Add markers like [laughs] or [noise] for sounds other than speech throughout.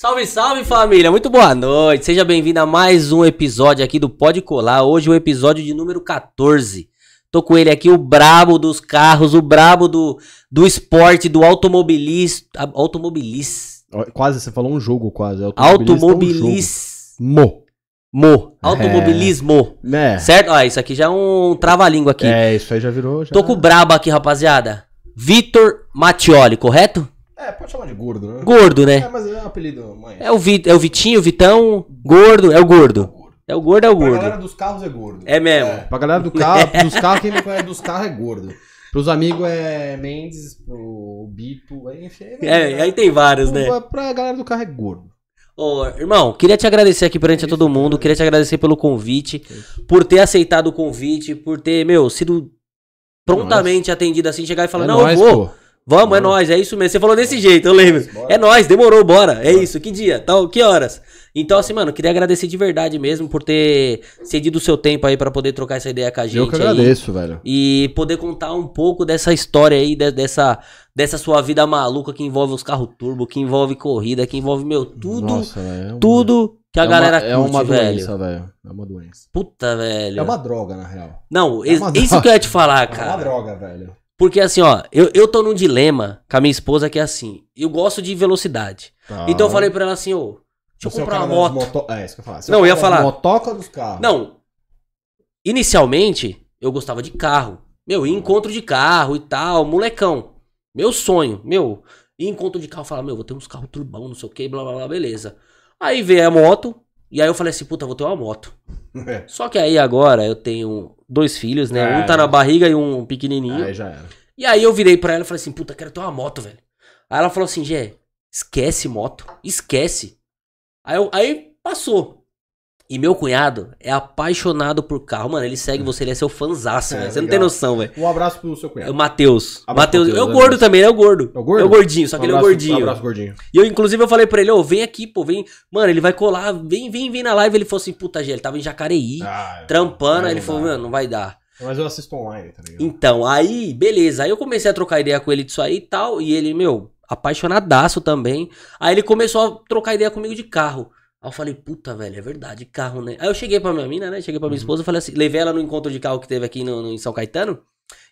Salve, salve família, muito boa noite. Seja bem-vindo a mais um episódio aqui do Pode Colar. Hoje o episódio de número 14. Tô com ele aqui, o brabo dos carros, o brabo do, do esporte, do automobilista. Automobilista. Quase, você falou um jogo quase. Automobilismo. Mo. Automobilismo. É. Certo? Ó, isso aqui já é um trava-língua aqui. É, isso aí já virou. Já... Tô com o brabo aqui, rapaziada. Vitor Mattioli, correto? É, pode chamar de gordo, né? Gordo, né? É, mas é um apelido, mãe. É o, Vi, é o Vitinho, o Vitão, gordo, é o gordo. É o gordo, é o Pra gordo. galera dos carros é gordo. É mesmo. Pra galera do carro, [laughs] dos carros, quem não conhece dos carros é gordo. Pros amigos é Mendes, pro Bito, aí, enfim. É, aí tem vários, né? Pra, pra galera do carro é gordo. Ô, irmão, queria te agradecer aqui perante a todo mundo, queria te agradecer pelo convite, por ter aceitado o convite, por ter, meu, sido prontamente atendido assim, chegar e falar, é não, nóis, eu vou, pô. Vamos, é Bora. nóis, é isso mesmo. Você falou desse jeito, eu lembro. Bora. É nóis, demorou, bora, é isso, que dia, tal, que horas? Então, assim, mano, queria agradecer de verdade mesmo por ter cedido o seu tempo aí pra poder trocar essa ideia com a gente Eu que aí. agradeço, velho. E poder contar um pouco dessa história aí, de- dessa, dessa sua vida maluca que envolve os carros turbo, que envolve corrida, que envolve, meu, tudo, Nossa, velho, é uma- tudo que a é uma- galera É curte, uma velho. doença, velho. É uma doença. Puta, velho. É uma droga, na real. Não, é uma isso droga. que eu ia te falar, É uma cara. droga, velho. Porque assim, ó, eu, eu tô num dilema com a minha esposa que é assim, eu gosto de velocidade. Tá. Então eu falei pra ela assim, ô, deixa eu é comprar uma moto. moto- É, isso que eu ia falar. Não, é o eu ia falar. Motoca dos carros. Não, inicialmente eu gostava de carro. Meu, encontro de carro e tal, molecão. Meu sonho, meu, encontro de carro, falar, meu, vou ter uns carros turbão, não sei o que, blá blá blá, beleza. Aí veio a moto, e aí eu falei assim, puta, vou ter uma moto. [laughs] É. Só que aí agora eu tenho dois filhos, né? É, um tá na barriga e um pequenininho. Aí já era. E aí eu virei pra ela e falei assim, puta, quero ter uma moto, velho. Aí ela falou assim, Gé, esquece moto, esquece. Aí, eu- aí passou. E meu cunhado é apaixonado por carro. Mano, ele segue você, ele é seu fanzaço, É, velho. Você não tem noção, velho. Um abraço pro seu É o cunhado. Matheus. Matheus. É o Matheus, gordo abraço. também, ele é o gordo. É o gordo? É o gordinho, só que Um ele é gordinho. Um abraço, gordinho. E eu, inclusive, eu falei pra ele, ô, vem aqui, pô, vem. Mano, ele vai colar, vem, vem, vem na live. Ele falou assim, puta, Gé, ele tava em Jacareí, Ah, trampando. aí ele falou, mano, não vai dar. Mas eu assisto online, tá ligado? Então, aí, beleza. Aí eu comecei a trocar ideia com ele disso aí e tal. E ele, meu, apaixonadaço também. Aí ele começou a trocar ideia comigo de carro. Aí eu falei, puta, velho, é verdade, carro, né? Aí eu cheguei pra minha mina, né? Cheguei pra minha Uhum. esposa, falei assim, levei ela no encontro de carro que teve aqui no, no- em São Caetano.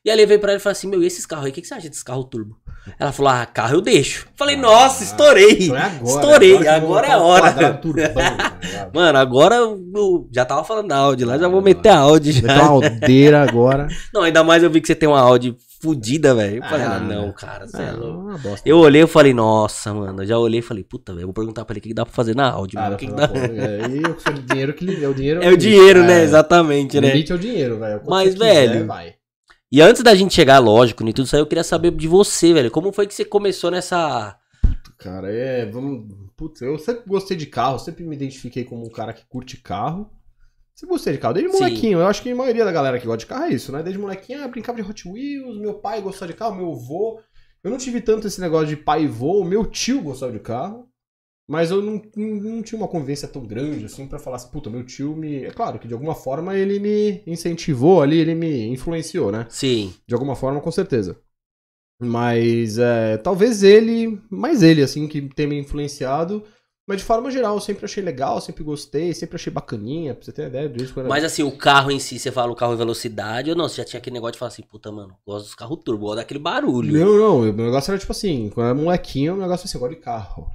E aí levei pra ela e falei assim, meu, e esses carros aí, o que, que você acha desses carros turbo? Ela falou, ah, carro eu deixo. Falei, nossa, estourei. Então é agora. Estourei, eu vou agora é a hora. turbão, [laughs] ligado? Mano, agora eu já tava falando da Audi lá, já vou meter a Audi já. Meteu uma aldeira agora. Não, ainda mais eu vi que você tem uma Audi fudida, velho. Eu falei, ah, Ah, não, né? cara, você é É, louco. Eu olhei e falei, nossa, mano. Eu já olhei e falei, puta, velho, vou perguntar pra ele o que que dá pra fazer na Audi, Ah, mano. O que que dá... é, eu de dinheiro que li- é o dinheiro. [laughs] É o dinheiro, né? É, Exatamente, O né? limite é o dinheiro, velho. Mas, quiser, velho. E antes da gente chegar, lógico, em tudo isso aí, eu queria saber de você, velho. Como foi que você começou nessa. Cara, é. Vamos. Putz, eu sempre gostei de carro, sempre me identifiquei como um cara que curte carro. Sempre gostei de carro, desde Sim. molequinho. Eu acho que a maioria da galera que gosta de carro é isso, né? Desde molequinho, ah, brincava de Hot Wheels, meu pai gostava de carro, meu avô. Eu não tive tanto esse negócio de pai e vô, meu tio gostava de carro. Mas eu não, não, não tinha uma convivência tão grande assim pra falar assim, puta, meu tio me. É claro que de alguma forma ele me incentivou ali, ele me influenciou, né? Sim. De alguma forma, com certeza. Mas é, talvez ele, mais ele, assim, que tenha me influenciado. Mas de forma geral, eu sempre achei legal, sempre gostei, sempre achei bacaninha, pra você ter ideia disso. Quando Mas assim, o carro em si, você fala o carro em velocidade ou não? Você já tinha aquele negócio de falar assim, puta, mano, gosto dos carros turbo, gosto daquele barulho. Não, não, o negócio era tipo assim, quando eu era molequinho, o negócio assim, eu gosto de carro.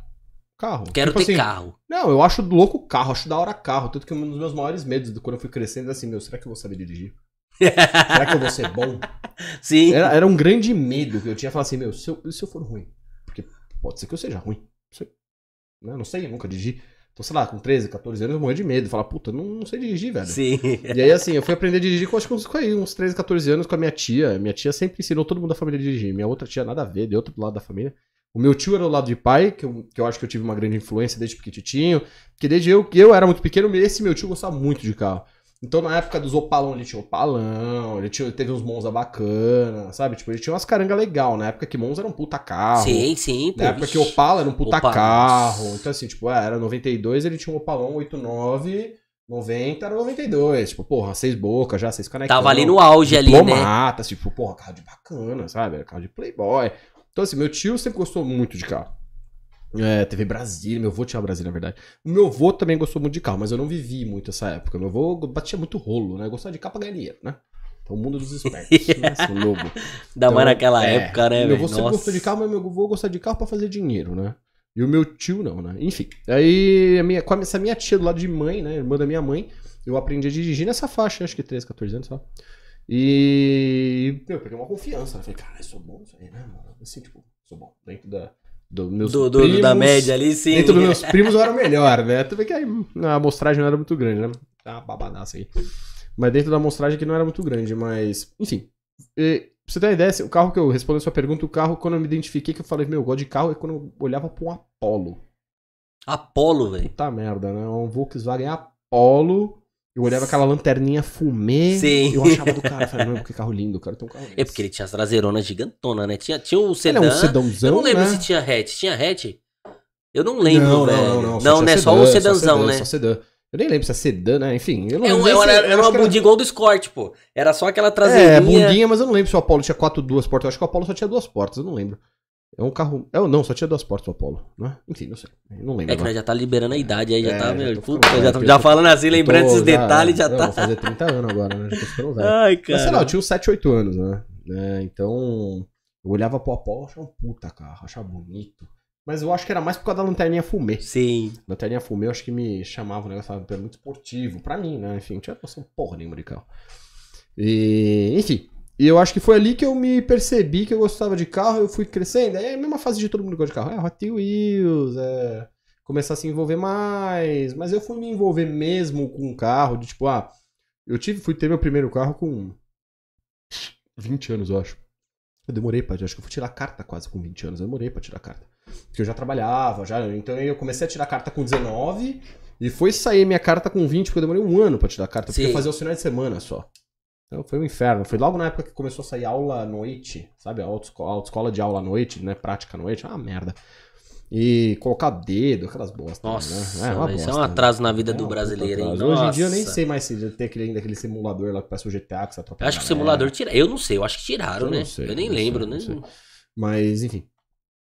Carro. Quero Tipo ter assim, carro. Não, eu acho louco o carro, acho da hora carro. Tanto que um dos meus maiores medos de quando eu fui crescendo é assim, meu, será que eu vou saber dirigir? será que eu vou ser bom? [laughs] Sim. Era, era um grande medo que eu tinha, falar assim, meu, se eu, se eu for ruim? Porque pode ser que eu seja ruim. Não sei, né? Não sei, nunca dirigi. Então, sei lá, com 13, 14 anos eu morri de medo. Falar, puta, não, não sei dirigir, velho. Sim. E aí, assim, eu fui aprender a dirigir com acho que uns, uns 13, 14 anos com a minha tia. Minha tia sempre ensinou todo mundo da família a dirigir. Minha outra tia nada a ver, de outro lado da família. O meu tio era do lado de pai, que eu, que eu acho que eu tive uma grande influência desde pequititinho. Porque desde eu, que eu era muito pequeno, esse meu tio gostava muito de carro. Então, na época dos Opalão, ele tinha Opalão, ele tinha, teve uns Monza bacana, sabe? Tipo, ele tinha umas caranga legal. Na época que Monza era um puta carro. Sim, sim, pô. Na época que vixe. Opala era um puta Opala, carro. Então, assim, tipo, é, era 92, ele tinha um Opalão 89, 90 era 92. Tipo, porra, seis bocas já, seis canecão. Tava ali no auge ali, né? Diplomata, tipo, porra, carro de bacana, sabe? Era carro de playboy. Então, assim, meu tio sempre gostou muito de carro. É, TV Brasília, meu avô tinha Brasília, na verdade. O meu avô também gostou muito de carro, mas eu não vivi muito essa época. Meu avô batia muito rolo, né? Gostava de carro pra ganhar dinheiro, né? Então, o mundo dos espertos, né? [laughs] Esse lobo. Ainda mais naquela é, época, né, Meu avô sempre gostou de carro, mas meu avô gostava de carro pra fazer dinheiro, né? E o meu tio não, né? Enfim. Aí, a minha, com essa minha tia do lado de mãe, né? Irmã da minha mãe, eu aprendi a dirigir nessa faixa, acho que 13, 14 anos só. E eu peguei uma confiança. Né? Falei, cara, eu sou bom isso aí, né, mano? Assim, tipo, sou bom. Dentro da, do meus Do, do- primos, da média ali, sim. Dentro dos meus [laughs] primos eu era melhor, né? Tu vê que aí a amostragem não era muito grande, né? Tá uma babadaça aí. Mas dentro da amostragem que não era muito grande, mas. Enfim. E, pra você ter uma ideia, o carro que eu respondo a sua pergunta, o carro, quando eu me identifiquei, que eu falei, meu, eu gosto de carro, é quando eu olhava pra um Apollo. Apolo, velho. Puta merda, né? Um Volkswagen Apollo. Eu olhava aquela lanterninha fumê. Sim. Eu achava do cara. Eu falei, não, que carro lindo, cara. Tem um carro É porque ele tinha as traseironas gigantonas, né? Tinha, tinha um sedã. Ele é um sedãozão, eu não lembro né? se tinha hatch. Tinha hatch? Eu não lembro, não, velho. não, não, não. Não, tinha né? Só sedã, o sedãzão, sedã, né? Só sedã. Eu nem lembro se é sedã, né? Enfim. Eu não É um- lembro se- era, era uma bundinha igual do Escort, pô. Era só aquela É, traseirinha. bundinha, mas eu não lembro se o Apollo tinha quatro, duas portas. Eu acho que o Apollo só tinha duas portas, eu não lembro. É um carro. É, não, só tinha duas portas o Apollo, né? Enfim, não sei. Não lembro. É que nós já tá liberando a idade aí, já É, tá, já meu. tô Puta, ficando já, velho, já falando assim, lembrando esses detalhes, já eu tá. Vou fazer 30 anos agora, né? Já tô ficando velho. Ai, Mas sei lá, eu cara. tinha uns 7, 8 anos, né? É, então, eu olhava pro Apollo, achava um puta carro, achava bonito. Mas eu acho que era mais por causa da lanterninha fumê. Sim. Lanterninha fumê, eu acho que me chamava, né? Eu falava, "Pô, é muito esportivo. Pra mim, né? Enfim, não tinha noção porra nenhuma de carro. E, enfim. E eu acho que foi ali que eu me percebi que eu gostava de carro, eu fui crescendo. É a mesma fase de todo mundo que gosta de carro. É Hot Wheels, é começar a se envolver mais. Mas eu fui me envolver mesmo com um carro, de tipo, ah, eu tive, fui ter meu primeiro carro com 20 anos, eu acho. Eu demorei pra. Acho que eu fui tirar carta quase com 20 anos. Eu demorei pra tirar carta. Porque eu já trabalhava, já. Então eu comecei a tirar carta com 19 e foi sair minha carta com 20, porque eu demorei um ano pra tirar carta, porque Sim. eu fazia os finais de semana só. Então foi um inferno. Foi logo na época que começou a sair aula à noite, sabe? A autoescola, de aula à noite, né? Prática à noite. Ah, merda. E colocar dedo, aquelas bostas. Nossa, né? isso é um bosta, atrás na vida É do brasileiro, hein? atraso. Hoje em dia eu nem Nossa. sei mais se tem aquele, ainda aquele simulador lá que parece o GTA que você atropela. Acho que o simulador tira. Eu não sei, eu acho que tiraram, Eu né? sei, eu nem lembro, sei, né? Mas, enfim.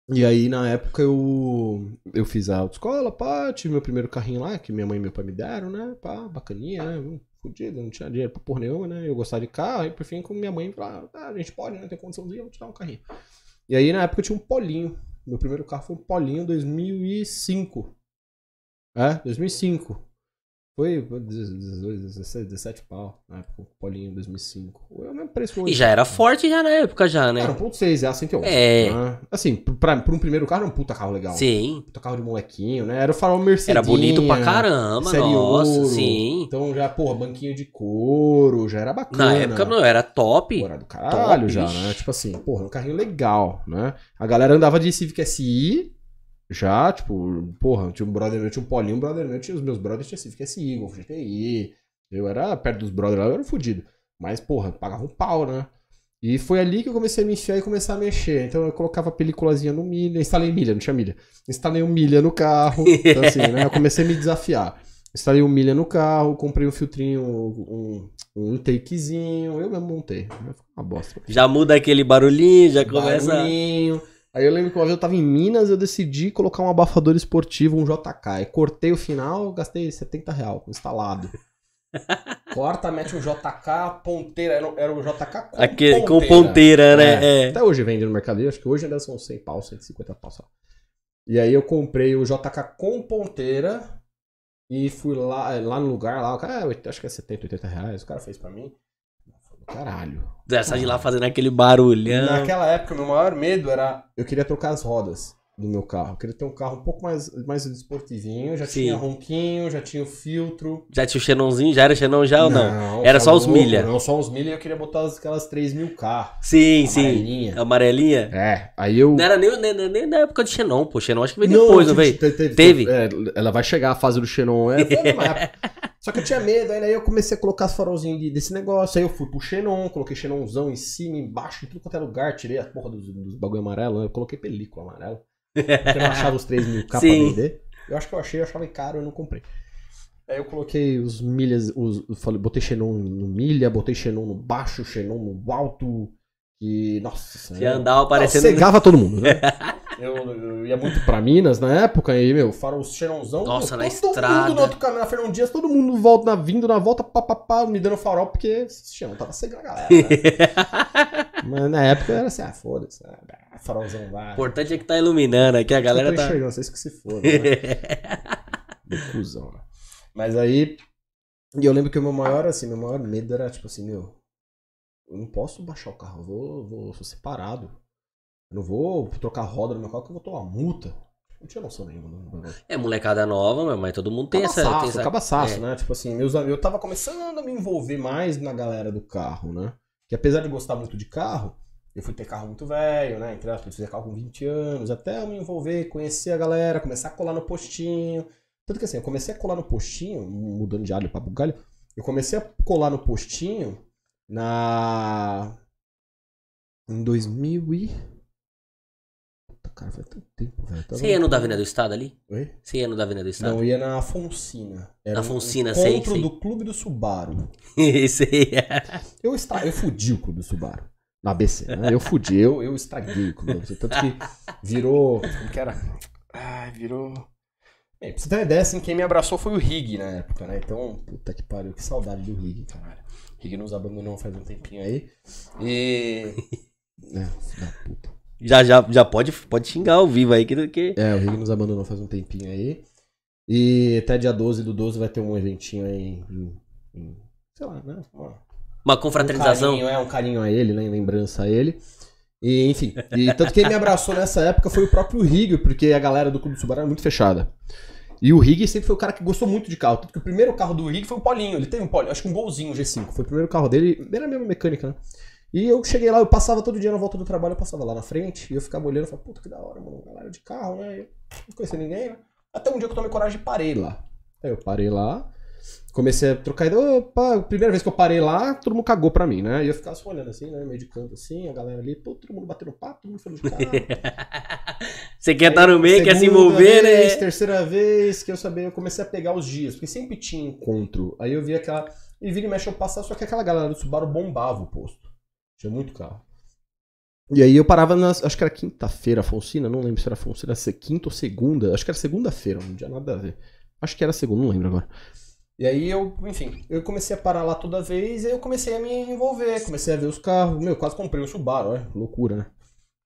E aí, na época, eu, eu fiz a autoescola, pá, tive meu primeiro carrinho lá, que minha mãe e meu pai me deram, né? Pá, bacaninha, né? Fudido, não tinha dinheiro pra porra nenhuma, né? Eu gostava de carro, e por fim, com minha mãe, falou, ah, a gente pode, né? Tem condiçãozinha, vou te dar um carrinho. E aí, na época, eu tinha um Polinho. Meu primeiro carro foi um Polinho 2005. É, 2005. Foi 18, 16, 17 pau, na época, o Polinho 2005. É o mesmo preço que E hoje. já era forte já na época, já, né? Era 1.6, é a 111. É. né? Assim, pra, pra um primeiro carro era um puta carro legal. Sim. Puta carro de molequinho, né? Era o farol Mercedes. Era bonito pra caramba, série nossa, ouro. sim. Então já, porra, banquinho de couro, já era bacana. Na época, meu, era top. Pô, era do caralho Top. já, né? Tipo assim, porra, um carrinho legal, né? A galera andava de Civic SI, já, tipo, porra, tinha um brother meu, tinha um Polinho, um brother meu, tinha os meus brothers, tinha Civic SI, Golf GTI. Eu era perto dos brothers lá, eu era fudido. Mas, porra, pagava um pau, né? E foi ali que eu comecei a me enfiar e começar a mexer. Então eu colocava peliculazinha no milha, instalei milha, não tinha milha. Instalei um milha no carro. [laughs] Então, assim, né? Eu comecei a me desafiar. Instalei um milha no carro, comprei um filtrinho, um, um takezinho, eu mesmo montei. Uma bosta. Já muda aquele barulhinho, já começa. Barulhinho. Aí eu lembro que uma vez eu tava em Minas, eu decidi colocar um abafador esportivo, um JK. Aí cortei o final, gastei 70 real instalado. [laughs] Corta, mete um JK, ponteira. Era, era o JK com Aquele, ponteira. com ponteira, né? É. Até hoje vende no mercado acho que hoje ainda são 100 pau, 150 pau só. E aí eu comprei o JK com ponteira e fui lá, lá no lugar, lá, o cara, ah, acho que é 70, 80 reais, o cara fez pra mim. Caralho. Dessa de lá fazendo aquele barulhão. Naquela época, meu maior medo era. Eu queria trocar as rodas do meu carro. Eu queria ter um carro um pouco mais, mais esportivinho. Já Sim. tinha ronquinho, já tinha o filtro. Já tinha o Xenonzinho? Já era Xenon já ou não? tá Era só os louco, milha. Não, só os milha e eu queria botar as- aquelas 3000K. Sim, sim. amarelinha. Amarelinha? É, aí eu. Não era nem, nem, nem na época de Xenon, pô. Xenon acho que veio depois, não veio? te- te- Teve? é, ela vai chegar a fase do Xenon. É. [laughs] Só que eu tinha medo, aí eu comecei a colocar os farolzinhos de- desse negócio. Aí eu fui pro Xenon, coloquei Xenonzão em cima, embaixo, em tudo quanto é lugar. Tirei a porra dos, dos bagulho amarelo, eu coloquei película amarela. Porque eu não achava os 3 mil K pra vender. Eu acho que eu achei, eu achava caro, eu não comprei. Aí eu coloquei os milhas, os, eu falei, botei Xenon no milha, botei Xenon no baixo, Xenon no alto. E, nossa Você andava parecendo. Cegava todo mundo, né? [laughs] Eu, eu ia muito pra Minas na época, e, meu, farol cheirãozão. Nossa, meu, na todo estrada. mundo no outro caminho, na Fernão Dias, todo mundo volta, na, vindo na volta, papapá, me dando farol, porque esse cheirão tava seguindo a galera. Né? [laughs] Mas na época era assim, ah, foda-se, ah, farolzão O vai. importante é que tá iluminando aqui, a galera eu tô tá. enxergando, vocês que se foda. Né? [laughs] Do cuzão, né? Mas aí. E eu lembro que o meu maior, assim, meu maior medo era, tipo assim, meu. Eu não posso baixar o carro, eu vou, vou, sou separado. Eu não vou trocar roda no meu carro que eu vou tomar multa. Não tinha noção nenhuma. Não. É molecada nova, mas todo mundo tem essa. Cabaçaço, Tem essa... cabaçaço, é. né? Tipo assim, meus, eu tava começando a me envolver mais na galera do carro, né? Que apesar de gostar muito de carro, eu fui ter carro muito velho, né? Entre aspas, fiz carro com 20 anos, até eu me envolver, conhecer a galera, começar a colar no postinho. Tanto que assim, eu comecei a colar no postinho, mudando de alho pra bugalho, eu comecei a colar no postinho na. Em 2000 e. Cara, faz tanto tempo, velho. Você ia no da Avenida do Estado ali? Oi? Você ia no da Avenida do Estado? Não, ia na Fonsina. Era Na um Fonsina, sei, sei. do Clube do Subaru. [laughs] Aí. Eu, estra... eu fudi o Clube do Subaru. Na ABC, né? Eu fudi, eu, eu estraguei o Clube do Subaru. Tanto que virou... Como que era? Ai, virou... Bem, pra você ter uma ideia, assim, quem me abraçou foi o Rig na época, né? Então, puta que pariu, que saudade do Rig, caralho. Rig nos abandonou faz um tempinho aí. E... [laughs] É, filho da puta. Já, já, já pode, pode xingar ao vivo aí, que, que... É, o Rig nos abandonou faz um tempinho aí. E até dia 12 do 12 vai ter um eventinho aí em... em- sei lá, né? Uma- Uma Um confraternização. carinho, é, um carinho a ele, né? Em lembrança a ele. E, enfim. E tanto que quem me abraçou nessa época foi o próprio Rig, porque a galera do Clube do Subaru era muito fechada. E o Rig sempre foi o cara que gostou muito de carro. Tanto que o primeiro carro do Rig foi o Paulinho. Ele teve um Paulinho, acho que um golzinho G5. Foi o primeiro carro dele, era a mesma mecânica, né? E eu cheguei lá, eu passava todo dia na volta do trabalho, eu passava lá na frente, e eu ficava olhando e falava, puta que da hora, mano, galera de carro, né? Eu não conhecia ninguém, né? Até um dia que eu tomei coragem e parei lá. Aí eu parei lá, comecei a trocar ideia. Opa, primeira vez que eu parei lá, todo mundo cagou pra mim, né? E eu ficava só olhando assim, né? Meio de canto assim, a galera ali, pô, todo mundo batendo papo, todo mundo falando de carro. [laughs] Você quer estar no meio, quer se envolver, vez, né? Terceira vez que eu sabia, eu comecei a pegar os dias, porque sempre tinha encontro. Aí eu via aquela. E vira e mexe eu passar, só que aquela galera do Subaru bombava o posto. Tinha muito carro. E aí eu parava nas. Acho que era quinta-feira, Fonsina, não lembro se era Fonsina, se quinta ou segunda. Acho que era segunda-feira, não tinha nada a ver. Acho que era segunda, não lembro agora. E aí eu, enfim, eu comecei a parar lá toda vez e eu comecei a me envolver, comecei a ver os carros. Meu, quase comprei um Subaru, olha, loucura, né?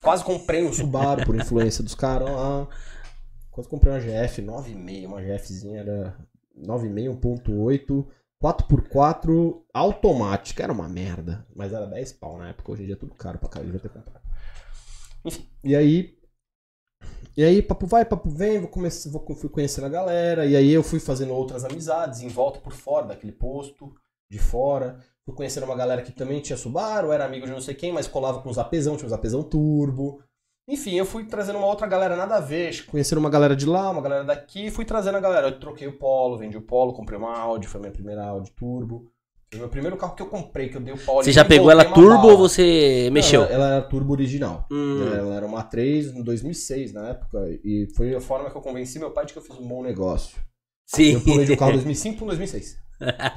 Quase comprei um Subaru por influência dos caras lá. Quase comprei uma GF 9,5, uma GFzinha era 9,5, 1.8, 4x4 automática. Era uma merda, mas era 10 pau na época. Hoje em dia é tudo caro pra caralho, devia ter comprado. E aí. E aí, papo vai, papo vem, vou comece- vou, fui conhecendo a galera, e aí eu fui fazendo outras amizades em volta por fora daquele posto, de fora. Fui conhecendo uma galera que também tinha Subaru, era amigo de não sei quem, mas colava com os apesão, tinha os apesão turbo. Enfim, eu fui trazendo uma outra galera nada a ver, conhecendo uma galera de lá, uma galera daqui, e fui trazendo a galera. Eu troquei o Polo, vendi o Polo, comprei uma Audi, foi a minha primeira Audi turbo. Foi o meu primeiro carro que eu comprei, que eu dei o Polo. Você já pegou ela turbo ou você mexeu? Ela, ela era turbo original. Hum. Ela era uma 3 em 2006 na época, e foi a forma que eu convenci meu pai de que eu fiz um bom negócio. Sim. Eu pulei de um carro 2005 para 2006.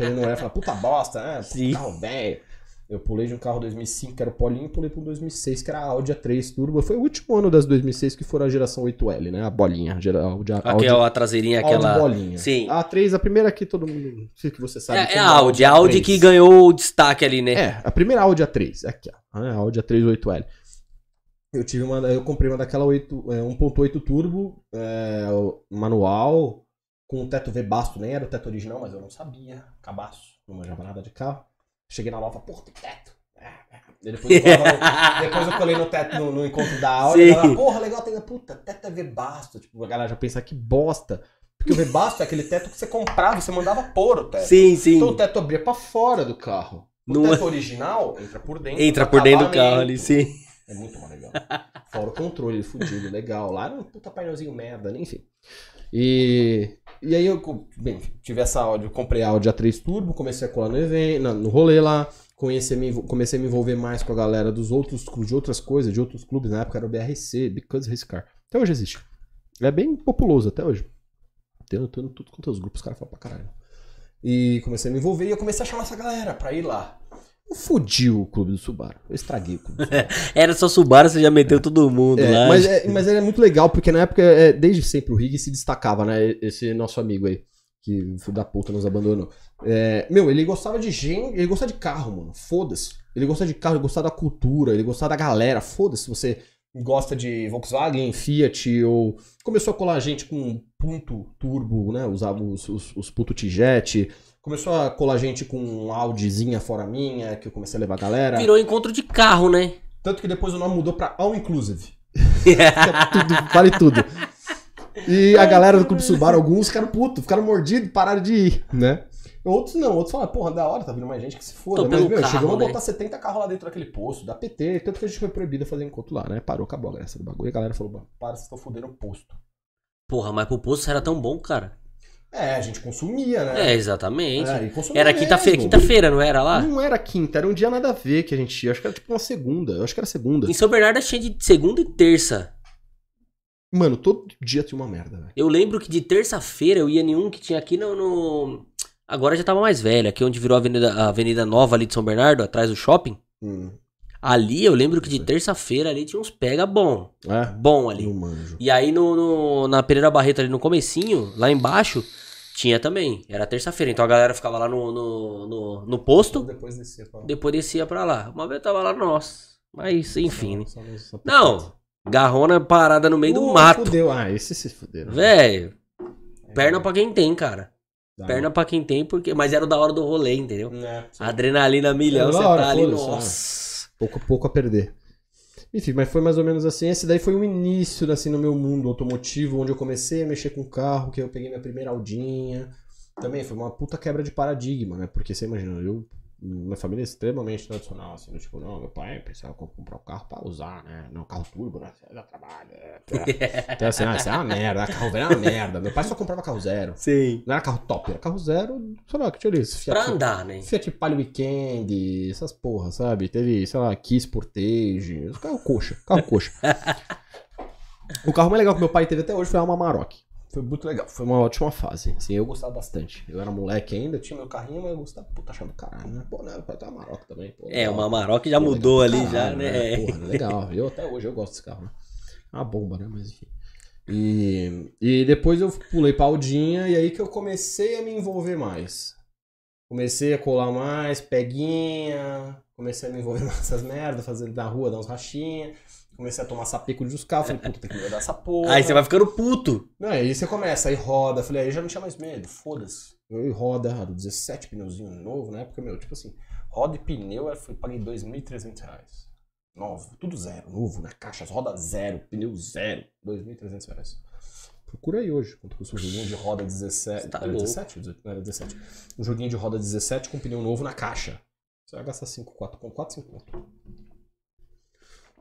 Ele não era falar, puta bosta, né? Sim. carro velho. Eu pulei de um carro 2005 que era o Polinho e pulei para um 2006 que era a Audi A3 Turbo. Foi o último ano das 2006 que foram a geração 8L, né? A bolinha. A Audi, Audi, Aquela a traseirinha, aquela. Audi bolinha. Sim. A A3, a primeira que todo mundo. Sei que você sabe. É, é como a Audi, a Audi A3. que ganhou o destaque ali, né? É, a primeira Audi A3, aqui, ó. A Audi A3 8L. Eu tive uma, eu comprei uma daquela 8, é, 1.8 turbo, é, o- manual, com teto V basto, nem era o teto original, mas eu não sabia, cabaço, não manjava nada de carro. Cheguei na loja, porra, tem teto. É, é. E Depois eu, colava [laughs] depois eu colei no teto no, no encontro da Audi, Sim. e ela, porra, legal, tem, puta, teto é V basto. Tipo, a galera já pensa que bosta. Porque o V basto é aquele teto que você comprava, você mandava pôr o teto. Sim, sim. Então o teto abria pra fora do carro. O é- teto original entra por dentro. Entra por dentro do carro ali, sim. É muito mais legal. Fora o controle fudido, legal. Lá era um puta painelzinho merda, né? enfim. E, e aí eu, bem, tive essa Audi, eu comprei a Audi A3 Turbo, comecei a colar no evento, no rolê lá, conheci, me envol- comecei a me envolver mais com a galera dos outros de outras coisas, de outros clubes, na época era o BRC, Because Race Car. Até hoje existe. É bem populoso até hoje. Tem tudo quanto os grupos, os caras falam pra caralho. E comecei a me envolver e eu comecei a chamar essa galera pra ir lá. Fudi o clube do Subaru. Eu estraguei o clube. [laughs] Era só Subaru, você já meteu todo mundo É, lá. mas, é, mas ele é muito legal, porque na época, é, desde sempre, o Rig se destacava, né? Esse nosso amigo aí, que filho da puta nos abandonou. É, meu, ele gostava de gente, ele gostava de carro, mano. Foda-se. Ele gostava de carro, ele gostava da cultura, ele gostava da galera. Foda-se, você gosta de Volkswagen, Fiat, ou começou a colar gente com ponto turbo, né? Usava os, os, os puto T-Jet. Começou a colar gente com um Audizinha fora minha, que eu comecei a levar a galera. Virou encontro de carro, né? Tanto que depois o nome mudou pra All Inclusive. [laughs] Fica tudo, vale tudo. E a galera do Clube Subaru, alguns ficaram putos, ficaram mordidos e pararam de ir, né? Outros não, outros falaram, porra, da hora, tá vindo mais gente que se foda. Tô Mas, pelo meu, carro, chegamos a né? botar 70 carros lá dentro daquele posto, da PT, tanto que a gente foi proibido a fazer encontro lá, né? Parou, acabou a graça do bagulho. E a galera falou, "Mano, para, vocês estão fudendo o posto. Porra, mas pro posto era tão bom, cara. É, a gente consumia, né? É, exatamente. É, Era quinta-feira, quinta-feira, não era lá? Não era quinta, era um dia nada a ver que a gente ia. Acho que era tipo uma segunda. Eu acho que era segunda. Em São Bernardo tinha de segunda e terça. Mano, todo dia tinha uma merda, velho. Eu lembro que de terça-feira eu ia em um que tinha aqui no, no- Agora já tava mais velho, aqui onde virou a avenida, a avenida Nova ali de São Bernardo, atrás do shopping. Hum. Ali eu lembro que de Sei. terça-feira ali tinha uns pega bom. É? Bom ali. Não manjo. E aí no, no- na Pereira Barreto ali no comecinho, lá embaixo, tinha também. Era terça-feira. Então a galera ficava lá no, no, no, no posto, Depois descia pra... depois descia pra lá. Uma vez eu tava lá, nossa. Mas enfim, né? Só- só só- Não, garrona parada no meio do Uh, mato. Fudeu. Ah, esse se fuderam. Velho, perna pra quem tem, cara. Dá. Perna pra quem tem, porque. Mas era da hora do rolê, entendeu? É. Adrenalina milhão, É, você tá ali, nossa. Pouco a pouco a perder. Enfim, mas foi mais ou menos assim. Esse daí foi o início, assim, no meu mundo automotivo, onde eu comecei a mexer com carro, que eu peguei minha primeira Aldinha. Também foi uma puta quebra de paradigma, né? Porque você imagina, eu... Minha família é extremamente tradicional, assim, tipo, não, meu pai pensava em comprar um carro pra usar, né? Não, carro turbo, né? Dá trabalho. É. Então, assim, ah, isso é uma merda, carro velho é uma merda. Meu pai só comprava carro zero. Sim. Não era carro top, era carro zero, sei lá, que tinha isso. Pra andar, né? Fiat Palio Weekend, essas porra, sabe? Teve, sei lá, Kiss Portage, carro coxa, carro coxa. [laughs] o carro mais legal que meu pai teve até hoje foi a Alma Maroc. Foi muito legal, foi uma ótima fase. Assim, eu gostava bastante. Eu era moleque ainda, tinha meu carrinho, mas eu gostava, puta, achava do caralho, né? Pô, né? Pai tem uma Maroc também, pô. É, uma Amarok já Pô, mudou ali, pra já, caralho, né? Porra, legal. Eu até hoje eu gosto desse carro, né? É uma bomba, né? Mas enfim. E, e depois eu pulei pra Aldinha e aí que eu comecei a me envolver mais. Comecei a colar mais, peguinha, comecei a me envolver [laughs] nessas merdas, fazendo na rua, dar uns rachinha. Comecei a tomar sapeco os carros, falei, puta, tem que mudar essa porra. Aí você vai ficando puto. Não, aí você começa, aí roda. Falei, aí já não tinha mais medo, foda-se. Eu roda, roda 17 pneuzinho novo, na época, meu, tipo assim, roda e pneu, eu fui, paguei 2.300 reais. Novo, tudo zero, novo, na caixa, roda zero, pneu zero, 2.300 reais. Procura aí hoje, quanto custa um joguinho de roda 17. Tá era louco. 17? 18? Não, era 17. Um joguinho de roda 17 com pneu novo na caixa. Você vai gastar 5, 4, com 4, 5 conto.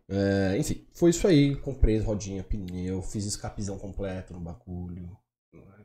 É, enfim, foi isso aí. Comprei rodinha, pneu, fiz escapizão completo no bagulho.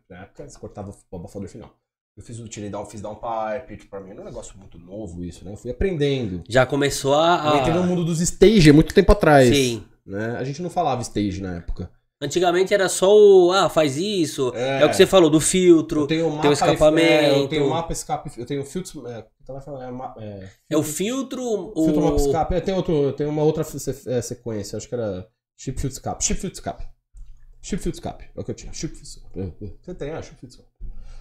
Na época você cortava o abafador final. Eu fiz o tirei down, fiz downpipe, tipo, pra mim era um negócio muito novo isso, né? Eu fui aprendendo. Já começou a. Eu entrei no mundo dos stage há muito tempo atrás. Sim. Né? A gente não falava stage na época. Antigamente era só o. Ah, faz isso. É, É. o que você falou, do filtro. Eu tenho mapa, tem o escapamento. é, eu tenho mapa escape, eu tenho filtro, é, falando, é, é, É o filtro. O... filtro mapa escape, é, tem outro, tem uma outra é, sequência, acho que era chip filtro escape, chip filtro escape. Chip filtro escape, é o que eu tinha, chip filtro. Você tem, ah, chip filtro escape.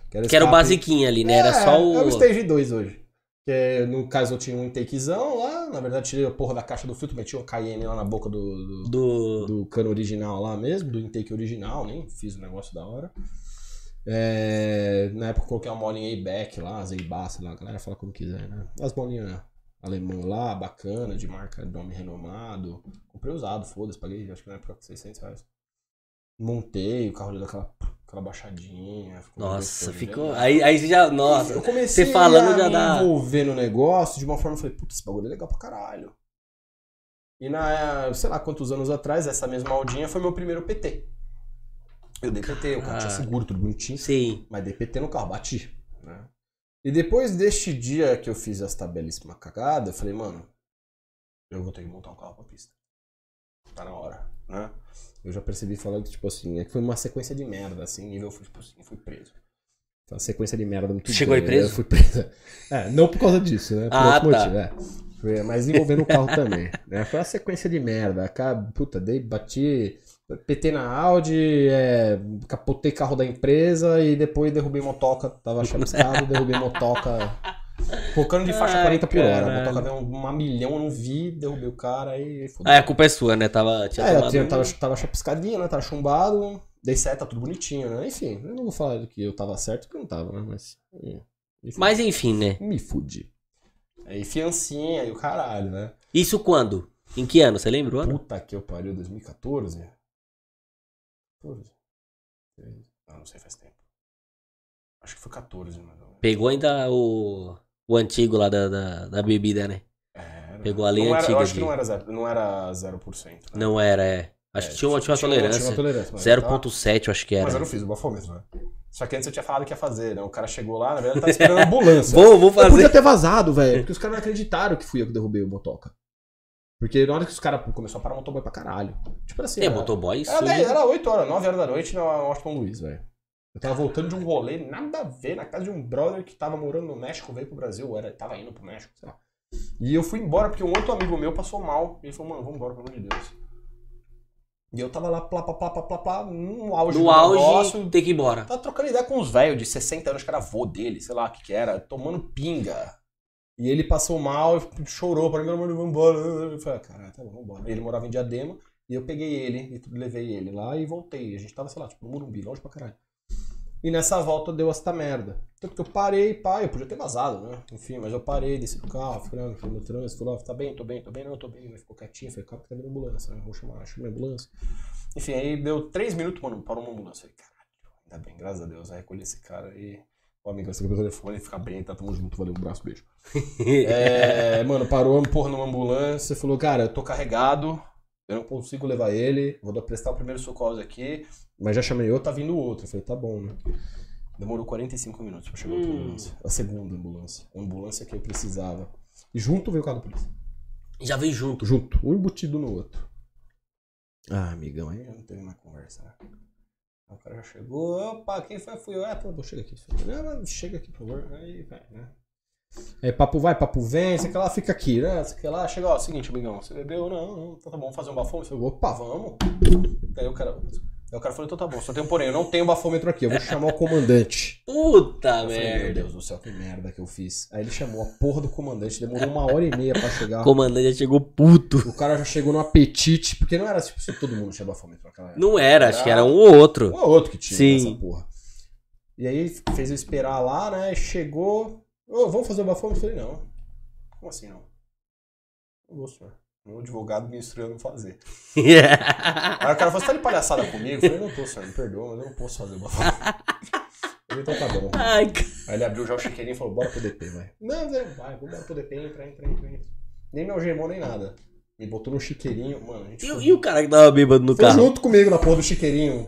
Que era o escape- basiquinho ali, né? Era É, só o. É o Stage 2 hoje. Que no caso eu tinha um intakezão lá, na verdade tirei a porra da caixa do filtro, meti um Cayenne lá na boca do- do, Do. do cano original lá mesmo, do intake original, nem fiz o negócio da hora. É, na época eu coloquei uma molinha A-Back lá, sei lá, a galera fala como quiser, né? As bolinhas alemão lá, bacana, de marca nome renomado. Comprei usado, foda-se, paguei acho que na época 600 reais. Montei, o carro deu aquela, aquela baixadinha. ficou Nossa, ficou. né? Aí, aí você já. Nossa. Eu comecei você falando a já me dá- envolver no negócio de uma forma, eu falei, putz, esse bagulho é legal pra caralho. E na, sei lá quantos anos atrás, essa mesma Aldinha foi meu primeiro PT. Eu dei PT, o carro tinha Caralho. seguro, tudo bonitinho, Sim. mas dei PT no carro, bati. Né? E depois deste dia que eu fiz essa belíssima cagada, eu falei, mano, eu vou ter que montar um carro pra pista. Tá na hora, né? Eu já percebi falando que, tipo assim, é que foi uma sequência de merda, assim, nível, tipo assim, fui preso. Foi uma sequência de merda muito Chegou aí doida. preso? Eu fui preso. É, não por causa disso, né? Por Ah, outro tá. motivo, é. Mas envolvendo o carro também. Né? Foi uma sequência de merda. Cara, puta, dei, bati. PT na Audi, é, capotei carro da empresa e depois derrubei motoca. Tava chapiscado, derrubei motoca. Focando de faixa Ai, 40 por hora. A motoca veio uma milhão, eu não vi, derrubei o cara e fodeu. Ah, a culpa é sua, né? Tava, tinha É, eu tinha- tava, tava chapiscadinho, né? Tava chumbado. Dei seta, tudo bonitinho, né? Enfim, eu não vou falar que eu tava certo porque eu não tava, né? Mas. fudi. Mas enfim, né? Me fudi. Aí fiancinha e o caralho, né? Isso quando? Em que ano? Você lembra o ano? Puta que eu pariu, 2014? 14? Ah, não sei, faz tempo. Acho que foi 14, mais ou menos. Pegou ainda o, o antigo lá da, da, da bebida, né? Era. Pegou a linha não era, antiga Eu acho de- que não era, zero, não era 0%. Né? Não era, é. Acho que tinha uma, tinha uma tolerância. Tinha uma tolerância. mas tá- 0.7, eu acho que era. Mas eu não fiz o bafômetro, né? Só que antes eu tinha falado que ia fazer, né? O cara chegou lá, na verdade, tava esperando a [laughs] ambulância. Vou, vou Eu podia fazer. ter vazado, velho. Porque os caras não acreditaram que fui eu que derrubei o motoca. Porque na hora que os caras começaram a parar o motoboy pra caralho. Tipo assim. É, era- motoboy, isso. Era, 10, era 8 horas, 9 horas da noite na Washington Luiz, velho. Eu tava voltando de um rolê, nada a ver, na casa de um brother que tava morando no México, veio pro Brasil, era, tava indo pro México, sei lá. E eu fui embora porque um outro amigo meu passou mal. E ele falou, mano, vamos embora, pelo amor de Deus. E eu tava lá, plá, plá, plá, plá, plá, plá, no auge No do auge, negócio. tem que ir embora. Tava trocando ideia com uns velhos de 60 anos, que era avô dele, sei lá o que que era, tomando pinga. E ele passou mal, e chorou pra mim, Deus, vamos embora. Eu falei, ah, caralho, tá bom, vamos embora. Ele morava em Diadema, e eu peguei ele, e levei ele lá e voltei. A gente tava, sei lá, tipo, no Morumbi, longe pra caralho. E nessa volta deu essa merda. Tanto que eu parei, pá, eu podia ter vazado, né? Enfim, mas eu parei, desci do carro, fui lá, fui no trânsito, falei, ó, tá bem, tô bem, tô bem, não, tô bem. Ele ficou quietinho, falei, calma, que tá vindo ambulância, né? Vou chamar, chama a ambulância. Enfim, aí deu três minutos, mano, parou uma ambulância. Falei, caralho, ainda bem, graças a Deus. Aí recolhi esse cara aí. Ô, amigo, você pegou o telefone, fica bem, tá, tamo junto, valeu, um abraço, beijo. [laughs] É, mano, parou, porra, numa ambulância, falou, cara, eu tô carregado, eu não consigo levar ele, vou prestar o primeiro socorro aqui, mas já chamei outro, tá vindo outro. Eu falei, tá bom, né? Demorou 45 minutos pra chegar outra Hum. ambulância. A segunda ambulância. A ambulância que eu precisava. E junto veio o carro da polícia. Já veio junto. Junto, um embutido no outro. Ah, amigão, aí não teve mais conversa, né? O cara já chegou, opa, quem foi? Fui eu. Ah, chega aqui. Chega aqui, por favor. Aí vai, né? Aí papo vai, papo vem, sei que lá, fica aqui, né? Sei que lá, chega, ó, seguinte, amigão, você bebeu? Não, não, então tá bom, fazer um falei, opa, vamos. Aí o cara, aí o cara falou, então tá bom, só tem um porém, eu não tenho bafômetro aqui, eu vou chamar o comandante. [laughs] Puta Eu falei, meu merda. Deus do céu, que merda que eu fiz. Aí ele chamou a porra do comandante, demorou uma hora e meia pra chegar. O comandante já chegou puto. O cara já chegou no apetite, porque não era tipo se todo mundo tinha bafômetro naquela época. Não era, acho que era um ou outro. Um ou outro que tinha Sim. essa porra. E aí fez eu esperar lá, né? Chegou. Ô, vamos fazer o bafômetro? Eu falei, não. Como assim não? Não vou, senhor. Meu advogado me instruiu a não fazer. [laughs] Aí o cara falou, você tá de palhaçada comigo? Eu falei, não tô, senhor, me perdoa, mas eu não posso fazer. Eu falei, [laughs] então tá bom. Ai. Aí ele abriu já o chiqueirinho e falou, bora pro DP, vai. Não, Zé, vai, vamos bora pro DP, entra, entra, entra, entra. Nem me algemou, nem nada. Me botou no chiqueirinho, mano, E, foi- o- e o cara que tava bêbado no foi carro? junto comigo na porra do chiqueirinho.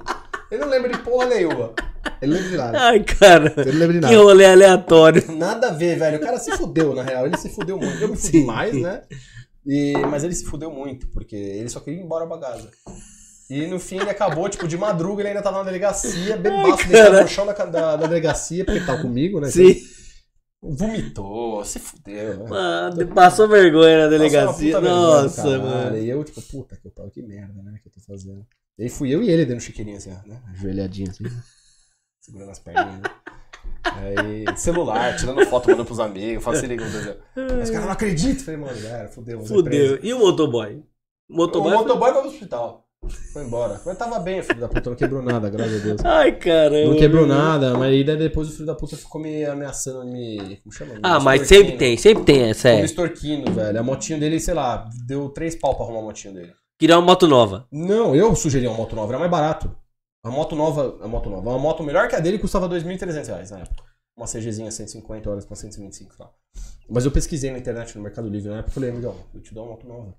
Ele não lembra de porra nenhuma. Ele não lembra de nada. Ai, cara. Ele não lembra de Que nada. rolê aleatório. Nada a ver, velho. O cara se fudeu, na real. Ele se fudeu muito. Eu me fudi Sim. mais, né? E, mas ele se fudeu muito, porque ele só queria ir embora pra casa. E no fim ele acabou, tipo, de madruga, ele ainda tava na delegacia, bebaço, deitado no chão da, da, da delegacia, porque ele tava comigo, né? Sim. Vomitou, se fudeu, né? Mano, passou vergonha na delegacia. vergonha Nossa, caralho. mano. E eu, tipo, puta que pariu, que merda, né? Que eu tô fazendo. E aí fui eu e ele dando chiqueirinho assim, ó, né? Ajoelhadinho assim. [laughs] Segurando as perninhas. né? Aí, celular, tirando foto, mandando pros amigos, Deus. Mas os caras não acreditam. Falei, mano, galera, fudeu. Fudeu. E o motoboy? O O motoboy. motoboy vai pro hospital. Foi embora. Mas tava bem, o filho da puta, não quebrou nada, graças a Deus. Ai, caramba. Não quebrou nada, mas aí daí depois o filho da puta ficou me ameaçando, me. Como chama? Ah, Me mas extorquindo. sempre tem, sempre tem essa. Ficou me É. extorquindo, velho. A motinho dele, sei lá, deu três pau pra arrumar a motinho dele. Queria uma moto nova. Não, eu sugeri uma moto nova, era mais barato. A moto nova, a moto nova, uma moto melhor que a dele custava 2.300 reais na época. Uma CGzinha 150 horas pra 125 lá. Mas eu pesquisei na internet, no Mercado Livre na época, e falei, amigão, eu te dou uma moto nova.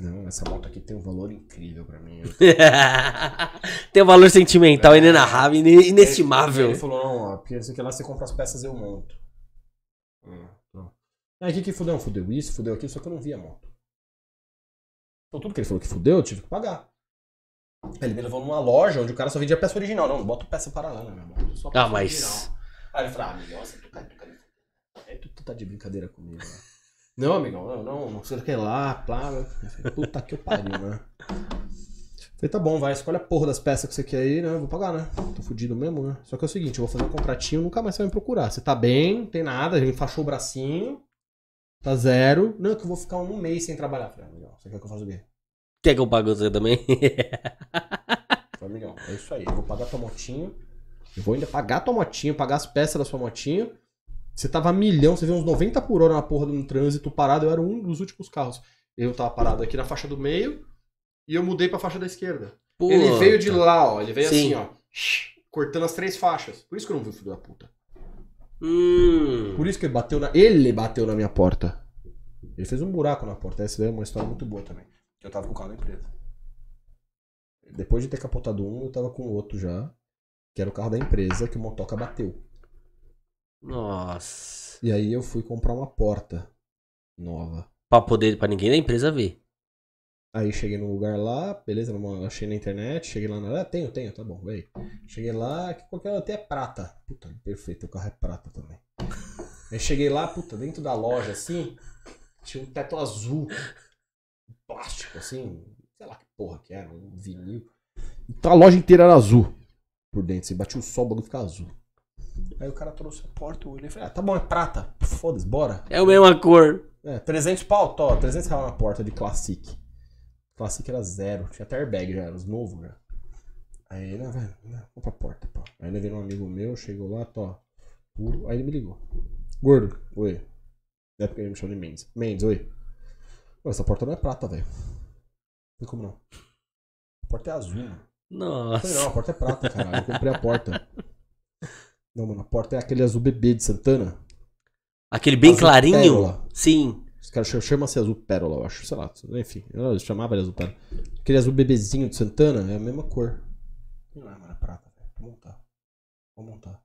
Não, essa moto aqui tem um valor incrível pra mim. [laughs] tem um valor sentimental inenarrável, ine- Ele, inestimável. ele falou, não, ó, porque isso aqui lá você compra as peças eu monto. Hum, tá. Aí o que que fudeu? Fudeu isso, fudeu aquilo, só que eu não vi a moto. Então tudo que ele falou que fudeu, eu tive que pagar. Ele me levou numa loja onde o cara só vendia peça original. Não, bota peça paralela, meu irmão. Só peça Ah, mas. original. Aí ele falou, ah, amigão, você tu, tá- tu, é, tu, tá de brincadeira comigo, né? [laughs] Não, amigão, não, não, não sei o que lá, plá. Eu falei, puta que pariu, né? Falei, tá bom, vai, escolhe a porra das peças que você quer aí, né? Eu vou pagar, né? Tô fudido mesmo, né? Só que é o seguinte, eu vou fazer um contratinho, nunca mais você vai me procurar. Você tá bem, não tem nada, a gente enfaixou o bracinho, tá zero. Não, que eu vou ficar um mês sem trabalhar. Falei, amigão, você quer que eu faça o quê? Quer que eu pague você também? [laughs] Amigão, é isso aí, eu vou pagar tua motinho, eu vou ainda pagar tua motinho, pagar as peças da sua motinho. Você tava milhão, você viu uns 90 por hora na porra de um trânsito parado, eu era um dos últimos carros. Eu tava parado aqui na faixa do meio e eu mudei pra faixa da esquerda. Ele Puta. veio de lá, ó. Ele veio Sim. assim, ó. Cortando as três faixas. Por isso que eu não vi o filho da puta. Hum. Por isso que ele bateu na. Ele bateu na minha porta. Ele fez um buraco na porta. Essa daí é uma história muito boa também. Eu tava com o carro da empresa. Depois de ter capotado um, eu tava com o outro já. Que era o carro da empresa que o motoca bateu. Nossa. E aí eu fui comprar uma porta nova. Pra poder, pra ninguém da empresa ver. Aí cheguei no lugar lá, beleza, numa- achei na internet, cheguei lá na. Ah, tenho, tenho, tá bom, veio. Cheguei lá, que qualquer até é prata. Puta, perfeito, o carro é prata também. Aí cheguei lá, puta, dentro da loja assim, tinha um teto azul, plástico assim, sei lá que porra que era, um vinil. Então a loja inteira era azul por dentro, assim, batia o sol, o bagulho ficava azul. Aí o cara trouxe a porta, eu olhei e falei, ah, tá bom, é prata, foda-se, bora. É a mesma cor. É, 300 pau, tó, 300 reais na porta de Classic. Classic era zero, tinha até airbag já, era os novos já. Aí, né, velho, né, compra a porta, pô. Aí levei um amigo meu, chegou lá, tó, puro, aí ele me ligou. Gordo, oi. Na época ele me chamou de Mendes. Mendes, oi. Essa porta não é prata, velho. Não tem como não. A porta é azul, mano. Falei, não, Nossa. a porta é prata, caralho. Eu comprei a porta. Não, mano, a porta é aquele azul bebê de Santana. Aquele bem Azul clarinho? pérola. Sim. Os caras chamam- chamam-se azul pérola, eu acho. Sei lá, enfim. Eu chamava de azul pérola. Aquele azul bebezinho de Santana é a mesma cor. Não é, mano, é prata, velho. Vou montar. Vou montar.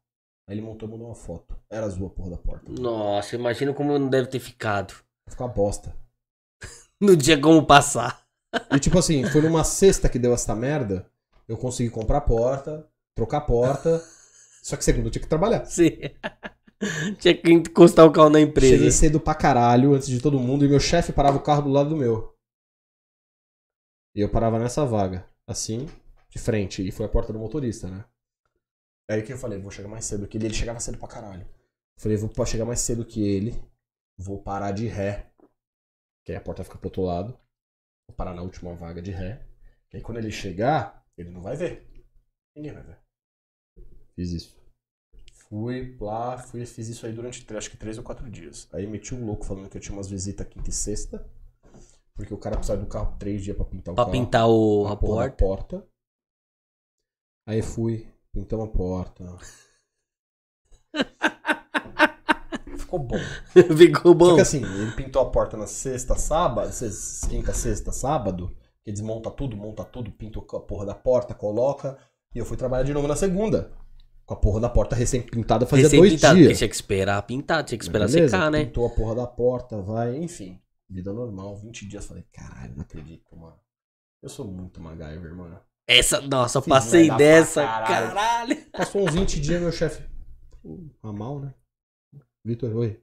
Aí ele montou e mandou uma foto. Era azul a porra da porta. Nossa, imagina como não deve ter ficado. Ficou uma bosta. [laughs] Não tinha como passar. E tipo assim, foi numa sexta que deu essa merda. Eu consegui comprar a porta, trocar a porta. Só que segundo eu tinha que trabalhar. Sim. [laughs] tinha que encostar o carro na empresa. Cheguei cedo pra caralho, antes de todo mundo, e meu chefe parava o carro do lado do meu. E eu parava nessa vaga, assim, de frente, e foi a porta do motorista, né? Aí que eu falei, vou chegar mais cedo que ele, ele chegava cedo pra caralho. Falei, vou chegar mais cedo que ele, vou parar de ré, que aí a porta fica pro outro lado. Vou parar na última vaga de ré. Que aí quando ele chegar, ele não vai ver. Ninguém vai ver. Fiz isso. Fui lá, fui, fiz isso aí durante acho que três ou quatro dias. Aí meti um louco falando que eu tinha umas visitas quinta e sexta. Porque o cara precisava do carro três dias pra pintar o Pra carro. pintar o, a a porta. porta. Aí fui, pintamos a porta. [laughs] Ficou bom. [laughs] Ficou Só bom. que assim, ele pintou a porta na sexta, sábado, quinta, sexta, sábado, que desmonta tudo, monta tudo, pinta a porra da porta, coloca. E eu fui trabalhar de novo na segunda. Com a porra da porta recém-pintada fazia dois Recém-pintado, porque dias. tinha que esperar pintar, tinha que esperar Beleza, secar, né? Pintou a porra da porta, vai, enfim. Vida normal, 20 dias. Falei, caralho, não acredito, mano. Eu sou muito MacGyver, mano. Essa, nossa, Fiz passei dessa, caralho. caralho. Passou uns 20 dias, meu chefe. "Pô, A mal, né? Vitor, oi.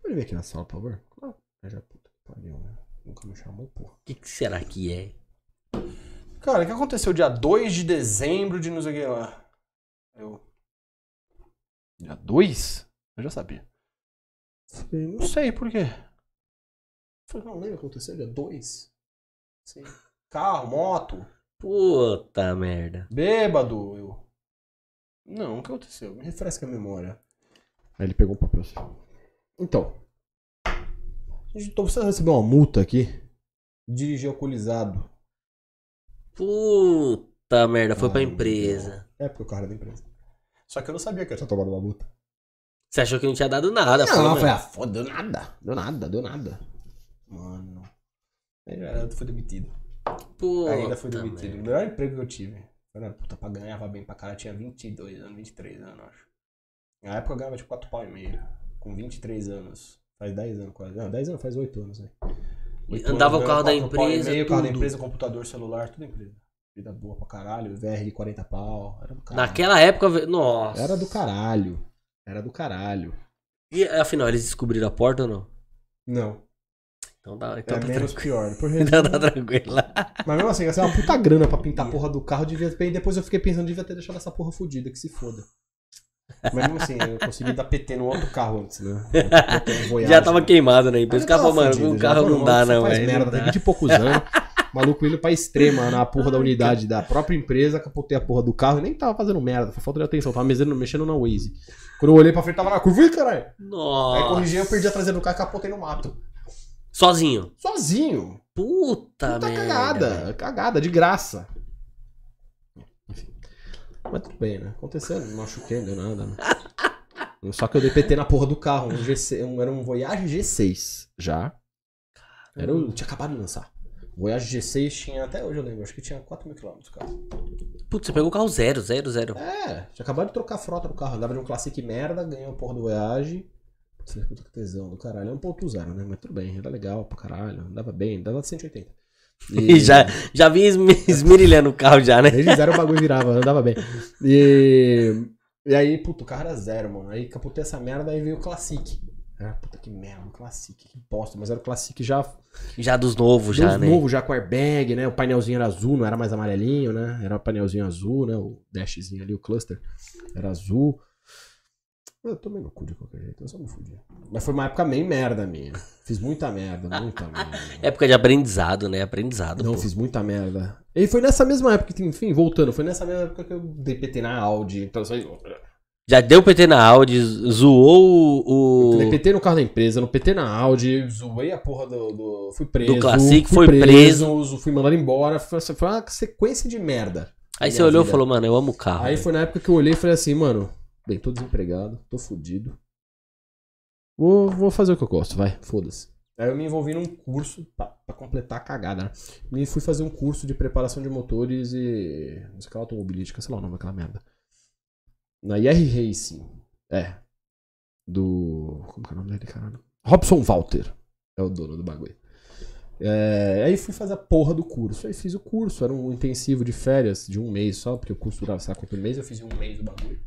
Pode vir aqui na sala, por favor? Claro. Aí já, puta que pariu, né? Nunca me chamou, porra. O que, que será que é? Cara, o que aconteceu dia 2 de dezembro de não sei o que lá? Eu. Dia 2? Eu já sabia. Falei, não sei por quê. Falei, não lembro o que aconteceu dia 2. Sim. [laughs] Carro, moto, Puta merda. bêbado. Eu. Não, o que aconteceu? Me refresca a memória. Aí ele pegou um papel assim. Então. Tô precisando receber uma multa aqui. Dirigir alcoolizado. Puta merda, foi pra Ai, empresa. É, porque o carro era da empresa. Só que eu não sabia que eu tinha tomado uma multa. Você achou que não tinha dado nada? Não, eu falei, "Mano, ah, foda, deu nada. Deu nada, deu nada. Mano. Aí já fui demitido. Puta Ainda fui demitido. O merda. melhor emprego que eu tive. Era, puta, pra ganhava bem pra cara. Eu tinha 22 anos, 23 anos, acho. Na época eu ganhava tipo 4 pau e meio. Com 23 anos. Faz 10 anos quase. Não, 10 anos faz 8 anos, né? Andava anos, o carro da empresa, meio, carro da empresa, computador, celular, tudo empresa. Vida boa pra caralho. VR 40 pau. Era do caralho. Naquela época, nossa. Era do caralho. Era do caralho. E afinal, eles descobriram a porta ou não? Não. Então tá, então é tá menos tranquilo. pior. Por [laughs] Então tá tranquilo. Mas mesmo assim, essa é uma puta grana pra pintar a [laughs] porra do carro. Devia... Depois eu fiquei pensando, devia ter deixado essa porra fodida, que se foda. Mas mesmo assim, eu consegui dar PT no outro carro antes, né? [laughs] Voyage, Já tava né? queimado, né? Por isso que mano, o carro não dá, "Mano, você não, faz merda, não tem dá." 20 e poucos anos. [laughs] Maluco indo pra extrema na porra da unidade da própria empresa, capotei a porra do carro e nem tava fazendo merda, foi falta de atenção, tava mexendo, mexendo na Waze. Quando eu olhei pra frente, tava na curva, ui, caralho. Aí Nossa. corrigi, eu perdi a traseira do carro e capotei no mato. Sozinho. Sozinho. Puta, Puta merda. cagada, cagada, de graça. Mas tudo bem, né? Aconteceu, não machuquei, não deu nada. Né? Só que eu dei PT na porra do carro. Um G6, um- era um Voyage G6 já. Era o, tinha acabado de lançar. O Voyage G6 tinha, até hoje eu lembro, acho que tinha 4 mil quilômetros o carro. Putz, você pegou o carro zero, zero, zero. É, tinha acabado de trocar a frota do carro. Andava de um Classic merda, ganhou a porra do Voyage. Putz, falei, puta que tesão do caralho. É um ponto zero, né? Mas tudo bem, era legal pra caralho. Andava bem, andava de 180. E [laughs] já, [laughs] já vi esmerilhando o carro já, né? Desde zero o bagulho virava, andava bem. E, e aí, puto, o carro era zero, mano. Aí capotei essa merda, aí veio o Classic. Ah, puta que merda, o Classic, que bosta. Mas era o Classic já, Já dos novos, já, né? novo, já com airbag, né? O painelzinho era azul, não era mais amarelinho, né? Era o painelzinho azul, né? O dashzinho ali, o cluster, era azul. Eu tomei no cu de qualquer jeito, eu só me fudi. Mas foi uma época meio merda minha. Fiz muita merda, muita [laughs] merda. Época de aprendizado, né? Aprendizado, Não, pô. fiz muita merda. E foi nessa mesma época, que, enfim, voltando, foi nessa mesma época que eu dei PT na Audi. Então, aí, Já deu PT na Audi, zoou o... eu dei. PT no carro da empresa, no PT na Audi, zoei a porra do. do- fui preso. Do Classic, fui foi preso. Fui mandado embora. Foi, uma sequência de merda. Aí você olhou e falou, mano, eu amo o carro. Aí foi na época que eu olhei e falei assim, mano, bem, tô desempregado, tô fudido. Vou, vou fazer o que eu gosto, vai, foda-se. Aí eu me envolvi num curso pra, pra completar a cagada, né? Me fui fazer um curso de preparação de motores e. Não sei que automobilística, sei lá o nome daquela merda. Na IR Racing. É. Do. Como que é o nome dele, caralho? Robson Walter. É o dono do bagulho. É, aí fui fazer a porra do curso. Aí fiz o curso, era um intensivo de férias de um mês só, porque o curso durava, lá quanto mês, eu fiz um mês o bagulho.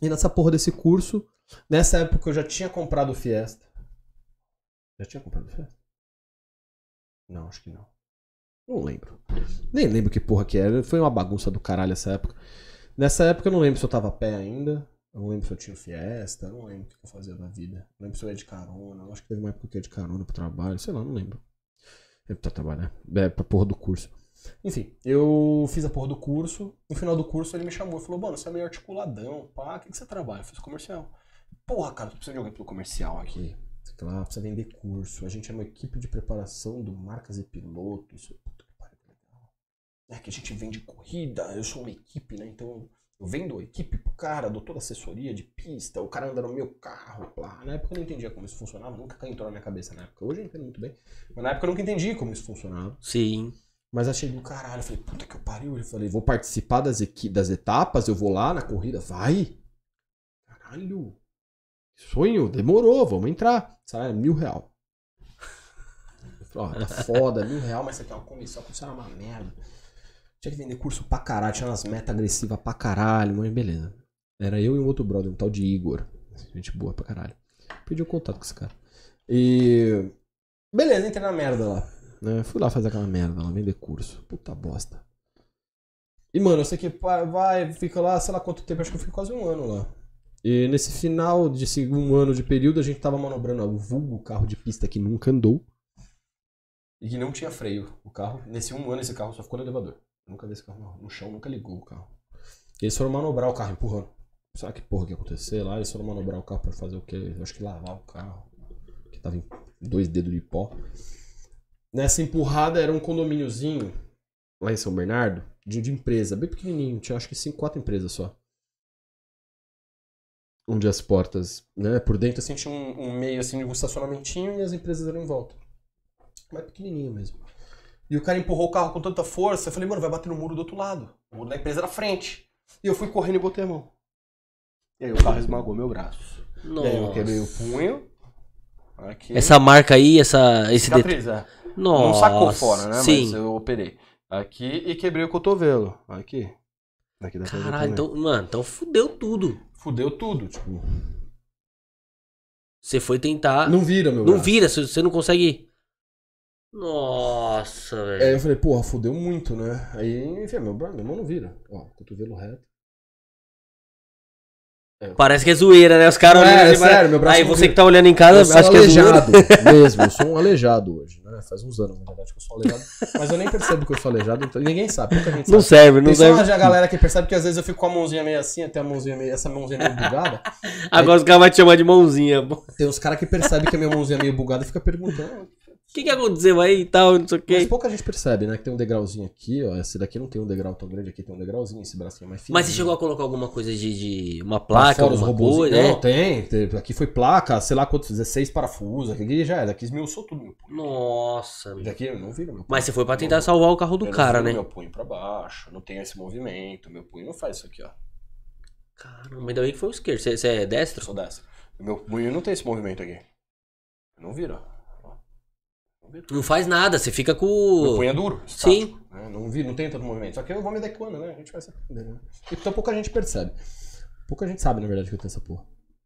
E nessa porra desse curso, nessa época eu já tinha comprado o Fiesta. Já tinha comprado o Fiesta? Não, acho que não. Não lembro. Nem lembro que porra que era. Foi uma bagunça do caralho essa época. Nessa época eu não lembro se eu tava a pé ainda. Eu não lembro se eu tinha Fiesta. Eu não lembro o que eu fazia da vida. Não lembro se eu ia de carona. Eu acho que teve uma época que eu ia de carona pro trabalho. Sei lá, não lembro. É pra trabalhar. É pra porra do curso. Enfim, eu fiz a porra do curso. No final do curso ele me chamou e falou: Mano, você é meio articuladão. Pá, o que, que você trabalha? Eu fiz comercial. Porra, cara, tô precisando de alguém pelo comercial aqui. Sei lá, precisa vender curso. A gente é uma equipe de preparação do marcas e pilotos. Puta que pariu, legal. É que a gente vende corrida, eu sou uma equipe, né? Então eu vendo a equipe pro cara, dou toda assessoria de pista, o cara anda no meu carro, lá. Na época eu não entendia como isso funcionava, nunca entrou na minha cabeça na época. Hoje eu entendo muito bem. Mas na época eu nunca entendi como isso funcionava. Sim. Mas achei do caralho. Eu falei, puta que eu pariu. Eu falei, vou participar das, das etapas, eu vou lá na corrida. Vai! Caralho! Sonho, demorou, vamos entrar. Sabe, mil real. Eu falei, ó, tá foda, mil real, mas você tem uma comissão, comissão era uma merda. Tinha que vender curso pra caralho, tinha umas metas agressivas pra caralho, mas beleza. Era eu e um outro brother, um tal de Igor. Gente boa pra caralho. Perdi o contato com esse cara. E. Beleza, entrei na merda lá. Né? Fui lá fazer aquela merda lá, vender curso. Puta bosta. E, mano, eu sei que vai, fica lá, sei lá quanto tempo, acho que eu fiquei quase um ano lá. E nesse final de segundo ano de período, a gente tava manobrando o vulgo carro de pista que nunca andou. E que não tinha freio. O carro, nesse um ano, esse carro só ficou no elevador. Nunca vi esse carro no- chão, nunca ligou o carro. E eles foram manobrar o carro empurrando. Sabe que porra que ia acontecer lá? Eles foram manobrar o carro pra fazer o quê? Eu acho que lavar o carro. Que tava em dois dedos de pó. Nessa empurrada era um condomíniozinho lá em São Bernardo, de, de empresa, bem pequenininho, tinha acho que cinco, quatro empresas só. Onde as portas, né, por dentro assim tinha um, um meio assim de um estacionamentinho e as empresas eram em volta. Mas pequenininho mesmo. E o cara empurrou o carro com tanta força, eu falei, mano, vai bater no muro do outro lado. O muro da empresa na frente. E eu fui correndo e botei a mão. E aí o carro esmagou meu braço. E aí eu quebrei o punho. Aqui. Essa marca aí, essa, esse cicatriz, é. Nossa. Não sacou fora, né? Sim. Mas eu operei. Aqui e quebrei o cotovelo. Aqui. Aqui dá Caralho, então, mano, então fudeu tudo. fudeu tudo, tipo. Você foi tentar. Não vira, meu Não braço. vira, você não consegue. Nossa, Aí velho. eu falei, porra, fudeu muito, né? Aí, enfim, meu, meu mão não vira. Ó, cotovelo reto. Parece que é zoeira, né? Os caras Não é, olhando é assim, sério, meu braço Aí não você que tá olhando em casa, Eu sou acho que é zoeira. aleijado [laughs] mesmo, eu sou um aleijado hoje, né? Faz uns anos, na verdade, que eu sou aleijado. Mas eu nem percebo que eu sou aleijado, então ninguém sabe, pouca gente Não sabe. serve, não Tem só serve. a galera que percebe que às vezes eu fico com a mãozinha meio assim, até a mãozinha meio, essa mãozinha meio bugada. [laughs] Agora os caras vão te chamar de mãozinha. Tem uns caras que percebem que a minha mãozinha é meio bugada e fica perguntando. Que, que aconteceu aí e tal, não sei o Mas quê. pouca gente percebe, né? Que tem um degrauzinho aqui, ó. Esse daqui não tem um degrau tão grande, aqui tem um degrauzinho, esse bracinho é mais fino. Mas você chegou a colocar alguma coisa de. de uma placa, alguma robôs. coisa? Não, É? tem, tem. Aqui foi placa, sei lá quantos, 16 parafusos. Aqui já era. Aqui esmiuçou tudo meu punho. Nossa. Daqui eu não viro meu punho. Mas você foi pra tentar Não- salvar o carro do eu não cara, viro né? Meu punho pra baixo, não tem esse movimento. Meu punho não faz isso aqui, ó. Caramba, ainda bem que foi o esquerdo. Você, você é Eu destro? sou dessa. Meu punho não tem esse movimento aqui. Não vira. Não faz nada, você fica com. O- punho é duro. Sim. estático, né? Não, vi, não tem tanto movimento. Só que eu vou me adequando, né? A gente vai se. Né? Então pouca gente percebe. Pouca gente sabe, na verdade, que eu tenho essa porra.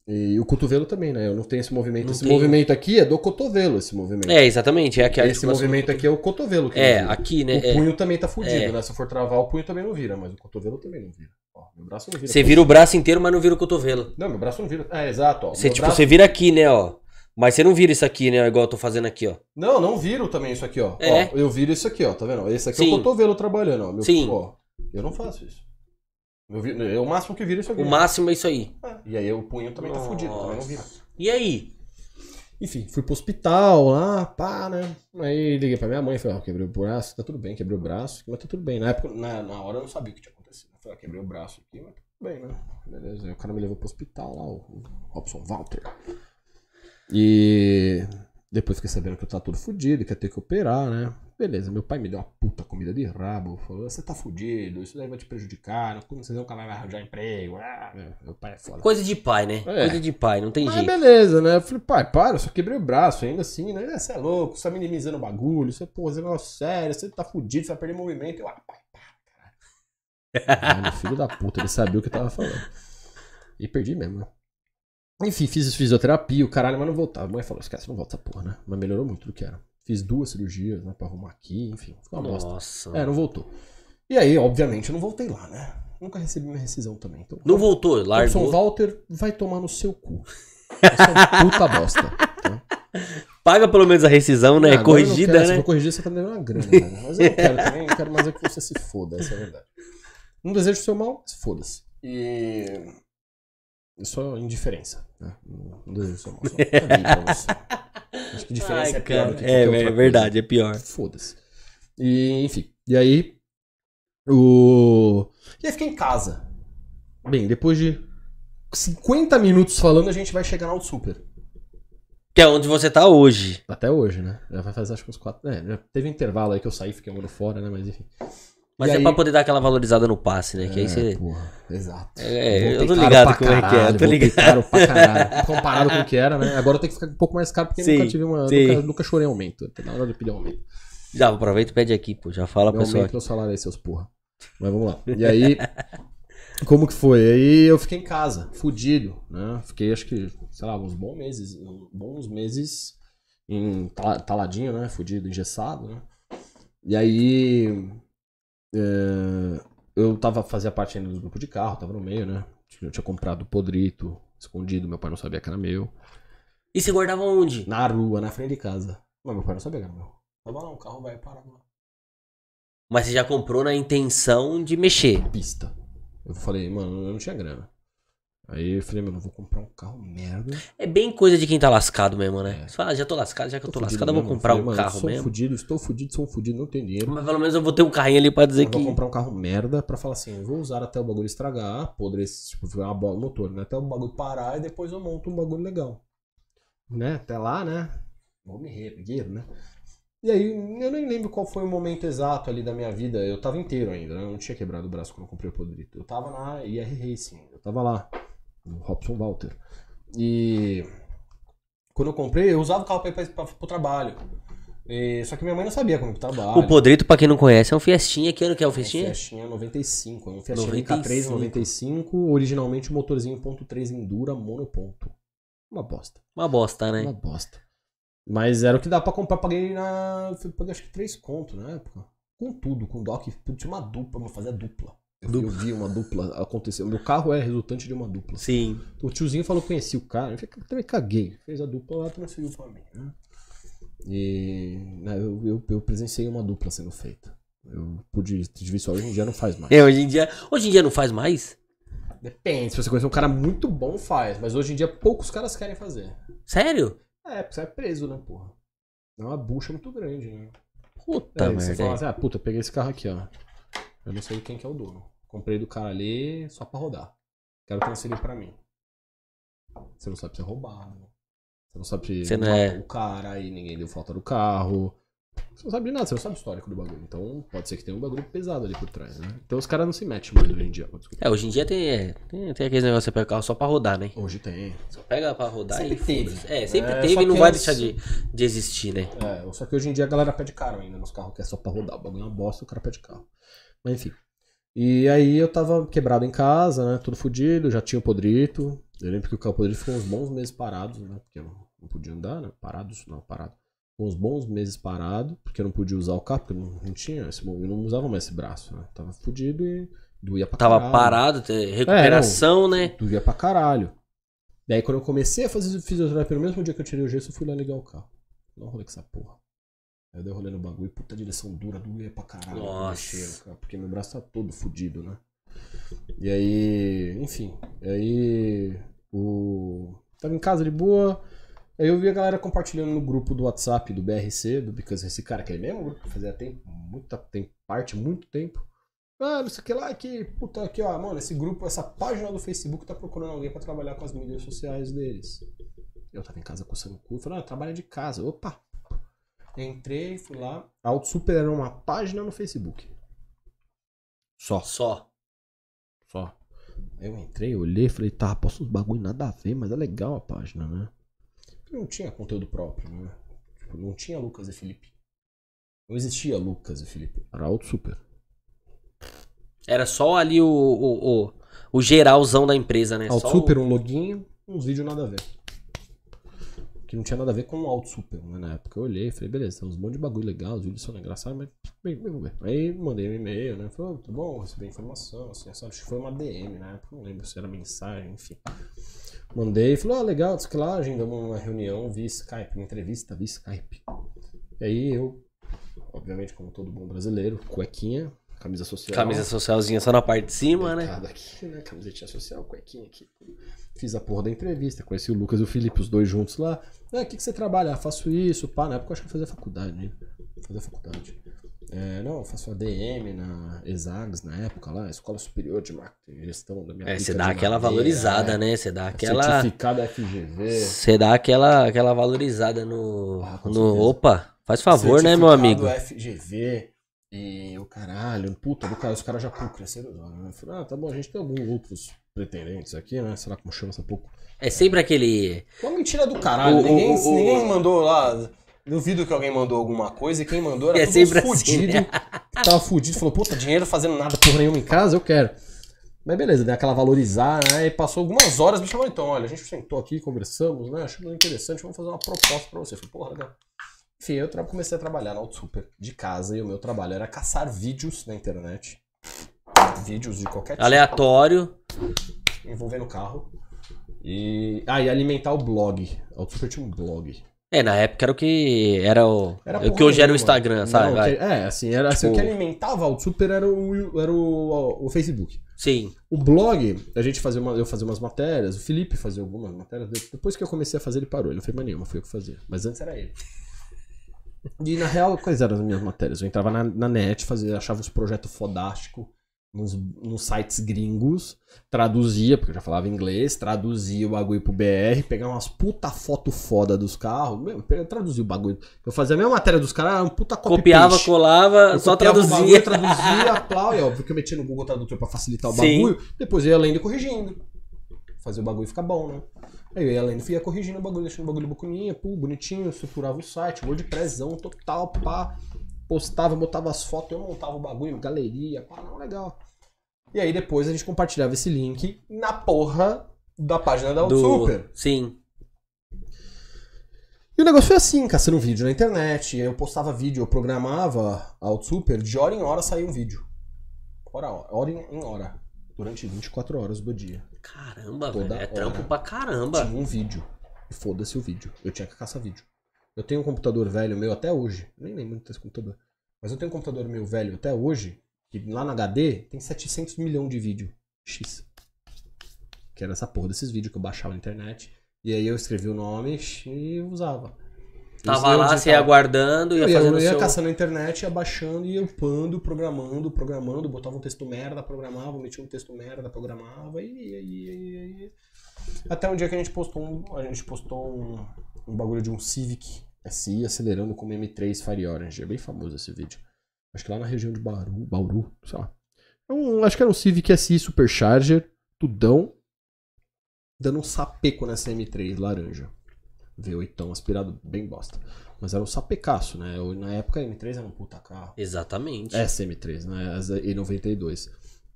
E o cotovelo também, né? Eu não tenho esse movimento. Não esse tem. movimento aqui é do cotovelo, esse movimento. É, exatamente. É aqui esse articulação do movimento aqui é o cotovelo. Que É, aqui, né? O É. punho também tá fudido, É. né? Se eu for travar, o punho também não vira, mas o cotovelo também não vira. Ó, meu braço não vira. Você vira o braço inteiro, mas não vira o cotovelo. Não, meu braço não vira. É, exato. Ó. Você, tipo, braço- você vira aqui, né, ó. Mas você não vira isso aqui, né? Igual eu tô fazendo aqui, ó. Não, não viro também isso aqui, ó. É. Ó, eu viro isso aqui, ó. Tá vendo? Esse aqui é Sim. o cotovelo trabalhando, ó. Meu, Sim. Ó, eu não faço isso. Eu é o máximo que vira isso aqui. O máximo é isso aí. É, E aí o punho também tá fudido, também não vira. E aí? Enfim, fui pro hospital lá, pá, né? Aí liguei pra minha mãe, falei, ó, quebrei o braço, tá tudo bem, quebrei o braço, mas tá tudo bem. Na época, na, na hora eu não sabia o que tinha acontecido. Eu falei, ó, quebrei o braço aqui, mas tá tudo bem, né? Beleza. Aí o cara me levou pro hospital lá, o Robson Walter. E depois fiquei sabendo que eu tava todo fudido, que ia ter que operar, né? Beleza, meu pai me deu uma puta comida de rabo, falou, você tá fudido, isso daí vai te prejudicar, não- você nunca vai arranjar emprego. Ah, meu pai é foda. Coisa de pai, né? É. Coisa de pai, não tem Mas jeito. beleza, né? Eu falei, pai, para, eu só quebrei o braço ainda assim, né? Você é louco, você tá minimizando o bagulho, você, pô, você é negócio sério, você tá fudido, você vai perder movimento. Eu, ah, pai, para, caralho. [laughs] Mano, filho da puta, ele sabia o que eu tava falando. E perdi mesmo, né? Enfim, fiz fisioterapia, o caralho, mas não voltava. A mãe falou, esquece, não volta essa porra, né? Mas melhorou muito do que era. Fiz duas cirurgias, né, pra arrumar aqui, enfim, ficou uma bosta. Nossa. É, não voltou. E aí, obviamente, eu não voltei lá, né? Nunca recebi minha rescisão também. Então, Não voltou, largou. Walter vai tomar no seu cu. É um puta bosta. Tá? Paga pelo menos a rescisão, né? Ah, não Corrigida, quero, Se né? for corrigir, você tá me dando uma grana, cara. Mas eu não quero também, eu quero mais é que você se foda, essa é a verdade. Não desejo o seu mal, foda-se. E. Só indiferença. Né? Não desejo mal, [laughs] você. Acho que diferença Ai, é pior do que é, é coisa. verdade, é pior. Foda-se. E, enfim. E aí. O. E aí fiquei em casa. Bem, depois de 50 minutos falando, a gente vai chegar na Auto Super. Que é onde você tá hoje. Até hoje, né? Já vai fazer acho que uns quatro. É, já teve um intervalo aí que eu saí, fiquei um ano fora, né? Mas enfim. Mas E é aí- pra poder dar aquela valorizada no passe, né? Que aí É, você. Porra, exato. É, eu tô ligado como é que é, caralho, tô ligado. caro pra caralho. [laughs] Comparado com o que era, né? Agora tem que ficar um pouco mais caro porque Sim, nunca tive uma. Nunca, nunca chorei aumento. Na hora de pedir aumento. Já aproveita e pede aqui, pô. Já fala, Meu pessoal. aumento meu salário aí, seus porra. Mas vamos lá. E aí. [laughs] Como que foi? Aí eu fiquei em casa, fudido, né? Fiquei acho que, sei lá, uns bons meses, uns bons meses em tala- taladinho, né? Fudido, engessado, né? E aí é, eu tava fazia parte ainda do grupo de carro, tava no meio, né? Eu tinha comprado o podrito, escondido, meu pai não sabia que era meu. E você guardava onde? Na rua, na frente de casa. Mas meu pai não sabia que era meu. Tava lá, um carro vai parar lá. Mas você já comprou na intenção de mexer. Pista. Eu falei, mano, eu não tinha grana. Aí eu falei, mano, eu vou comprar um carro merda. É bem coisa de quem tá lascado mesmo, né? É. Você fala, ah, já tô lascado, já que eu tô lascado, eu vou comprar falei, um mano, carro sou mesmo. fudido, estou fudido, sou fudido, não tenho dinheiro. Mas pelo menos eu vou ter um carrinho ali pra dizer Eu que. vou comprar um carro merda pra falar assim, eu vou usar até o bagulho estragar, podre, tipo, uma bola motor, né? Até o bagulho parar e depois eu monto um bagulho legal. Né? Até lá, né? Vou me reerguer, né? E aí, eu nem lembro qual foi o momento exato ali da minha vida. Eu tava inteiro ainda, né? Eu não tinha quebrado o braço quando eu comprei o podrito. Eu tava na IR Racing, eu tava lá, no Robson Walter. E quando eu comprei, eu usava o carro pra ir pra, pra, pro trabalho. E- só que minha mãe não sabia como que trabalha. O Podrito, pra quem não conhece, é um Fiestinha. Que ano que é o Um Fiestinha? Fiestinha 95, é um Fiestinha 95. MK3 95, originalmente um motorzinho 1.3 Endura monoponto. Uma bosta. Uma bosta, né? Uma bosta. Mas era o que dá pra comprar, paguei na. Paguei acho que 3 conto na época. Com tudo, com dock, tudo, tinha uma dupla, fazia dupla. Eu, Dupla. Eu vi uma dupla acontecer. O meu carro é resultante de uma dupla. Sim. O tiozinho falou que conhecia o cara, eu também caguei. Fez a dupla lá, transferiu pra mim. Né? E né, eu, eu, eu presenciei uma dupla sendo feita. Eu pude ter visto hoje em dia não faz mais. É, hoje em dia. Hoje em dia não faz mais? Depende, se você conhecer um cara muito bom, faz. Mas hoje em dia poucos caras querem fazer. Sério? É, porque você é preso, né, porra? É uma bucha muito grande, né? Puta É, você merda. fala assim, ah, puta, peguei esse carro aqui, ó. Eu não sei quem que é o dono. Comprei do cara ali só pra rodar. Quero transferir pra mim. Você não sabe se é roubado. Você não sabe se Você não é- o cara aí ninguém deu falta do carro. Você não sabe de nada, você não sabe o histórico do bagulho. Então pode ser que tenha um bagulho pesado ali por trás, né? Então os caras não se metem mais hoje em dia. É, hoje em dia tem, é, tem, tem aquele negócio de você pega o carro só pra rodar, né? Hoje tem. Só pega pra rodar Sempre e teve. É, sempre É, teve e não que vai antes- deixar de, de existir, né? É, só que hoje em dia a galera pede caro ainda nos carros que é só pra rodar. O bagulho é uma bosta, o cara pede carro. Mas enfim. E aí eu tava quebrado em casa, né? Tudo fudido, já tinha o podrito. Eu lembro que o carro podrito ficou uns bons meses parados, né? Porque eu não, não podia andar, né? Parados, não, parado. Ficou uns bons meses parado, porque eu não podia usar o carro, porque eu não, não tinha esse eu não usava mais esse braço, né? Tava fudido e doía pra Tava caralho. parado, te- recuperação, né? Doía pra caralho. Daí quando eu comecei a fazer fisioterapia, no mesmo dia que eu tirei o gesso, eu fui lá ligar o carro. Não rolê com essa porra. Aí eu dei rolê no bagulho, puta direção dura, doía pra caralho. Nossa. mexer, cara, porque meu braço tá todo fudido, né? E aí, enfim. Aí o. Tava em casa de boa. Aí eu vi a galera compartilhando no grupo do WhatsApp do BRC, do Because esse cara, aquele mesmo grupo que fazia tempo, muita tem parte, muito tempo. Ah, não sei o que lá, que puta aqui, ó, mano, esse grupo, essa página do Facebook tá procurando alguém pra trabalhar com as mídias sociais deles. Eu tava em casa coçando o cu, falei, ah, trabalha de casa. Opa! Entrei, fui lá. Auto Super era uma página no Facebook. Só. Só. Só. Eu entrei, olhei, falei, tá, posso uns bagulho nada a ver, mas é legal a página, né? Não tinha conteúdo próprio, né? Tipo, não tinha Lucas e Felipe. Não existia Lucas e Felipe. Era Auto Super. Era só ali o, o, o, o geralzão da empresa, né? Auto Só Super, o... um login, uns vídeos nada a ver. Que não tinha nada a ver com o Auto Super, né? Na época eu olhei, falei, beleza, tem uns monte de bagulho legal, os vídeos são engraçados, mas bem, bem, ver. Aí mandei um e-mail, né? Falei, tá bom, recebi informação, assim, acho que foi uma DM na época, não lembro se era mensagem, enfim. Mandei, falou, ah, legal, disse que lá, agendamos uma reunião via Skype, uma entrevista via Skype. E aí eu, obviamente, como todo bom brasileiro, cuequinha, camisa social. Camisa socialzinha só na parte de cima, né? Aqui, né? Camisetinha social, cuequinha aqui. Fiz a porra da entrevista, conheci o Lucas e o Felipe, os dois juntos lá. Ah, o que, que você trabalha? Ah, faço isso, pá. Na época eu acho que eu fazia faculdade, né? Fazia faculdade. É, não, eu faço ADM na Exags na época lá, Escola Superior de Marketing e Gestão da minha É, você dá aquela madeira, valorizada, é. né? Você dá aquela. Certificado FGV. Você dá aquela, aquela valorizada no. Ah, no opa, faz favor, né, meu amigo? FGV e o caralho, puta do cara, os caras já pô, cresceram né? Eu falei, ah, tá bom, a gente tem alguns outros pretendentes aqui, né? Sei lá como chama essa pouco. É sempre aquele. Uma mentira do caralho. O- ninguém, o- o- ninguém mandou lá. Duvido que alguém mandou alguma coisa e quem mandou era É sempre uns assim, fudido. né? Tava fudido, falou, puta, dinheiro fazendo nada porra nenhuma em casa, eu quero. Mas beleza, deu aquela valorizar, né? E passou algumas horas, me chamou então, olha, a gente sentou aqui, conversamos, né? Achamos interessante, vamos fazer uma proposta pra você. Eu falei, porra, legal. Enfim, eu comecei a trabalhar na Auto Super de casa e o meu trabalho era caçar vídeos na internet. Vídeos de qualquer tipo Aleatório. envolvendo o carro. E. Ah, e alimentar o blog. A Auto Super tinha um blog. É, na época era o que. Era o. Era o que hoje era o. Instagram, sabe? Não, Vai. que- é, assim, era assim, o Tipo- que alimentava a Auto Super era o, era o, o Facebook. Sim. O blog, a gente fazia uma, eu fazia umas matérias, o Felipe fazia algumas matérias. Depois que eu comecei a fazer, ele parou. Ele não fez mais nenhuma, foi eu que fazia. Mas antes era ele. E na real, quais eram as minhas matérias? Eu entrava na, na net, fazia, achava uns projetos fodásticos nos, nos sites gringos, traduzia, porque eu já falava inglês, traduzia o bagulho pro BR, pegava umas puta foto foda dos carros, meu, traduzia o bagulho. Eu fazia a mesma matéria dos caras, era um puta copy Copiava, colava, Eu só traduzia. bagulho, traduzia, [laughs] plau, e óbvio que eu metia no Google Tradutor pra facilitar o Sim. bagulho, depois eu ia lendo e corrigindo. fazer o bagulho ficar bom, né? Aí eu e a Helene ia corrigindo o bagulho, deixando o bagulho bocuninha, pô, bonitinho, estruturava o site, WordPressão total, pá. Postava, botava as fotos, eu montava o bagulho, galeria, pá, não, legal. E aí depois a gente compartilhava esse link na porra da página da Do... Super. Sim. E o negócio foi assim, caçando vídeo na internet. Eu postava vídeo, eu programava a Super, de hora em hora saía um vídeo. Hora, hora em hora. Durante 24 horas do dia. Caramba, Toda velho. É trampo pra caramba. Tinha um vídeo. E foda-se o vídeo. Eu tinha que caçar vídeo. Eu tenho um computador velho meu até hoje. Nem lembro desse computador. Mas eu tenho um computador meu velho até hoje. Que lá na HD tem 700 milhões de vídeo. X. Que era essa porra desses vídeos que eu baixava na internet. E aí eu escrevi o nome e usava. Tava lá, você ia aguardando, ia Eu fazendo eu ia seu... caçando na internet, ia baixando, ia upando, programando, programando, botava um texto merda, programava, metia um texto merda, programava e ia, ia, ia, ia. Até um dia que a gente postou um, a gente postou um, um bagulho de um Civic SI acelerando com M3 Fire Orange. É bem famoso esse vídeo. Acho que lá na região de Bauru, Bauru sei lá. É um- acho que era um Civic SI Supercharger, tudão, dando um sapeco nessa M3 laranja. V8 aspirado bem bosta. Mas era um sapecaço, né? Eu- Na época a M3 era um puta carro. Exatamente. Essa M3, né? As E92.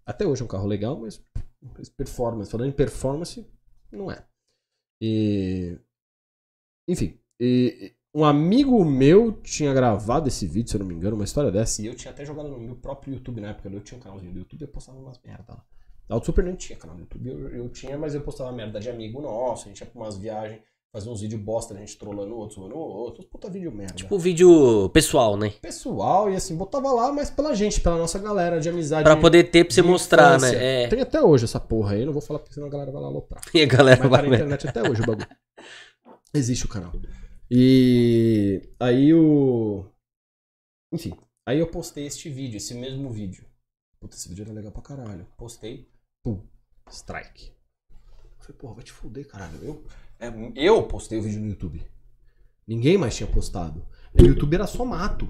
Até hoje é um carro legal, mas performance, falando em performance, não é. E. Enfim. e- um amigo meu tinha gravado esse vídeo, se eu não me engano, uma história dessa, e eu tinha até jogado no meu próprio YouTube na época. Eu tinha um canalzinho do YouTube e eu postava umas merda lá. Auto Super nem tinha canal no YouTube, eu, eu tinha, mas eu postava merda de amigo nosso, a gente ia pra umas viagens, fazia uns vídeos bosta, a gente trollando o outro, zoando o outro, puta vídeo merda Tipo vídeo pessoal, né? pessoal e assim, botava lá, mas pela gente, pela nossa galera de amizade. Pra poder ter pra você mostrar, infância. né? É. Tem até hoje essa porra aí, não vou falar porque senão a galera vai lá aloprar. [laughs] E a galera Mas tá vai na internet até hoje o bagulho. Existe o canal. E aí o. Enfim, aí eu postei este vídeo, esse mesmo vídeo. Puta, esse vídeo era legal pra caralho. Postei, pum, strike. Eu falei, porra, vai te fuder, caralho. Eu, é, eu postei o vídeo no YouTube. Ninguém mais tinha postado. O YouTube era só mato.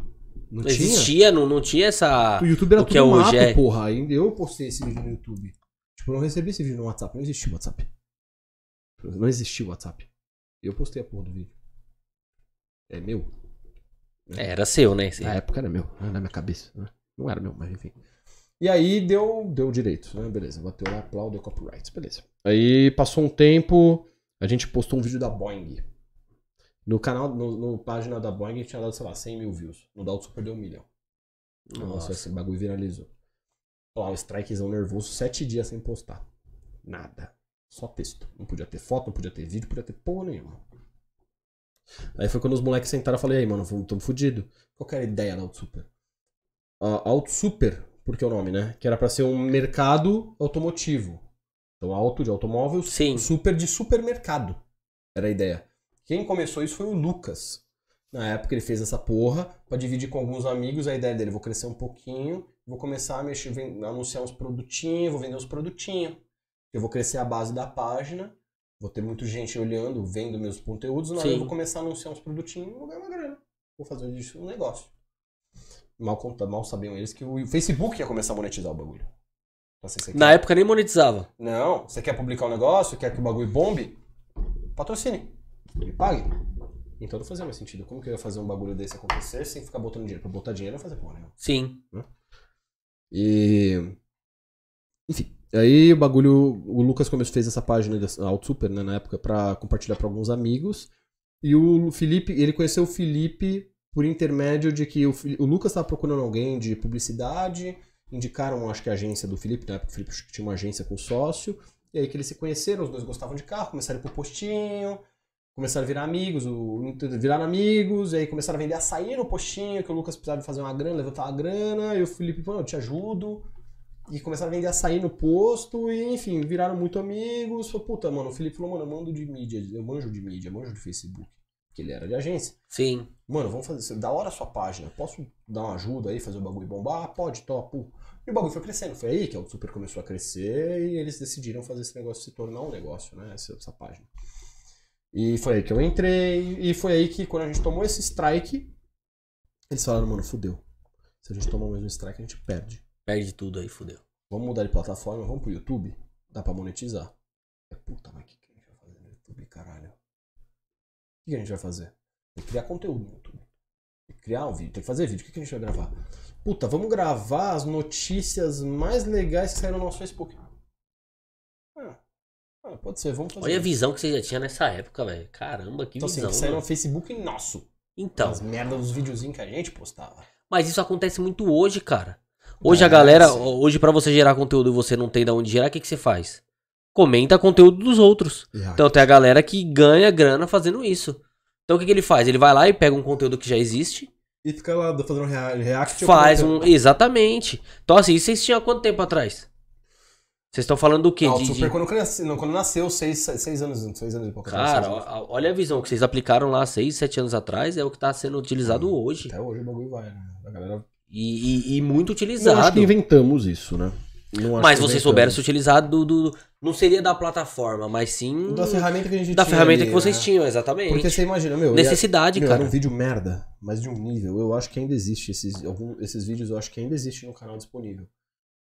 Não tinha. Existia, não, não tinha essa. O YouTube era O que tudo é mato, é. porra. Ainda eu postei esse vídeo no YouTube. Tipo, eu não recebi esse vídeo no WhatsApp. Não existia o WhatsApp. Não existia o WhatsApp. Eu postei a porra do vídeo. É meu? É, Era seu, né? Na época era meu, né, na minha cabeça. né? Não era meu, mas enfim. E aí deu, deu direito, né? Beleza, bateu lá, aplaudo, copyright, beleza. Aí passou um tempo, a gente postou um vídeo da Boeing. No canal, no, no página da Boeing tinha dado, sei lá, 100 mil views. No da Auto Super deu um milhão. Nossa, Nossa. esse bagulho viralizou. Lá, o strikezão nervoso, sete dias sem postar. Nada. Só texto. Não podia ter foto, não podia ter vídeo, não podia ter porra nenhuma. Aí foi quando os moleques sentaram e falei, aí, mano, tamo fudido. Qual que era a ideia da Auto Super? A Auto Super, porque é o nome, né? Que era pra ser um mercado automotivo. Então, auto de automóvel, Sim. super de supermercado. Era a ideia. Quem começou isso foi o Lucas. Na época ele fez essa porra pra dividir com alguns amigos a ideia dele. Vou crescer um pouquinho, vou começar a mexer, anunciar uns produtinhos, vou vender uns produtinhos. Eu vou crescer a base da página, vou ter muita gente olhando, vendo meus conteúdos, na hora eu vou começar a anunciar uns produtinhos e vou ganhar uma grana. Vou fazer disso um negócio. Mal, conta, mal sabiam eles que o Facebook ia começar a monetizar o bagulho. Você Na quer. época nem monetizava. Não, você quer publicar um negócio, quer que o bagulho bombe? Patrocine. Me pague. Então não fazia mais sentido. Como que eu ia fazer um bagulho desse acontecer sem ficar botando dinheiro? Pra botar dinheiro eu ia fazer porra nenhuma. Sim. E. Enfim. Aí o bagulho. O Lucas começou, fez essa página da Auto Super, né, na época, pra compartilhar pra alguns amigos. E o Felipe, ele conheceu o Felipe por intermédio de que o, o Lucas tava procurando alguém de publicidade. Indicaram, acho que a agência do Felipe, na época o Felipe tinha uma agência com sócio. E aí que eles se conheceram, os dois gostavam de carro, começaram a ir pro postinho, começaram a virar amigos, o, viraram amigos, e aí começaram a vender açaí no postinho, que o Lucas precisava fazer uma grana, levantar uma grana, e o Felipe falou, eu te ajudo. E começaram a vender açaí no posto, e enfim, viraram muito amigos. Falei, puta, mano, o Felipe falou, mano, eu mando de mídia, eu manjo de mídia, eu manjo de Facebook. Que ele era de agência. Sim. Mano, vamos fazer isso. Da hora a sua página. Posso dar uma ajuda aí, fazer o bagulho bombar? Pode, topo. E o bagulho foi crescendo. Foi aí que o Super começou a crescer e eles decidiram fazer esse negócio se tornar um negócio, né? Essa, essa página. E foi aí que eu entrei. E foi aí que quando a gente tomou esse strike, eles falaram, mano, fudeu. Se a gente tomar mais um strike, a gente perde. Perde tudo aí, fudeu. Vamos mudar de plataforma, vamos pro YouTube. Dá pra monetizar. É puta, mas o que, que a gente vai fazer no YouTube, caralho? O que, que a gente vai fazer? Tem que criar conteúdo no YouTube. Tem que criar um vídeo, tem que fazer vídeo. O que, que a gente vai gravar? Puta, vamos gravar as notícias mais legais que saíram no nosso Facebook. Ah, ah, pode ser, vamos fazer. Olha a isso. visão que você já tinha nessa época, velho. Caramba, que Então, assim, visão. que saíram no mano. Facebook nosso. Então, As merdas dos videozinhos que a gente postava. mas isso acontece muito hoje, cara. Hoje a galera, hoje pra você gerar conteúdo e você não tem de onde gerar, o que, que você faz? Comenta conteúdo dos outros. Então tem a galera que ganha grana fazendo isso. Então o que, que ele faz? Ele vai lá e pega um conteúdo que já existe, E fica lá fazendo rea- react. faz eu um. Exatamente. Então assim, isso vocês tinham há quanto tempo atrás? Vocês estão falando do quê? Ah, o De- de- Super quando, nasceu, não, quando nasceu, seis, seis anos, seis anos e pouco. Cara, seis anos. olha a visão que vocês aplicaram lá 6, 7 anos atrás, é o que tá sendo utilizado Hum, hoje. Até hoje o bagulho vai, né? A galera... E, e- e muito Não acho utilizado. que inventamos isso, né? Mas se vocês souberam se utilizar do, do- Não seria da plataforma, mas sim. Da ferramenta que a gente da tinha ferramenta ali, que vocês né? tinham, exatamente. Porque você imagina, meu... Necessidade, Meu, cara. Era um vídeo merda, mas de um nível. Eu acho que ainda existe. Esses, algum, esses vídeos eu acho que ainda existe no canal disponível.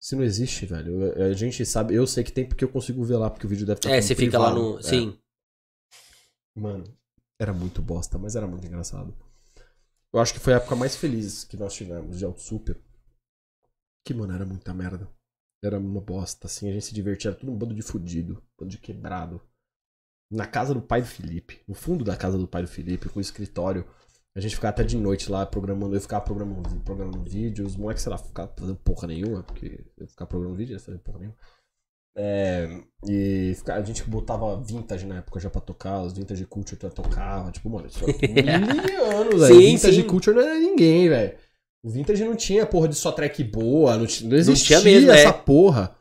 Se não existe, velho, eu- a gente sabe, eu sei que tem porque eu consigo ver lá, porque o vídeo deve estar É, você fica lá privado. no. É. Sim. Mano, era muito bosta, mas era muito engraçado. Eu acho que foi a época mais feliz que nós tivemos de Auto Super. Que, mano, era muita merda. Era uma bosta, assim, a gente se divertia, era tudo um bando de fudido, um bando de quebrado. Na casa do pai do Felipe, no fundo da casa do pai do Felipe, com o escritório. A gente ficava até de noite lá programando, eu ficava programando, programando vídeo, os moleques, sei lá, ficavam fazendo porra nenhuma, porque eu ficava programando vídeo, eles faziam porra nenhuma. É, e a gente botava vintage na época já pra tocar, os vintage culture tocava, tipo, mano, isso é [laughs] mil anos, velho. Vintage sim. culture não era ninguém, velho. O vintage não tinha porra de só track boa, não, não existia mesmo, é. essa porra.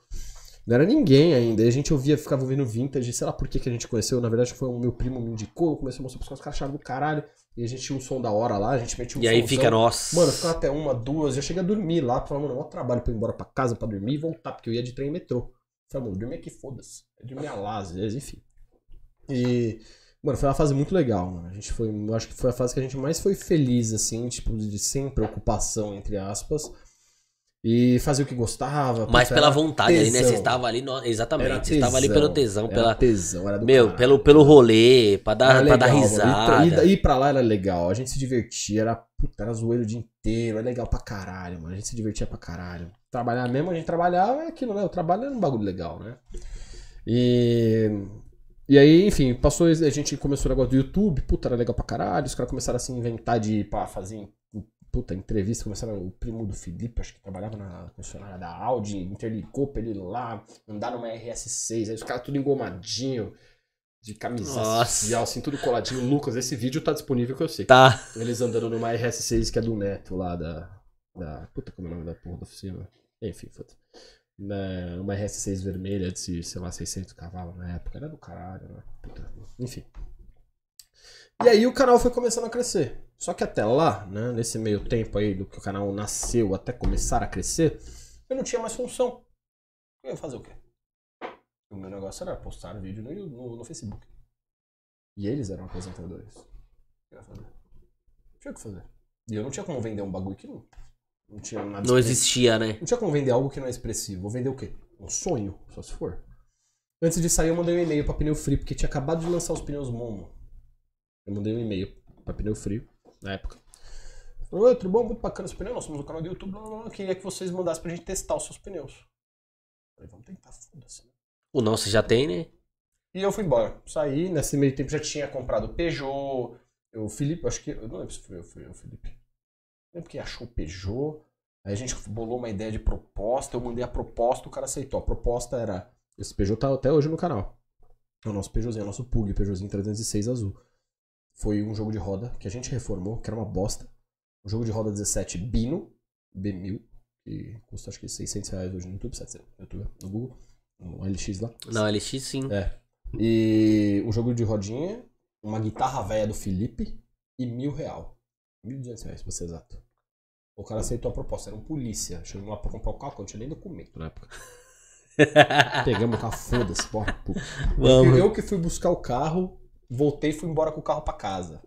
Não era ninguém ainda. E a gente ouvia, ficava ouvindo vintage, sei lá por que, que a gente conheceu. Na verdade, foi o meu primo me indicou, começou a mostrar pros caras, os caras acharam do caralho. E a gente tinha um som da hora lá, a gente metia um E aí fica, nossa. Mano, eu ficava até uma, duas, já cheguei a dormir lá, falava, mano, maior trabalho pra eu ir embora pra casa pra dormir e voltar, porque eu ia de trem e metrô. Falei, mano, dormir aqui, foda-se. Eu dormia lá, às vezes, enfim. E, mano, foi uma fase muito legal, mano. A gente foi, eu acho que foi a fase que a gente mais foi feliz, assim, tipo, de sem preocupação, entre aspas. E fazer o que gostava. Mas pela vontade ali, né? tesão. Você estava ali, no- exatamente. Era Você estava ali tesão, pelo tesão, era pela. tesão, era do Meu, caralho. pelo, pelo rolê, pra dar, Era pra dar legal, risada. Ir pra, ir, ir pra lá era legal. A gente se divertia, era, puta, era zoeiro o dia inteiro. Era legal pra caralho, mano. A gente se divertia pra caralho. Trabalhar mesmo, a gente trabalhava é aquilo, né? O trabalho era um bagulho legal, né? E. E aí, enfim, passou. A gente começou o negócio do YouTube, puta, era legal pra caralho. Os caras começaram a se inventar de pra fazer. Puta, entrevista, começaram o primo do Felipe, acho que trabalhava na concessionária da Audi, interligou pra ele lá, andar numa RS6, aí os caras tudo engomadinho, de camisa social, assim, tudo coladinho. Lucas, esse vídeo tá disponível que eu sei. Tá. Eles andando numa RS6 que é do Neto lá da. da puta, como é o nome da porra da oficina? Enfim, foda na, Uma RS6 vermelha de, sei lá, 600 cavalos na época. Era do caralho, né? Enfim. E aí o canal foi começando a crescer. Só que até lá, né, nesse meio tempo aí do que o canal nasceu até começar a crescer, eu não tinha mais função. Eu ia fazer o quê? O meu negócio era postar vídeo no, no, no Facebook. E eles eram apresentadores. O que eu ia fazer? Tinha o que fazer. E eu não tinha como vender um bagulho que não, não tinha nada Não existia, né? Não tinha como vender algo que não é expressivo. Vou vender o quê? Um sonho, só se for. Antes de sair, eu mandei um e-mail pra Pneu Free, porque tinha acabado de lançar os pneus Momo. Eu mandei um e-mail pra Pneu Free, na época. Falei, Oi, tudo bom? Muito bacana esse pneu. Nós somos um canal do YouTube. Eu queria que vocês mandassem pra gente testar os seus pneus. Falei, vamos tentar, foda-se. O nosso já tem, né? E eu fui embora. Saí, nesse meio tempo já tinha comprado o Peugeot. O Felipe, acho que. Eu não lembro se foi eu, foi eu, o Felipe. Lembro que achou o Peugeot. Aí a gente bolou uma ideia de proposta. Eu mandei a proposta, o cara aceitou. A proposta era. Esse Peugeot tá até hoje no canal. É o nosso Peugeotzinho, é o nosso Pug, Peugeotzinho 306 azul. Foi um jogo de roda que a gente reformou, que era uma bosta. Um jogo de roda 17 Bino, B1000, que custa acho que 600 reais hoje no YouTube, 700 no YouTube, no Google, no LX lá. Não, LX sim. É. E um jogo de rodinha, uma guitarra velha do Felipe e mil real. Mil duzentos reais, pra ser exato. O cara aceitou a proposta, era um polícia. Chegou lá pra comprar o carro, não tinha nem documento na época. [laughs] Pegamos o carro, foda-se, porra. Vamos. Eu que fui buscar o carro, voltei e fui embora com o carro pra casa.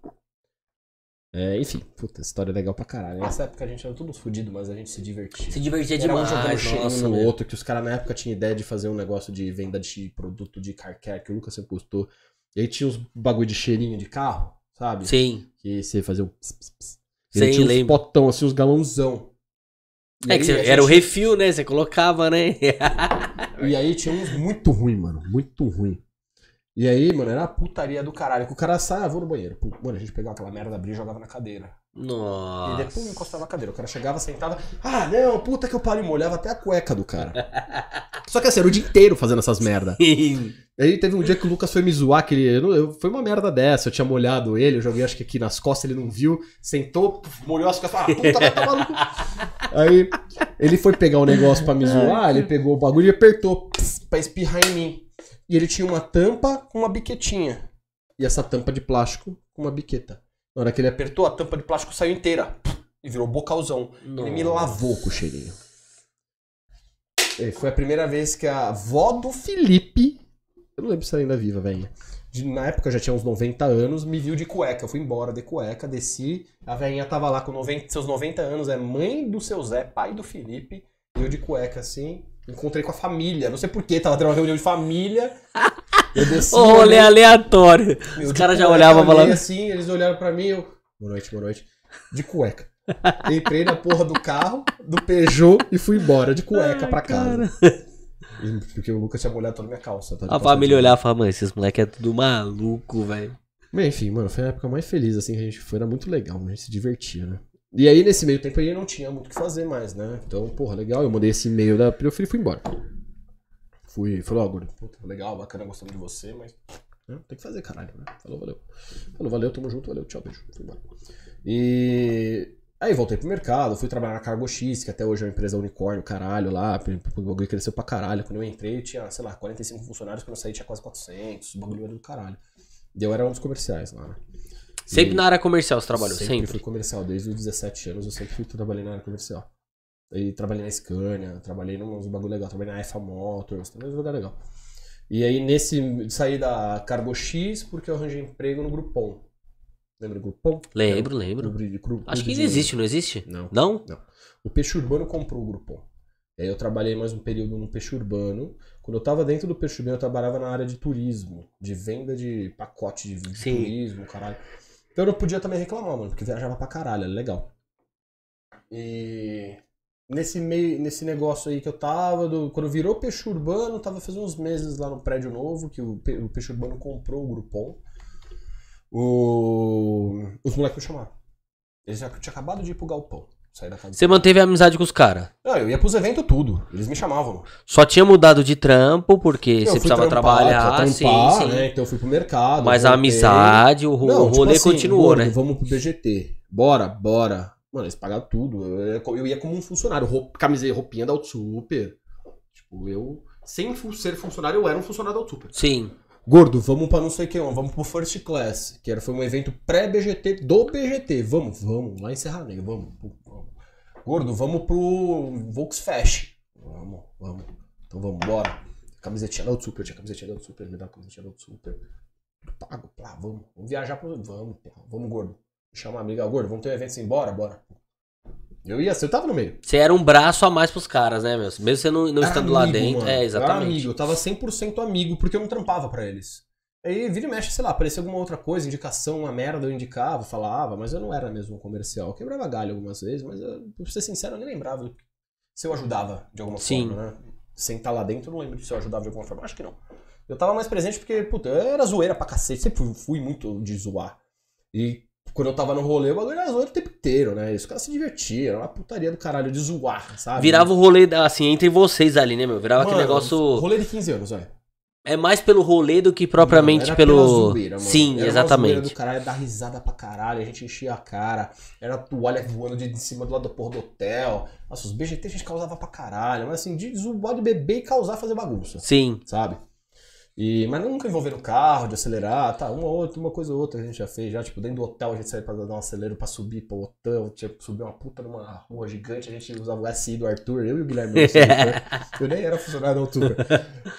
É, enfim, puta, história legal pra caralho. Nessa época a gente era tudo fudido, mas a gente se divertia. Se divertia Era um demais. jogando cheirinho Nossa, no outro, que os caras na época tinham ideia de fazer um negócio de venda de produto de car care, que o Lucas sempre postou. E aí tinha uns bagulho de cheirinho de carro. sabe? Sim. Que você fazia o ps, ps, ps. Sim, Ele tinha uns lembro. potão, assim, uns galãozão. E É que você- a era o gente- refil, né? Você colocava, né? E aí tinha uns muito ruim, mano. Muito ruim. E aí, mano, era a putaria do caralho. Que o cara sai, ah, vou no banheiro. Mano, a gente pegava aquela merda, abria e jogava na cadeira. E Nossa. depois encostava na cadeira. O cara chegava, sentava. Ah, não, puta que eu pariu. Molhava até a cueca do cara. [laughs] Só que assim, era o dia inteiro fazendo essas merda. Aí teve um dia que o Lucas foi me zoar, que ele. eu eu- foi uma merda dessa. Eu tinha molhado ele, eu joguei acho que aqui nas costas, ele não viu, sentou, molhou as costas, ah, puta, vai tá maluco. Aí ele foi pegar o negócio pra me zoar, ele pegou o bagulho e apertou pss, pra espirrar em mim. E ele tinha uma tampa com uma biquetinha. E essa tampa de plástico com uma biqueta. Na hora que ele apertou, a tampa de bocalzão saiu inteira. E virou bocalzão. Ele me Nossa. lavou com o cheirinho. E foi a primeira vez que a avó do Felipe, eu não lembro se ela ainda é viva, velho. Na época eu já tinha uns 90 anos, me viu de cueca. Eu fui embora de cueca, desci. A velhinha tava lá com 90, seus 90 anos, é mãe do seu Zé, pai do Felipe. E eu de cueca assim. Encontrei com a família. Não sei porquê, tava tendo uma reunião de família. [laughs] Eu desci. Ô, rolê olhei- aleatório. meu, Os caras já olhavam falando. assim, eles olharam pra mim, eu. Boa noite, boa noite. De cueca. [laughs] Entrei na porra do carro, do Peugeot e fui embora de cueca pra casa. Porque o Lucas tinha molhado toda a minha calça. tá? A família olhava e falava, mano, esses moleques é tudo maluco, velho. Enfim, mano, foi a época mais feliz, assim, que a gente foi. Era muito legal, a gente se divertia, né? E aí, nesse meio tempo aí, eu não tinha muito o que fazer mais, né? Então, porra, legal, eu mandei esse e-mail da Priofili e fui embora. Fui, falou, ó, puta, legal, bacana, gostando de você, mas né, tem que fazer, caralho, né? Falou, valeu. Falou, valeu, tamo junto, valeu, tchau, beijo. Fui embora. E aí voltei pro mercado, fui trabalhar na Cargo X, que até hoje é uma empresa unicórnio, caralho, lá, o bagulho cresceu pra caralho. Quando eu entrei, tinha, sei lá, 45 funcionários, quando eu saí tinha quase 400, o bagulho era do caralho. E eu era um dos comerciais lá, né? Sempre E- na área comercial você trabalhou, sempre, sempre. fui comercial, desde os 17 anos eu sempre fui trabalhei na área comercial. Aí trabalhei na Scania, trabalhei num bagulho legal, trabalhei na EFA Motors, trabalhei num lugar legal. E aí nesse, saí da Cargo X porque eu arranjei emprego no Groupon. Lembra do Groupon? Lembro, um lembro. clube de- clube Acho que ainda existe, não existe? Não. Não? O Peixe Urbano comprou o Groupon. E aí eu trabalhei mais um período no Peixe Urbano. Quando eu tava dentro do Peixe Urbano, eu trabalhava na área de turismo, de venda de pacote de, de Sim. turismo, caralho. Então eu não podia também reclamar, mano, porque viajava pra caralho, era legal. E nesse meio, nesse negócio aí que eu tava, do- quando virou Peixe Urbano, tava fazendo uns meses lá no prédio novo, que o, o Peixe Urbano comprou o Groupon. O, os moleques me chamaram. Eles já tinham acabado de ir pro galpão. Sair da casa Você manteve a amizade com os caras. não, eu ia pros eventos tudo. Eles me chamavam. Só tinha mudado de trampo, porque Eu você precisava trampar, trabalhar, trampar, sim, sim. né? Então eu fui pro mercado. Mas a amizade, o, ro- Não, o tipo rolê assim, continuou, gordo, né? Vamos pro BGT. Bora, bora. Mano, eles pagavam tudo. Eu ia, eu ia como um funcionário. Roupa, camiseta, roupinha da Auto Super. Tipo, eu... Sem ser funcionário, eu era um funcionário da Auto Super. Sim. Gordo, vamos pra não sei o que, vamos pro First Class, que era, foi um evento pré-BGT do BGT. Vamos, vamos, lá em Serra Negra, vamos. Gordo, vamos pro Volksfest. Vamos, vamos. Então vamos, bora. Camisetinha da Super, tinha camisetinha da Super, me dá a camisetinha da Super. Pago, plá, vamos. Vamos viajar pro. Vamos, vamos, gordo. Chama a amiga, gordo, vamos ter um evento assim, bora, bora. Eu ia, eu tava no meio. Você era um braço a mais pros caras, né, meu? Mesmo você não, não Era estando lá amigo, dentro. mano. É, Era exatamente. amigo, eu tava 100% amigo, porque eu não trampava pra eles. Aí vira e mexe, sei lá, aparecia alguma outra coisa, indicação, uma merda, eu indicava, falava, mas eu não era mesmo um comercial. Eu quebrava galho algumas vezes, mas eu, pra ser sincero, eu nem lembrava se eu ajudava de alguma Sim. forma, né? Sem estar lá dentro, eu não lembro se eu ajudava de alguma forma. Acho que não. Eu tava mais presente porque, puta, eu era zoeira pra cacete, sempre fui, muito de zoar. E quando eu tava no rolê, o bagulho era zoeira o tempo inteiro, né? E os caras se divertiam, era uma putaria do caralho de zoar, sabe? Virava o rolê, assim, entre vocês ali, né, meu? Virava aquele Mano, negócio. Rolê de 15 anos, olha. É mais pelo rolê do que propriamente Era pelo. zoeira, mano. Sim, Era exatamente. do caralho, dar risada pra caralho, a gente enchia a cara, era toalha voando de, de cima do lado da porra do hotel. Nossa, os BGT a gente causava pra caralho, mas assim, de zoar de beber e causar fazer bagunça, Sim. sabe? E, mas nunca envolvendo carro, de acelerar, tá, uma outra, uma coisa ou outra a gente já fez, já, tipo, dentro do hotel a gente saía pra dar um acelero pra subir pro hotel, tinha que subir uma puta numa rua gigante, a gente usava o SI do Arthur, eu e o Guilherme, [laughs] eu nem era funcionário da altura.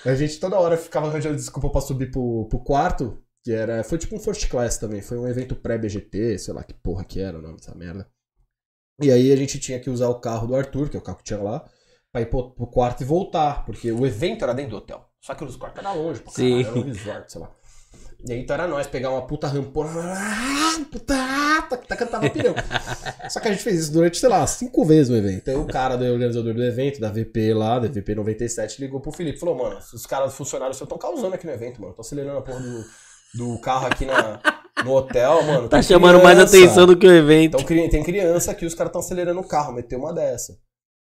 A gente toda hora ficava arranjando desculpa pra subir pro, pro quarto, que era. Foi tipo um first class também. Foi um evento pré-BGT, sei lá que porra que era o nome dessa merda. E aí a gente tinha que usar o carro do Arthur, que é o carro que tinha lá, pra ir pro, pro quarto e voltar, porque o evento era dentro do hotel. Só que os quartos eram longe, pra Sim. caralho, era um resort, sei lá. E aí então era nós pegar uma puta rampona. ah, Puta, tá, tá, tava pneu. [laughs] Só que a gente fez isso durante, sei lá, cinco vezes no evento. Aí o cara do organizador do evento, da VP lá, da VP 97, ligou pro Felipe e falou: Mano, os caras funcionários estão causando aqui no evento, mano. Tô acelerando a porra do, do carro aqui na, no hotel, mano. Tá chamando mais criança. atenção do que o evento. Então tem criança aqui, os caras estão acelerando o carro, meteu uma dessa.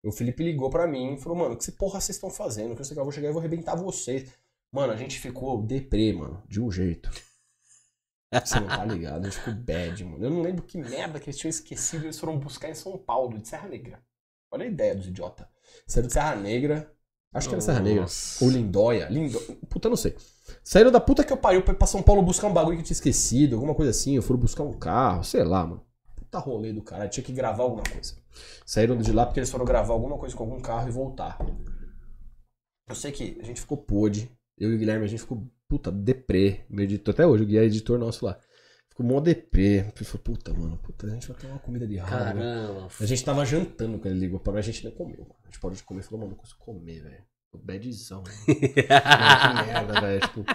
O Felipe ligou pra mim e falou, mano, o que porra vocês estão fazendo? Que eu sei que eu vou chegar e vou arrebentar vocês. Mano, a gente ficou deprê, mano, de um jeito. Você não tá ligado, a gente ficou bad, mano. Eu não lembro que merda que eles tinham esquecido, eles foram buscar em São Paulo, de Serra Negra. Olha a ideia dos idiotas. Saíram de Serra Negra, acho que era Serra Negra. Ou Lindóia. Lindo... Puta, eu não sei. Saíram da puta que eu pariu pra ir pra São Paulo buscar um bagulho que eu tinha esquecido, alguma coisa assim. Eu foram buscar um carro, sei lá, mano. Puta rolê do cara. Tinha que gravar alguma coisa. Saíram de lá porque eles foram gravar alguma coisa com algum carro e voltar. Eu sei que a gente ficou podre. Eu e o Guilherme, a gente ficou, puta, deprê. Meu editor, até hoje, o Gui é editor nosso lá. Ficou mó deprê. Falei, puta, mano, puta, a gente vai ter uma comida de rabo. Caramba. A gente tava jantando quando ele ligou pra nós, a gente nem comeu. A gente parou de comer e falou, mano, não consigo comer, velho. Badzão, [laughs] que merda, velho. Tipo,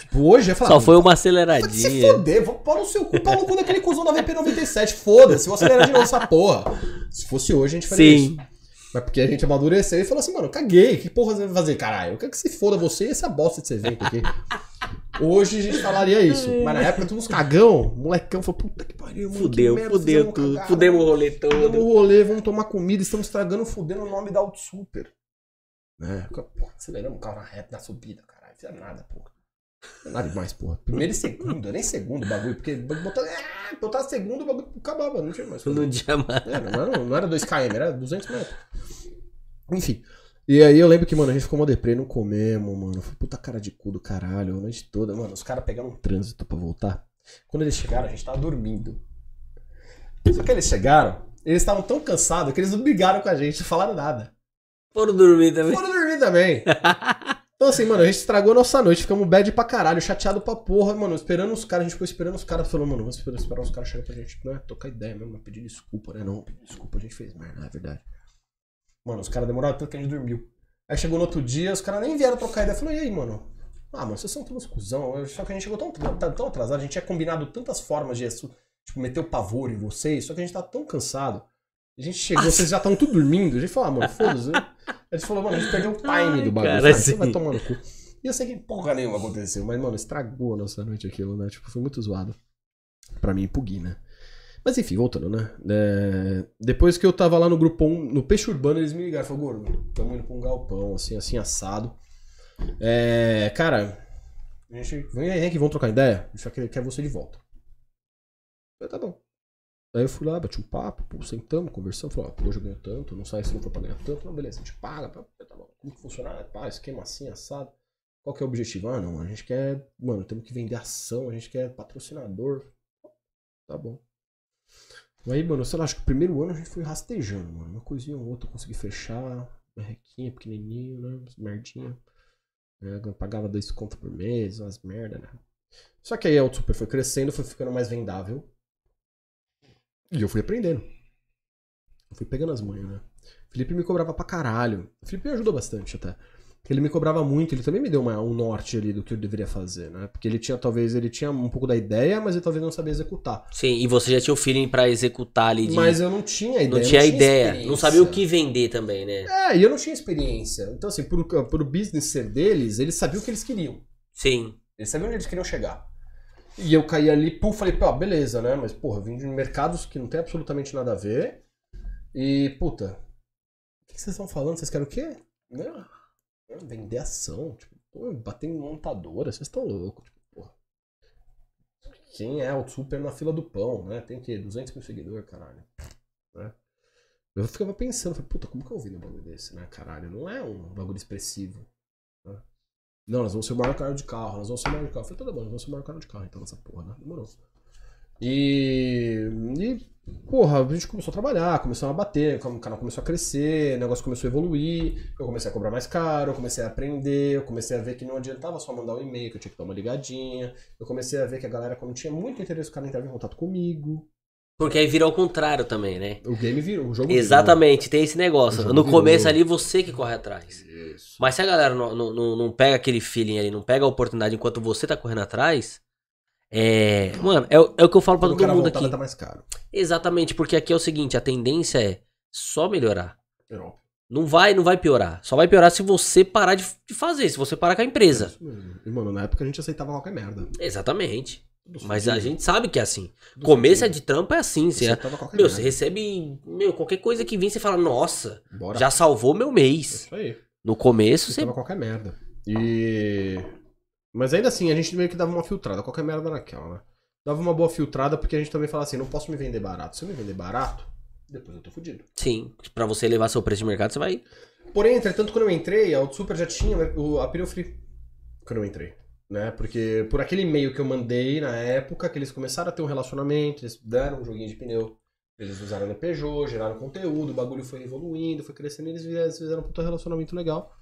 tipo, hoje ia falar. Só foi uma Vai se aceleradinha. foder, vou pôr no seu cu, pau no cu daquele cuzão da VP97, foda-se, vou acelerar de novo essa porra. Se fosse hoje, a gente faria Sim. isso. Mas porque a gente amadureceu e falou assim, mano, caguei, que porra você vai fazer, caralho? Eu quero que se foda você e essa bosta desse evento aqui. Hoje a gente falaria isso. Mas na época, todos uns cagão, molecão, falou, puta que pariu, mano. Fudeu, merda, fudeu tudo. cagada, Fudemos o rolê Fudemos todo. o rolê, vamos tomar comida, estamos estragando, fudendo o nome da Auto Super. Né? Porra, aceleramos o carro na reta, na subida, caralho. Não fiz nada, porra. Fiz nada demais, porra. Primeiro e segundo, nem segundo o bagulho, porque botar, botar segundo o bagulho acabava, não tinha mais. Não tinha mais. É, não, era, não era 2km, era 200 metros. Enfim. E aí eu lembro que, mano, a gente ficou mó deprê, não comemos, mano. Foi puta cara de cu do caralho, a noite toda. Mano, os caras pegaram um trânsito pra voltar. Quando eles chegaram, a gente tava dormindo. Só que eles chegaram, eles estavam tão cansados que eles não brigaram com a gente, não falaram nada. Foram dormir também. Foram dormir também. [laughs] Então assim, mano, a gente estragou a nossa noite, ficamos bad pra caralho, chateado pra porra, mano, esperando os caras, a gente ficou esperando os caras, falou, mano, vamos esperar, os caras chegarem pra gente, né, tocar ideia mesmo, pedir desculpa, né, não, desculpa, a gente fez merda, é verdade. Mano, os caras demoraram tanto que a gente dormiu. Aí chegou no outro dia, os caras nem vieram trocar ideia, falou, e aí, mano? Ah, mano, vocês são todos cuzão, só que a gente chegou tão, tão, tão atrasado, a gente tinha combinado tantas formas de, tipo, meter o pavor em vocês, só que a gente tá tão cansado. A gente chegou, vocês já estão tudo dormindo. A gente falou, ah, mano, foda-se. A gente falou, mano, a gente perdeu o time Ai, do bagulho. cara, vai tomar no cu. E eu sei que porra nenhuma aconteceu, mas, mano, estragou a nossa noite aquilo, né? Tipo, foi muito zoado. Pra mim pro Gui, né? Mas enfim, voltando, né? É, Depois que eu tava lá no grupão, no Peixe Urbano, eles me ligaram. Falaram, gordo, tamo indo pra um galpão, assim, assim, assado. É, cara, a gente, vem aí, que vamos trocar ideia. A gente só quer, quer você de volta. Eu, tá bom. Aí eu fui lá, bati um papo, pô, sentamos, conversamos, falou, ó, hoje eu ganho tanto, não sai se não for pra ganhar tanto, não, beleza, a gente paga, tá bom. Como que funciona? Ah, Pá, esquema assim, assado. Qual que é o objetivo? Ah, não, a gente quer, mano, temos que vender ação, a gente quer patrocinador. Tá bom. Aí, mano, sei lá, acho que o primeiro ano a gente foi rastejando, mano. Uma coisinha ou outra consegui fechar, uma requinha pequenininho, né, merdinha. É, eu pagava dois contos por mês, umas merda, né. Só que aí a Auto Super foi crescendo, foi ficando mais vendável. E eu fui aprendendo. Eu fui pegando as manhas, né? O Felipe me cobrava pra caralho. O Felipe me ajudou bastante até. Ele me cobrava muito, ele também me deu uma- um norte ali do que eu deveria fazer, né? Porque ele tinha, talvez, ele tinha um pouco da ideia, mas ele talvez não sabia executar. Sim, e você já tinha o feeling pra executar ali de. Mas eu não tinha ideia. não eu tinha ideia. Não sabia o que vender também, né? É, e eu não tinha experiência. Então, assim, por, por business ser deles, eles sabiam o que eles queriam. Sim. Eles sabiam onde eles queriam chegar. E eu caí ali, pum, falei, pô, beleza, né? Mas, porra, eu vim de mercados que não tem absolutamente nada a ver. E, puta, o que vocês estão falando? Vocês querem o quê? Né? Vender ação, tipo, pô, bater em montadora, vocês estão loucos, tipo, porra. Quem é o super na fila do pão, né? Tem que 200 mil seguidores, caralho. Né? Eu ficava pensando, falei, puta, como que eu ouvi um bagulho desse, né, caralho? Não é um bagulho expressivo. Não, nós vamos ser o maior canal de carro, nós vamos ser o maior de carro. Eu falei, tá bom, nós vamos ser o maior canal de carro, então, nessa porra, né? Demorou. E, e, porra, a gente começou a trabalhar, começou a bater, o canal começou a crescer, o negócio começou a evoluir, eu comecei a cobrar mais caro, eu comecei a aprender, eu comecei a ver que não adiantava só mandar um e-mail, que eu tinha que dar uma ligadinha, eu comecei a ver que a galera, quando tinha muito interesse, o cara entrava em contato comigo, Porque aí vira ao contrário também, né? o game virou, o jogo virou. Exatamente, tem esse negócio. No virou. começo ali, você que corre atrás. Isso. Mas se a galera não, não, não, não pega aquele feeling ali, não pega a oportunidade enquanto você tá correndo atrás, É. Mano, é, o- é o que eu falo pra Quando todo mundo voltar, aqui. tá mais caro. Exatamente, porque aqui é o seguinte, a tendência é só melhorar. Europa. Não vai, não vai piorar. Só vai piorar se você parar de, de fazer, se você parar com a empresa. Mesmo. E, mano, na época a gente aceitava qualquer merda. Exatamente. Mas a gente sabe que é assim. tudo Começo é fudido. de trampo é assim. Você, qualquer meu, você recebe. Meu, qualquer coisa que vem, você fala, nossa, Bora. já salvou meu É mês. Isso aí. No começo, você. Aceitava qualquer merda. E... Mas ainda assim, a gente meio que dava uma filtrada. Qualquer merda naquela, né? Dava uma boa filtrada porque a gente também fala assim, não posso me vender barato. Se eu me vender barato, depois eu tô fudido. Sim, pra você elevar seu preço de mercado, você vai. Porém, entretanto, quando eu entrei, a Super já tinha o- a pneu free. Quando eu entrei. Né? Porque por aquele e-mail que eu mandei na época, que eles começaram a ter um relacionamento, eles deram um joguinho de pneu. Eles usaram no Peugeot, geraram conteúdo, o bagulho foi evoluindo, foi crescendo, e eles fizeram, um puta relacionamento legal.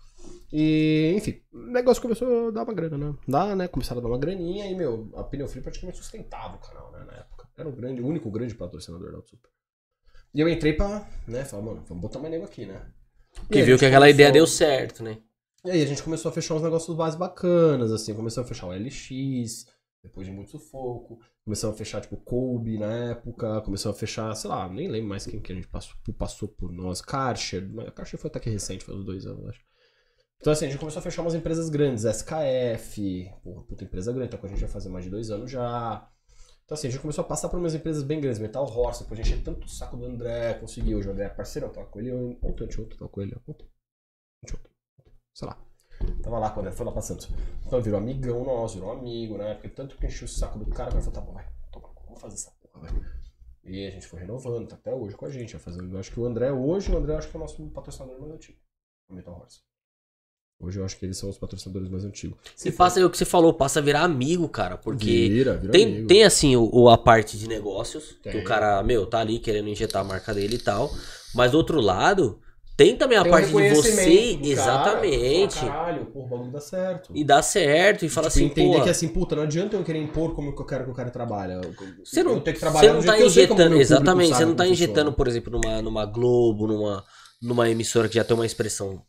E, enfim, o negócio começou a dar uma grana, né? Dá, né? Começaram a dar uma graninha e, meu, a Pneu Free praticamente sustentava o canal, né? Na época. Era o, grande, o único grande patrocinador da Super. E eu entrei pra, né? Falar, mano, vamos botar mais nego aqui, né? E Que aí a viu que aquela começou- ideia deu certo, né? E aí a gente começou a fechar uns negócios mais bacanas, assim, começamos a fechar o LX, depois de muito sufoco, começamos a fechar, tipo, Kobe na época, começamos a fechar, sei lá, nem lembro mais quem que a gente passou, passou por nós, Karcher, a Karcher foi até que recente, foi uns dois anos, acho. Então assim, a gente começou a fechar umas empresas grandes, SKF, porra, puta empresa grande, tá com a gente vai fazer mais de dois anos já. Então assim, a gente começou a passar por umas empresas bem grandes, Metal Horse, depois a gente encheu tanto o saco do André, conseguiu, o André é parceiro, eu tava com ele ontem, ontem, ontem, tava com ele, ontem, ontem, ontem, sei lá. Tava lá quando ele foi lá pra Santos. Então virou amigão nosso, virou amigo, né? Porque tanto que encheu o saco do cara, o cara falou, tá bom, vai, toma, vamos fazer essa porra, vai. E a gente foi renovando, tá até hoje com a gente, vai fazendo. Eu acho que o André, hoje, o André acho que é o nosso patrocinador mais antigo, o Metal Horse. Hoje eu acho que eles são os patrocinadores mais antigos. E passa aí o que você falou, passa a virar amigo, cara. Porque Vira, vira tem, amigo. tem assim o, a parte de negócios, que Tem. o cara, meu, tá ali querendo injetar a marca dele e tal. Mas do outro lado, tem também a Tem um parte de você. Exatamente. Cara, Caralho, porra, o bagulho dá certo. e dar certo e fala Tipo, assim, entender pô. que assim, puta, não adianta eu querer impor como que eu quero que o cara trabalhe. Você não, eu tenho que você trabalhar não tá jeito que eu sei como o injetando. público Exatamente, você não tá injetando, funciona. por exemplo, numa, numa Globo, numa, numa emissora que já tem uma expressão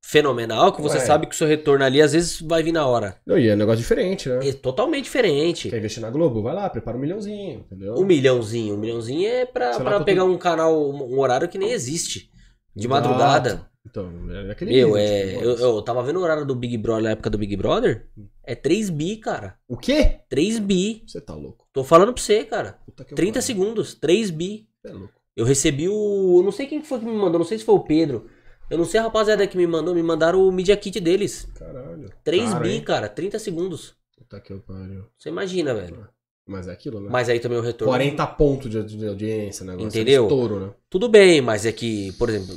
fenomenal, que você Ué. sabe que o seu retorno ali às vezes vai vir na hora. Não, e é um negócio diferente, né? É totalmente diferente. Quer investir na Globo? Vai lá, prepara um milhãozinho, entendeu? Um milhãozinho. Um milhãozinho é pra, pra pegar um canal, um horário que nem existe. De madrugada. Então, é aquele Meu, é. tipo, Eu, eu tava vendo o horário do Big Brother na época do Big Brother. É 3 bi, cara. O quê? 3 bi. Você tá louco. Tô falando pra você, cara. Puta que eu 30 pariu. segundos. 3 bi. É louco. Eu recebi o. Eu não sei quem foi que me mandou, não sei se foi o Pedro. Eu não sei a rapaziada que me mandou, me mandaram o Media Kit deles. Caralho. 3 Cara, bi, hein? cara, 30 segundos. Puta que pariu. Você imagina, velho. Mas é aquilo, né? Mas aí também o retorno. 40 pontos de, de audiência, negócio. Entendeu? É estouro, né? Tudo bem, mas é que, por exemplo,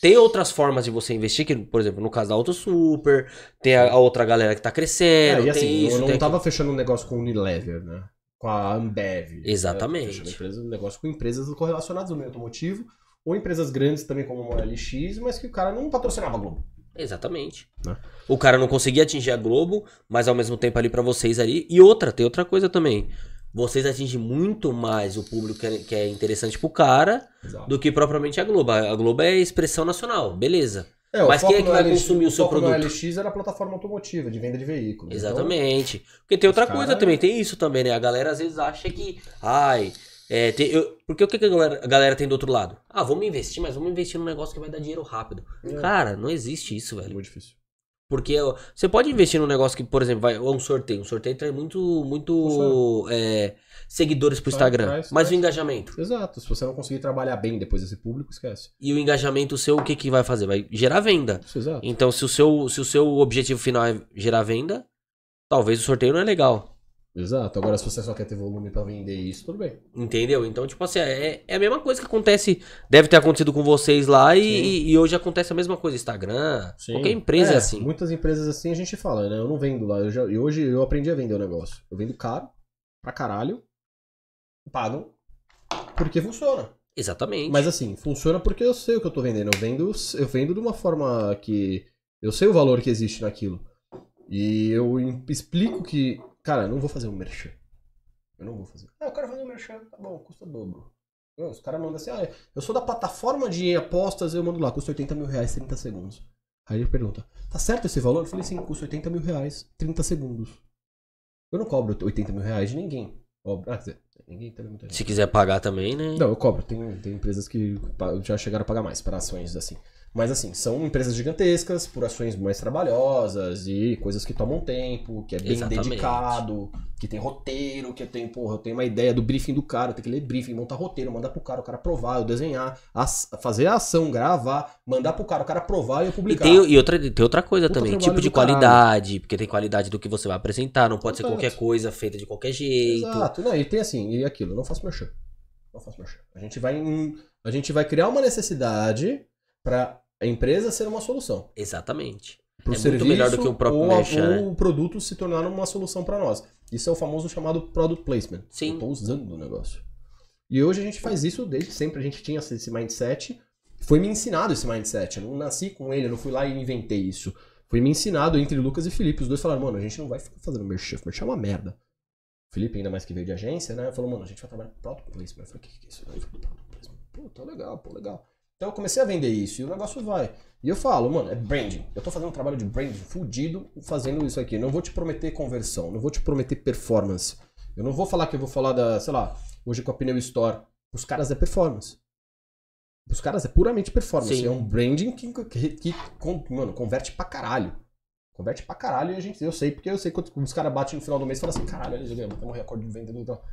tem outras formas de você investir, que, por exemplo, no caso da Auto Super, tem a, a outra galera que tá crescendo, É, e assim, isso, eu não tava fechando um negócio com o Unilever, né? Com a Ambev. Exatamente. Né? Fechando empresa, um negócio com empresas correlacionadas no meio automotivo, ou empresas grandes também como a LX, mas que o cara não patrocinava a Globo. Exatamente. Né? O cara não conseguia atingir a Globo, mas ao mesmo tempo ali pra vocês ali. E outra, tem outra coisa também. Vocês atingem muito mais o público que é, que é interessante pro cara Exato. do que propriamente a Globo. A Globo é expressão nacional, beleza. É, o Mas quem é que vai consumir o seu foco no produto? LX era a plataforma automotiva, de venda de veículos. Então, Exatamente. Porque tem outra coisa cara- também, tem isso também, né? A galera às vezes acha que. Ai. É, tem- eu- porque o que, que a, galera, a galera tem do outro lado? Ah, vamos investir, mas vamos investir num negócio que vai dar dinheiro rápido. É. Cara, não existe isso, velho. muito difícil. Porque você pode investir num negócio que, por exemplo, vai, um sorteio. Um sorteio traz muito, muito é, seguidores pro Traz, Instagram. traz, mas traz. o engajamento. Exato. Se você não conseguir trabalhar bem depois desse público, esquece. E o engajamento seu, o que, que vai fazer? Vai gerar venda. Isso, exato. Então, se o, seu, se o seu objetivo final é gerar venda, talvez o sorteio não é legal. Exato. Agora, se você só quer ter volume pra vender isso, tudo bem. Entendeu? Então, tipo assim, é, é a mesma coisa que acontece. Deve ter acontecido com vocês lá e, Sim. e- hoje acontece a mesma coisa. Instagram, qualquer empresa é, assim. Muitas empresas assim a gente fala, né? Eu não vendo lá. Eu já, e hoje eu aprendi a vender o negócio. Eu vendo caro, pra caralho, pagam, porque funciona. Exatamente. Mas assim, funciona porque eu sei o que eu tô vendendo. Eu vendo, eu vendo de uma forma que. Eu sei o valor que existe naquilo. E eu explico que. Cara, eu não vou fazer um merchan. Eu não vou fazer. Ah, eu quero fazer um merchan. Tá bom, custa dobro. Não, Os caras mandam assim, ah, eu sou da plataforma de apostas, eu mando lá, custa 80 mil reais 30 segundos. Aí ele pergunta, tá certo esse valor? Eu falei, sim, custa 80 mil reais 30 segundos. Eu não cobro 80 mil reais de ninguém. Óbvio. Ah, quer dizer, ninguém também muita gente. Se quiser pagar também, né? Não, eu cobro. Tem, tem empresas que já chegaram a pagar mais para ações assim. Mas assim, são empresas gigantescas, por ações mais trabalhosas e coisas que tomam tempo, que é bem Exatamente. dedicado, que tem roteiro, que eu tenho, porra, eu tenho uma ideia do briefing do cara, eu tenho que ler briefing, montar roteiro, mandar pro cara, o cara aprovar, eu desenhar, fazer a ação, gravar, mandar pro cara, o cara aprovar e eu E publicar. tem, e outra, tem outra coisa Puta também, tipo de do caralho. qualidade, porque tem qualidade do que você vai apresentar, não pode ser Exato. qualquer coisa feita de qualquer jeito. Exato, não, e tem assim, e aquilo, eu não faço merchan. Não faço merchan. A gente vai, em- a gente vai criar uma necessidade para a empresa ser uma solução. Exatamente. Pro É muito melhor do que o próprio ou, a- merchan, né? o produto se tornar uma solução para nós. Isso é o famoso chamado product placement. Sim. Eu tô usando o negócio. E hoje a gente faz isso desde sempre. A gente tinha esse mindset. Foi me ensinado esse mindset. Eu não nasci com ele, eu não fui lá e inventei isso. Foi me ensinado entre Lucas e Felipe. Os dois falaram, mano, a gente não vai ficar fazendo merchan. Merchan é uma merda. O Felipe, ainda mais que veio de agência, né? Falou, mano, a gente vai trabalhar com product placement. Eu falei, o que, que é isso? Eu falei, product placement. Pô, tá legal, pô, legal. Então eu comecei a vender isso e o negócio vai. E eu falo, mano, é branding. Eu tô fazendo um trabalho de branding fudido fazendo isso aqui. Não vou te prometer conversão, não vou te prometer performance. Eu não vou falar que eu vou falar da, sei lá, hoje com a Pneu Store. Os caras é performance. Os caras é puramente performance. Sim. É um branding que, que, que mano, converte pra caralho. Converte pra caralho e a gente, eu sei, porque eu sei quando os caras batem no final do mês e falam assim, caralho, olha, já batemos um recorde de venda tal.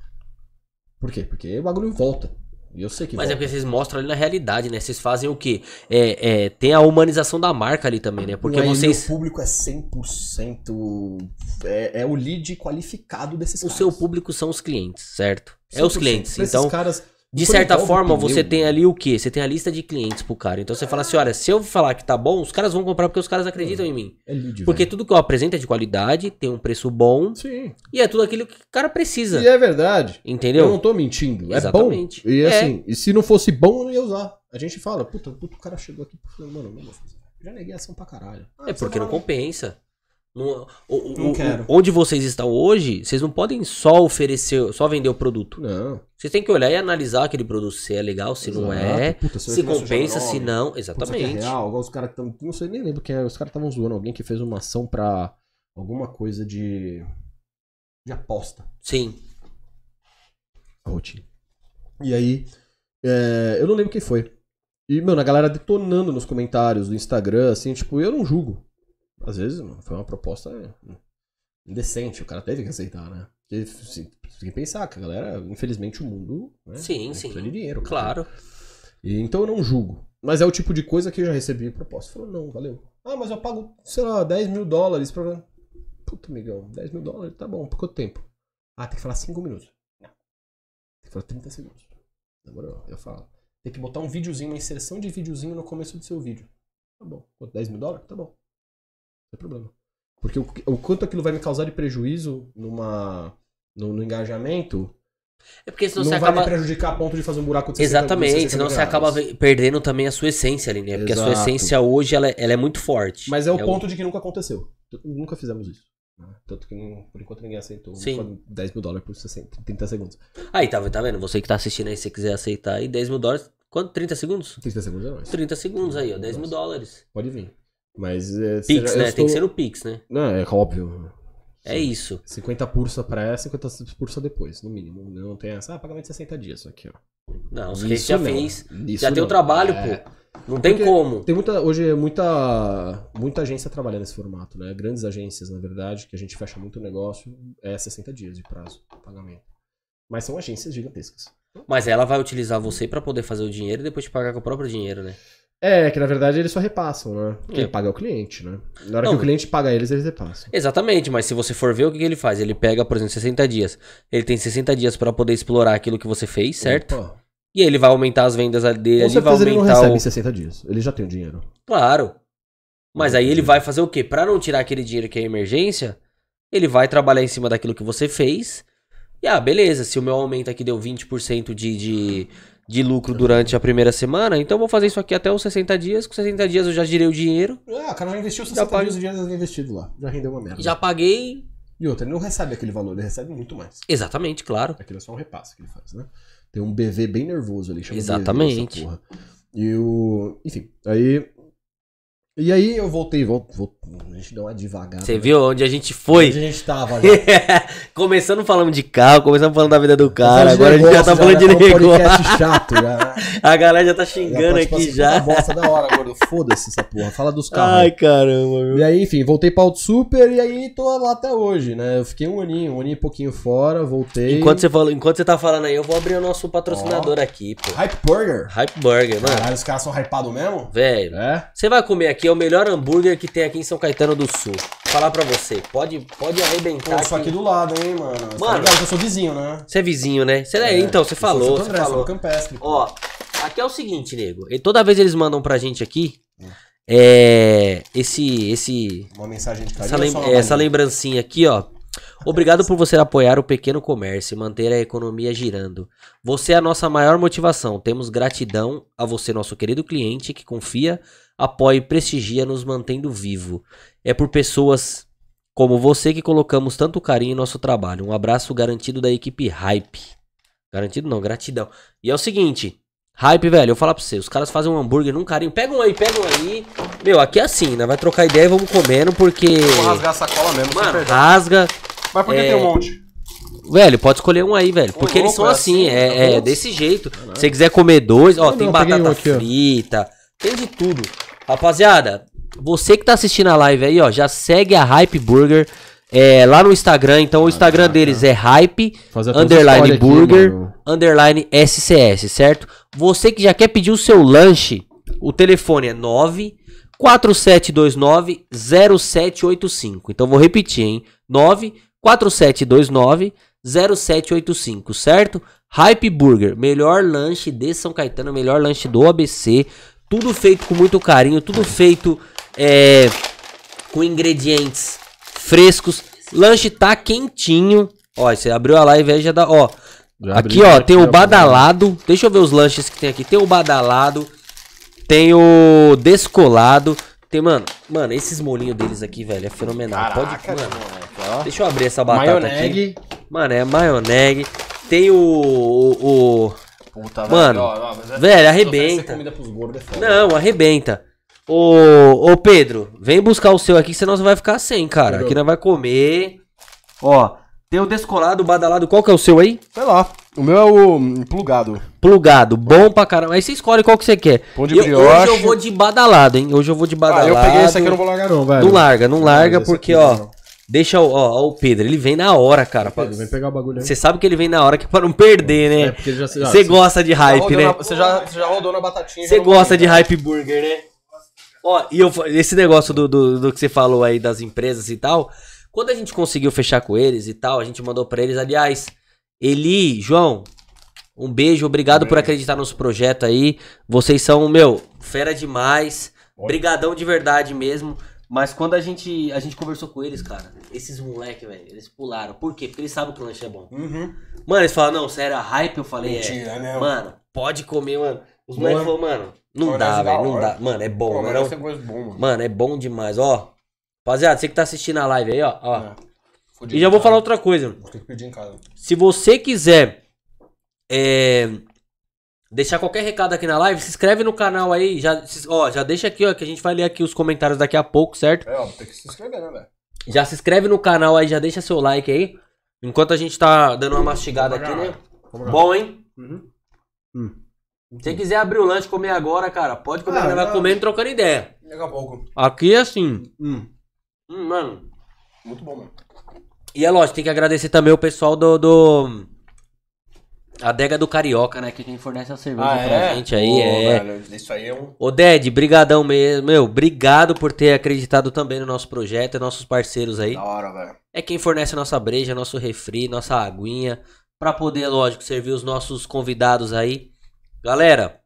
Por quê? Porque o bagulho volta. Eu sei que Mas é volta. porque vocês mostram ali na realidade, né? Vocês fazem o quê? É, é, tem a humanização da marca ali também, né? Porque vocês. Meu público é 100%. É, é o lead qualificado desses O caras. seu público são os clientes, certo? É os 100%. clientes. Pra esses Então, caras, de não certa forma, pneu. você tem ali o quê? Você tem a lista de clientes pro cara. Então você fala assim: olha, se eu falar que tá bom, os caras vão comprar porque os caras acreditam em mim. É lead, Porque velho. tudo que eu apresento é de qualidade, tem um preço bom Sim. e é tudo aquilo que o cara precisa. E é verdade. Entendeu? Eu não tô mentindo. É Exatamente. bom. E É. assim, e se não fosse bom, eu não ia usar. A gente fala, puta, puta o cara chegou aqui e falou, mano, não vou fazer. Já neguei ação pra caralho. Ah, É porque não compensa. Não, o- Não o- quero. Onde vocês estão hoje, vocês não podem só oferecer, só vender o produto. Não. Vocês têm que olhar e analisar aquele produto se é legal, se não Exato. é, Puta, se não é compensa, se não. Aqui Exatamente. É real, igual os caras tão. Não sei, nem lembro quem é. Os caras estavam zoando alguém que fez uma ação pra alguma coisa de. de aposta. Sim. A rotina. E aí. é, eu não lembro quem foi. E, mano, a galera detonando nos comentários do Instagram, assim, tipo, eu não julgo. Às vezes, mano, foi uma proposta indecente, o cara teve que aceitar, né? Porque, assim, tem que pensar que a galera, infelizmente, o mundo. Né, Sim, precisa sim. de dinheiro. cara. Claro. E, então eu não julgo. Mas é o tipo de coisa que eu já recebi proposta. Falou, não, valeu. Ah, mas eu pago, sei lá, 10 mil dólares pra. Puta, amigão, 10 mil dólares, tá bom, por quanto tempo? Ah, tem que falar 5 minutos. Não. Tem que falar 30 segundos. Demorou, eu falo. Tem que botar um videozinho, uma inserção de videozinho no começo do seu vídeo. Tá bom. Quanto? 10 mil dólares? Tá bom. Não tem problema. Porque o, o quanto aquilo vai me causar de prejuízo numa, no, no engajamento É porque senão não você vai acaba. me prejudicar a ponto de fazer um buraco de 60 de Exatamente, 60 senão você acaba perdendo também a sua essência ali, né? Porque a sua Exato. essência hoje ela, é- ela é muito forte. Mas é o ponto de que nunca aconteceu. Nunca fizemos isso. né? Tanto que não- por enquanto ninguém aceitou. Sim. Foi 10 mil dólares por 60, 30 segundos. Aí, tá, tá vendo? Você que tá assistindo aí, se você quiser aceitar aí, 10 mil dólares. Quanto? 30 segundos? 30 segundos é mais. 30 segundos aí, ó. 10 mil dólares. Pode vir. Mas. É, Pix, né? Tem estou- que ser no Pix, né? Não, é óbvio. É isso. 50 pursa pré, 50 pursa depois, no mínimo. Não tem essa. Ah, pagamento de 60 dias. Aqui, ó. Não, os Isso já não. fez. Isso Já tem o não. trabalho, É. pô. Não tem Porque como. Tem muita, hoje é muita, muita agência trabalhando nesse formato, né? Grandes agências, na verdade, que a gente fecha muito negócio, é 60 dias de prazo de pagamento. Mas são agências gigantescas. Mas ela vai utilizar você pra poder fazer o dinheiro e depois te pagar com o próprio dinheiro, né? É, que na verdade eles só repassam, né? Quem É. paga é o cliente, né? Na hora Não. que o cliente paga eles, eles repassam. Exatamente, mas se você for ver o que, que ele faz, ele pega, por exemplo, 60 dias. Ele tem 60 dias pra poder explorar aquilo que você fez, certo? Opa. E aí ele vai aumentar as vendas dele, Com ali vai certeza ele não aumentar recebe o. em 60 dias. Ele já tem o dinheiro. Claro. Mas aí ele vai fazer o quê? Pra não tirar aquele dinheiro que é emergência, ele vai trabalhar em cima daquilo que você fez. E ah, beleza, se o meu aumento aqui deu 20% de, de, de lucro durante a primeira semana, então eu vou fazer isso aqui até os 60 dias. Com 60 dias eu já girei o dinheiro, Ah, o cara já investiu 60 Já dias o dinheiro dele investido lá. Já rendeu uma merda. já paguei. E outra, ele não recebe aquele valor, ele recebe muito mais. Exatamente, claro. Aquilo é só um repasse que ele faz, né? Tem um BV bem nervoso ali, chama Exatamente. BV porra. E o. Enfim, aí. E aí eu voltei, vol- vol- a gente deu uma devagada. Você né? viu onde a gente Onde a foi? gente tava já. [laughs] começando falando de carro, começando falando da vida do cara, de agora a gente já negócio, tá falando de né? Foi um negócio. podcast chato já. [laughs] A galera já tá Já xingando pode, tipo aqui assim, já. puta bosta da hora, gordo. Foda-se essa porra. Fala dos carros. Ai, caramba, meu. E aí, enfim, voltei pra Auto Super e aí tô lá até hoje, né? Eu fiquei um aninho, um aninho e pouquinho fora, voltei. Enquanto você, falou, enquanto você tá falando aí, eu vou abrir o nosso patrocinador aqui, pô. Hype Burger. Hype Burger, mano. Caralho, os caras são hypados mesmo? Velho, É? você vai comer aqui, é o melhor hambúrguer que tem aqui em São Caetano do Sul. Vou falar pra você, pode, pode Pô, arrebentar isso aqui do lado, hein, mano. Você Mano. tá eu sou vizinho, né? Você é vizinho, né? Você é, então, você sou falou, você sou falou. Campestre. pô. Ó, aqui é o seguinte, nego. E toda vez eles mandam pra gente aqui, é, esse, esse, Uma mensagem de carinho. essa, ou lem- essa lembrancinha aqui, ó. Obrigado por você apoiar o pequeno comércio e manter a economia girando. Você é a nossa maior motivação. Temos gratidão a você, nosso querido cliente, que confia, apoia e prestigia, nos mantendo vivo. É por pessoas como você que colocamos tanto carinho em nosso trabalho. Um abraço garantido da equipe Hype. Garantido não, gratidão. E é o seguinte, Hype, velho, eu falo pra você, os caras fazem um hambúrguer num carinho. Pega um aí, pega um aí. Meu, aqui é assim, né? Vai trocar ideia e vamos comendo, porque. Vou rasgar a sacola mesmo, Mano, rasga. Mas por que é- tem um monte? Velho, pode escolher um aí, velho. Porque eles louco, são é assim, assim, é, tá é desse jeito. Se você quiser comer dois, ó, Não, tem não, batata um aqui, ó. frita, tem de tudo. Rapaziada, você que tá assistindo a live aí, ó, já segue a Hype Burger é, lá no Instagram. Então o Instagram deles é Hype underline story aqui, burger mano. underline SCS, certo? Você que já quer pedir o seu lanche, o telefone é 94729 0785. Então vou repetir, hein? 94729 0785, certo? Hype Burger, melhor lanche de São Caetano, melhor lanche do ABC. Tudo feito com muito carinho, tudo feito é, com ingredientes frescos. Lanche tá quentinho. Ó, você abriu a live aí já dá, ó. Já Aqui, ó, tem o badalado. Deixa eu ver os lanches que tem aqui. Tem o badalado, tem o descolado. Tem, mano, mano, esses molinhos deles aqui, velho, é fenomenal. Caraca, Pode, mano, moleque, ó. deixa eu abrir essa batata aqui. Maioneg. Mano, é maioneg. Tem o, o, o- Puta, Mano, ó, ó, mas é- velho, arrebenta. gordos é. Não, arrebenta. Ô, ô Pedro, vem buscar o seu aqui, senão você vai ficar sem, cara. Pedro. Aqui nós vai comer. Ó, tem o descolado, o badalado. Qual que é o seu aí? Sei lá. O meu é o hum, plugado. Plugado, bom pra caramba. Aí você escolhe qual que você quer. Pão de Eu- brioche. hoje eu vou de badalado, hein? Hoje eu vou de Ah, badalado. eu peguei esse aqui, eu não vou largar não, velho. Não larga, não larga, porque, aqui, ó, não. Deixa o, ó, ó, o Pedro, ele vem na hora, cara. pra- Pedro, vem pegar o bagulho aí. Você sabe que ele vem na hora que é pra não perder, É, né? porque ele já... Você gosta de hype, né? Você já, já rodou na batatinha. Você gosta de hype burger, né? Ó, e eu, esse negócio do, do, do que você falou aí das empresas e tal, quando a gente conseguiu fechar com eles e tal, a gente mandou pra eles, aliás, Eli, João, um beijo, obrigado por acreditar nos projetos aí. Vocês são, meu, fera demais. Brigadão de verdade mesmo. Mas quando a gente, a gente conversou com eles, cara, esses moleque, velho, eles pularam. Por quê? Porque eles sabem que o lanche é bom. Uhum. Mano, eles falaram, não, sério, a hype eu falei, Mentira, é. né? Mano, pode comer, mano. Os moleques falaram, mano, não dá, da velho, não dá. Mano, é bom, Pô, mas é é bom, mano. Mano, é bom demais, ó. Rapaziada, você que tá assistindo a live aí, ó, ó. É. E já vou falar outra coisa. Vou ter que pedir em casa. Se você quiser é, deixar qualquer recado aqui na live, se inscreve no canal aí. Já, ó, já deixa aqui, ó, que a gente vai ler aqui os comentários daqui a pouco, certo? É, ó, tem que se inscrever, né, velho? Já se inscreve no canal aí, já deixa seu like aí. Enquanto a gente tá dando uma mastigada aqui, né? Bom, hein? Uhum. Se você quiser abrir o lanche e comer agora, cara, pode comer, Ah, vai não. comendo e trocando ideia. Daqui a pouco. Aqui é assim. Hum. Hum, mano. Muito bom, mano. E é lógico, tem que agradecer também o pessoal do. do... Adega do Carioca, né? Que quem fornece a cerveja pra gente aí. Pô, é. velho, isso aí é um... Ô, Ded, brigadão mesmo. Meu, obrigado por ter acreditado também no nosso projeto, é nossos parceiros aí. Da hora, velho. É quem fornece a nossa breja, nosso refri, nossa aguinha, pra poder, lógico, servir os nossos convidados aí. Galera,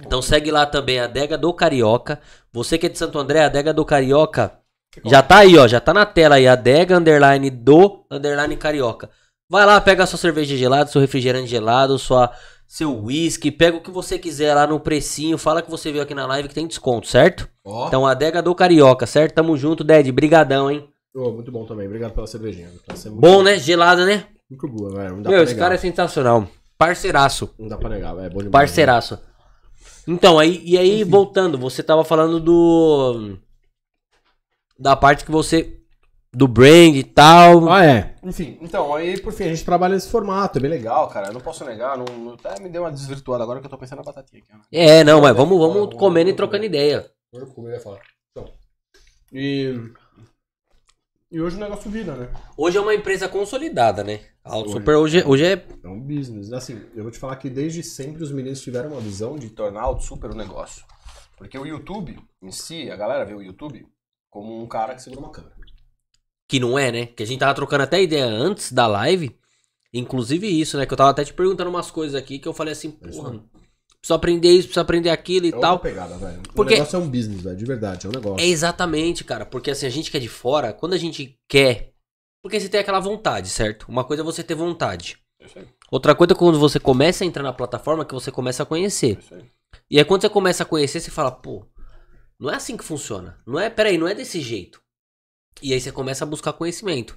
então segue lá também a Adega do Carioca. Você que é de Santo André, a Adega do Carioca, já tá aí, ó, já tá na tela aí, Adega underline do underline Carioca. Vai lá, pega sua cerveja gelada, seu refrigerante gelado, sua seu whisky, pega o que você quiser lá no precinho, fala que você viu aqui na live que tem desconto, certo? Ó. Então, Adega do Carioca, certo? Tamo junto, Ded, brigadão, hein? Ô, muito bom também. Obrigado pela cervejinha. Tá sendo muito Bom, né? Gelada, né? Muito boa, velho. Não dá Meu, pra esse negar. cara é sensacional. Parceiraço. Não dá pra negar, velho. É bom demais. Parceiraço. Então, aí, e aí, voltando, você tava falando do. Da parte que você. Do brand e tal. Ah, é. Enfim, então, aí por fim, a gente trabalha nesse formato, é bem legal, cara. Eu não posso negar, não, não- até me deu uma desvirtuada agora que eu tô pensando na batatinha aqui. ó. É, não, mas vamos, vamos comendo e trocando ideia. Agora como eu ia falar. Então, e... E hoje o negócio vira, né? Hoje é uma empresa consolidada, né? A Auto Hoje. Super hoje, hoje é. É um business. Assim, eu vou te falar que desde sempre os meninos tiveram uma visão de tornar o super um negócio. Porque o YouTube, em si, a galera vê o YouTube como um cara que segura uma câmera. Que não é, né? Que a gente tava trocando até ideia antes da live. Inclusive isso, né? Que eu tava até te perguntando umas coisas aqui que eu falei assim, É porra, preciso aprender isso, preciso aprender aquilo e É tal. pegada, velho. Porque- O negócio é um business, velho, de verdade, é um negócio. É exatamente, cara. Porque assim, a gente que é de fora, quando a gente quer. Porque você tem aquela vontade, certo? Uma coisa é você ter vontade. É Outra coisa é quando você começa a entrar na plataforma que você começa a é conhecer. aí. E aí quando você começa a conhecer, você fala, pô, não é assim que funciona. Não é, peraí, não é desse jeito. E aí você começa a buscar conhecimento.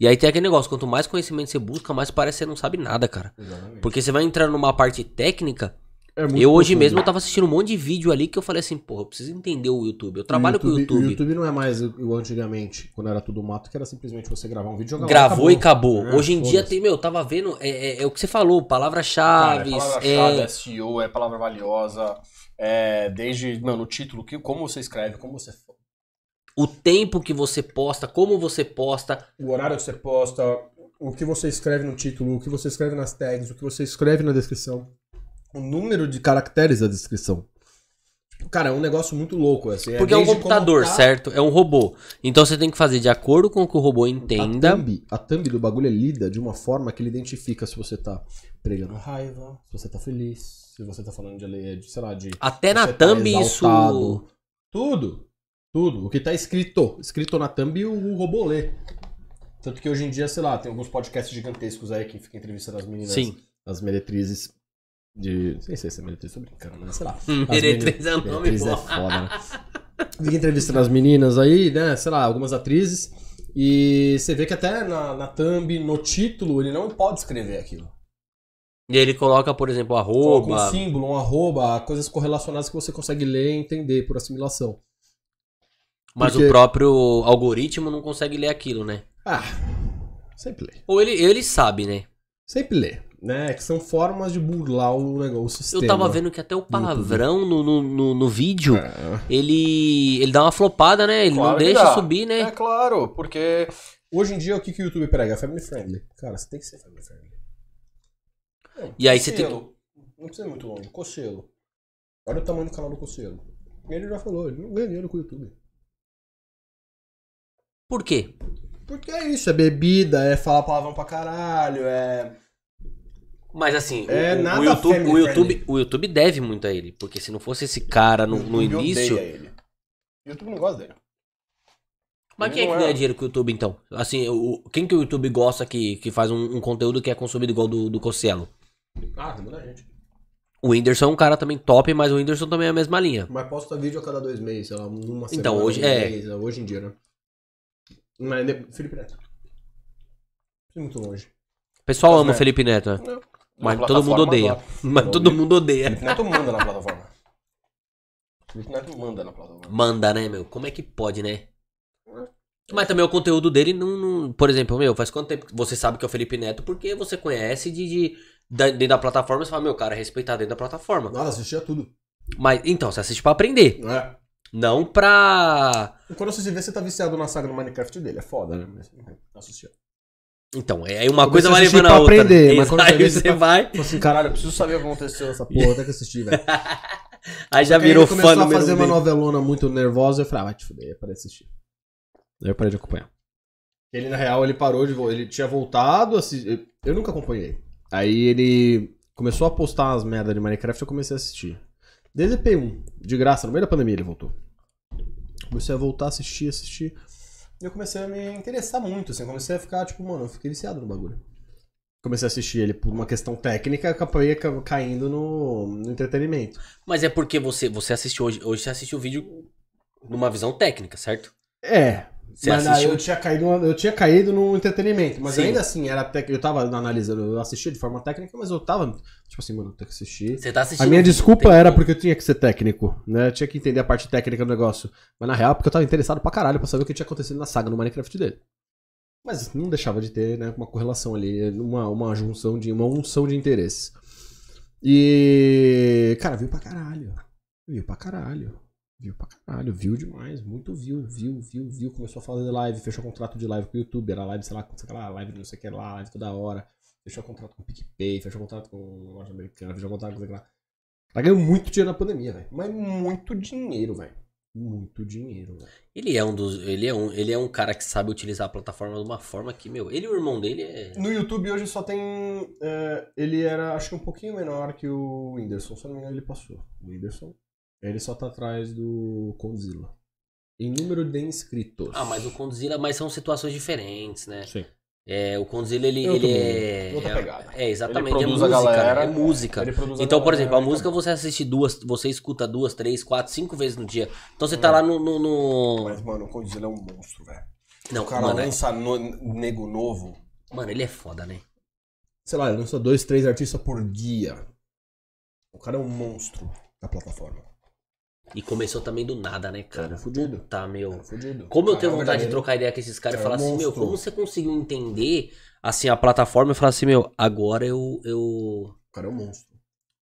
E aí tem aquele negócio, quanto mais conhecimento você busca, mais parece que você não sabe nada, cara. Exatamente. Porque você vai entrando numa parte técnica. É eu hoje profundo. mesmo eu tava assistindo um monte de vídeo ali que eu falei assim, porra, eu preciso entender o YouTube. Eu trabalho com o O YouTube. YouTube não é mais igual antigamente, quando era tudo mato, que era simplesmente você gravar um vídeo, jogar lá Gravou e acabou. É, Hoje em dia tem, meu, eu tava vendo, é, é- é o que você falou, Cara, palavra-chave. é palavra-chave, é, é SEO, é palavra valiosa, é desde, mano, o título, que, como você escreve, como você... o tempo que você posta, como você posta. O horário que você posta, o que você escreve no título, o que você escreve nas tags, o que você escreve na descrição, o número de caracteres da descrição. Cara, é um negócio muito louco, assim. Porque é um desde computador, tá certo? É um robô. Então você tem que fazer de acordo com o que o robô A entenda. thumb, a thumb do bagulho é lida de uma forma que ele identifica se você tá pregando raiva, se você tá feliz, se você tá falando de, sei lá, de Até na você tá thumb isso. exaltado. Tudo. Tudo. O que tá escrito. Escrito na thumb, o, o robô lê. Tanto que hoje em dia, sei lá, tem alguns podcasts gigantescos aí que fica entrevistando as meninas, Sim. as meretrizes de. Nem sei se é meretriz, tô brincando, né? Sei lá. [laughs] Meretriz é meninas- nome Meretriz é foda, né? Fica entrevistando as meninas aí, né? Sei lá, algumas atrizes. E você vê que até na, na thumb, no título, ele não pode escrever aquilo. E ele coloca, por exemplo, Coloca um arroba. símbolo, um arroba, coisas correlacionadas que você consegue ler e entender por assimilação. Mas porque- o próprio algoritmo não consegue ler aquilo, né? Ah, sempre lê. Ou ele, ele sabe, né? Sempre lê, né? Que são formas de burlar o negócio, o sistema. Eu tava vendo que até o palavrão no, no, no, no vídeo, É, ele, ele dá uma flopada, né? Ele não Claro que deixa dá. subir, é né? claro, porque hoje em dia o que, que o YouTube prega? Family friendly. Cara, você tem que ser family friendly. Não, E aí você tem. Não precisa ir muito longe. Cosselo. Olha o tamanho do canal do Cosselo. Ele já falou, ele não ganha dinheiro com o YouTube. Por quê? Porque é isso, é bebida, é falar palavrão pra caralho, é. Mas assim, É o, o- YouTube, o, YouTube, o YouTube deve muito a ele. Porque se não fosse esse cara no, no início. O YouTube não gosta dele. Mas Ele quem é que é. ganha dinheiro com o YouTube então? Assim, o, quem que o YouTube gosta que, que faz um, um conteúdo que é consumido igual do, do Cossielo? Ah, tem muita gente. O Whindersson é um cara também top, mas o Whindersson também é a mesma linha. Mas posta vídeo a cada dois meses, sei lá, numa semana. Então, hoje- um é. mês, hoje em dia, né? Mas, de- Felipe Neto. Fui muito longe. O pessoal Mas, ama o Felipe Neto, né? Não. Mas Na todo mundo odeia. Mas todo mundo odeia. Felipe Neto manda na plataforma. Felipe Neto manda na plataforma. Manda, né, meu? Como é que pode, né? Mas também o conteúdo dele não, não- Por exemplo, meu, faz quanto tempo que você sabe que é o Felipe Neto? Porque você conhece de, de- da- dentro da plataforma, você fala, meu, cara, é respeitado dentro da plataforma. Nada, assistia tudo. Mas, então, você assiste pra aprender. É. Não pra. E quando você se vê, você tá viciado na saga do Minecraft dele. É foda, né? Mas, não assistia. Então, é uma Eu coisa vai levando a outra. aprender, né? mas quando Aí você tá- vai. Tipo assim, caralho, eu preciso saber o que aconteceu nessa porra, eu tenho que assistir, velho. [laughs] Aí já Porque aí virou ele começou fã a número fazer um uma dele. novelona muito nervosa, eu falei, ah, vai te fuder, parei de assistir. Aí eu parei de acompanhar. Ele, na real, ele parou de... vo- Ele tinha voltado, assi- eu- eu nunca acompanhei. Aí ele começou a postar as merdas de Minecraft, eu comecei a assistir. Desde P1, de graça, no meio da pandemia ele voltou. Comecei a voltar a assistir, assistir. E eu comecei a me interessar muito, assim, comecei a ficar, tipo, mano, eu fiquei viciado no bagulho. Comecei a assistir ele por uma questão técnica, acabei ca- caindo no, no entretenimento. Mas é porque você, você assistiu hoje. Hoje você assistiu o vídeo numa visão técnica, certo? É, Você mas assistiu? eu tinha, caído, eu tinha caído no entretenimento. Mas Sim. ainda assim, era tec... eu tava analisando, eu assistia de forma técnica, mas eu tava, tipo assim, mano, eu tenho que assistir. Você tá assistindo. A minha desculpa era porque eu tinha que ser técnico, né? Eu tinha que entender a parte técnica do negócio. Mas na real, porque eu tava interessado pra caralho pra saber o que tinha acontecido na saga no Minecraft dele. Mas não deixava de ter, né, uma correlação ali, uma, uma junção de. uma unção de interesses. E. Cara, viu pra caralho. Viu pra caralho. Viu pra caralho, viu demais, muito viu, viu, viu, viu. Começou a fazer live, fechou contrato de live com o YouTube, era live, sei lá, sei lá, live não sei o que lá, live toda hora. Fechou contrato com o PicPay, fechou contrato com loja americana, fechou contrato com sei lá. Ela ganhou muito dinheiro na pandemia, velho. Mas muito dinheiro, velho. Muito dinheiro, velho. Ele é um dos. Ele é um, ele é um cara que sabe utilizar a plataforma de uma forma que, meu, ele e o irmão dele é. No YouTube hoje só tem. é, ele era, acho que um pouquinho menor que o Whindersson. Se não me engano, ele passou. O Whindersson. Ele só tá atrás do Condzilla. Em número de inscritos. Ah, mas o Condzilla, mas são situações diferentes, né? Sim. É, o Condzilla, ele, ele é. outra é- pegada. É, exatamente. Ele é produz a música. galera, é música. Ele produz a Então, por exemplo, a então- música você assiste duas, você escuta duas, três, quatro, cinco vezes no dia. Então você tá lá no. no, no- Mas, mano, o Condzilla é um monstro, velho. Não, O cara mano, é- lança no- nego novo. mano, ele é foda, né? Sei lá, ele lança dois, três artistas por dia. O cara é um monstro da plataforma. E começou também do nada, né, cara? Cara, é fudido. Tá, meu. Cara, fudido. Como eu tenho vontade de trocar ideia com esses caras e É falar assim, meu, monstro. como você conseguiu entender assim a plataforma e falar assim, meu, agora eu eu O cara é um monstro.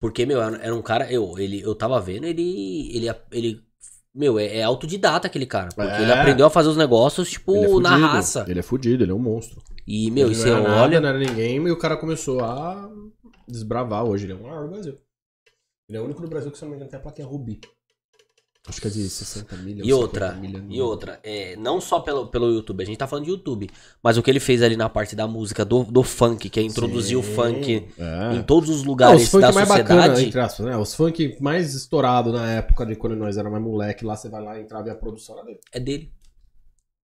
porque meu, era um cara, eu ele eu tava vendo, ele ele ele meu, é, é autodidata aquele cara, porque É. ele aprendeu a fazer os negócios tipo é na raça. Ele é fudido, ele é um monstro. E meu, ele e você nada, olha, não era ninguém, e o cara começou a desbravar hoje. Ele é o maior do Brasil. Ele é o único do Brasil que, se não me engano, tem a plaquinha Rubi. Acho que é de 60 milhas. E outra, e outra, é, não só pelo, pelo YouTube, a gente tá falando de YouTube, mas o que ele fez ali na parte da música, do, do funk, que é introduzir o funk é. em todos os Não, lugares os funk da mais bacana, sociedade. entre aspas, né? Os funk mais estourado na época de quando nós era mais moleque, lá você vai lá entrar e ver a produção era dele. É dele.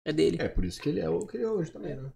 É dele. É por isso que ele é o que ele é hoje também, né?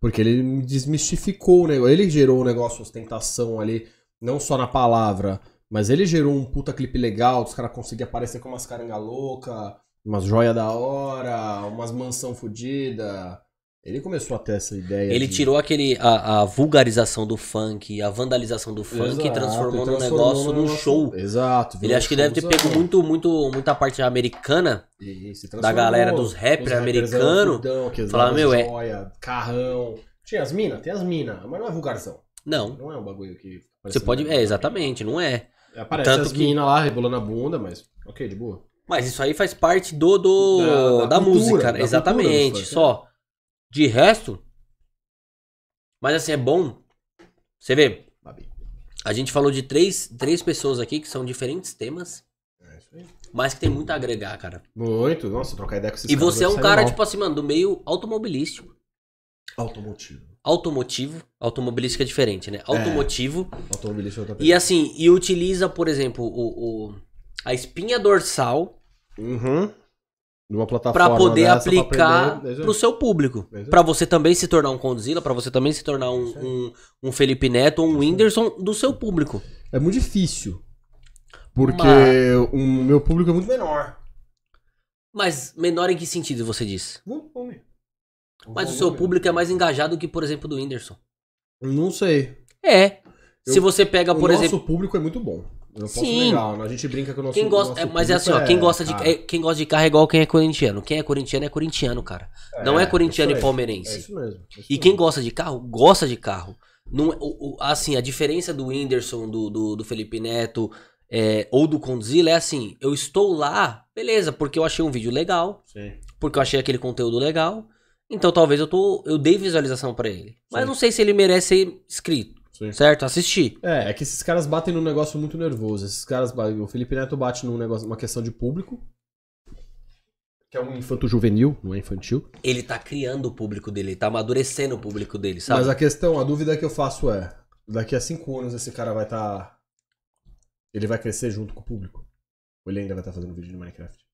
Porque ele desmistificou o negócio. Ele gerou o negócio, ostentação ali, não só na palavra, mas ele gerou um puta clipe legal, os caras conseguiam aparecer com umas caranga louca, umas joia da hora, umas mansão fodida. Ele começou a ter essa ideia. Ele de- tirou aquele a, a vulgarização do funk, a vandalização do funk e Exato, transformou e transformou negócio num show. Exato. Ele acho que deve ter pego muito, muito, muita parte americana. E se da galera dos rappers Os americano, fudão, que falar, meu, é- joia, carrão. Tinha as minas? Tem as minas, mas não é vulgarzão. Não. Não é um bagulho que. Você pode. É, exatamente, não é. Aparece Tanto as que- minas lá rebolando a bunda, mas ok, de boa. Mas isso aí faz parte do, do Da- da, da cultura, música, da né? cultura exatamente. funk, só. De resto. Mas assim, é bom. Você vê, a gente falou de três, três pessoas aqui que são diferentes temas, É isso aí. mas que tem muito a agregar, cara. Muito, nossa, trocar ideia com esses E você é um cara, mal. tipo assim, mano, do meio automobilístico. Automotivo. Automotivo. Automobilística é diferente, né? Automotivo. Automobilista é outra E assim, e utiliza, por exemplo, o, o- a espinha dorsal Uhum. Numa plataforma pra poder aplicar aprender, é pro seu público. É. Pra você também se tornar um Condzilla, pra você também se tornar um, um, um Felipe Neto ou um Whindersson do seu público. É muito difícil. Porque Mas- o meu público é muito menor. Mas menor em que sentido você diz? Volume. Mas o seu público é mais engajado que, por exemplo, do Whindersson. Não sei. É. Eu- Se você pega, o por nosso exemplo. público é muito bom. Eu não posso Sim. negar. A gente brinca que o nosso Quem gosta, nosso é, mas é assim, ó, público quem gosta de é, quem gosta de carro é igual quem é corintiano. Quem é corintiano é corintiano, cara. não é corintiano e palmeirense. É isso mesmo. é isso E quem mesmo. gosta de carro, gosta de carro. Não, é- o- o- assim, a diferença do Whindersson, do, do, do Felipe Neto é, ou do Condzilla é assim: eu estou lá, beleza, porque eu achei um vídeo legal, Sim. porque eu achei aquele conteúdo legal. Então talvez eu, tô, eu dei visualização pra ele. Mas Sim. não sei se ele merece ser inscrito, Sim. certo? Assistir. É, é que esses caras batem num negócio muito nervoso. Esses caras, o Felipe Neto bate num negócio, uma questão de público, que é um infanto juvenil, não é infantil. Ele tá criando o público dele, ele tá amadurecendo o público dele, sabe? Mas a questão, a dúvida que eu faço é, daqui a cinco anos esse cara vai estar, ele vai crescer junto com o público? Ou ele ainda vai estar fazendo vídeo de Minecraft?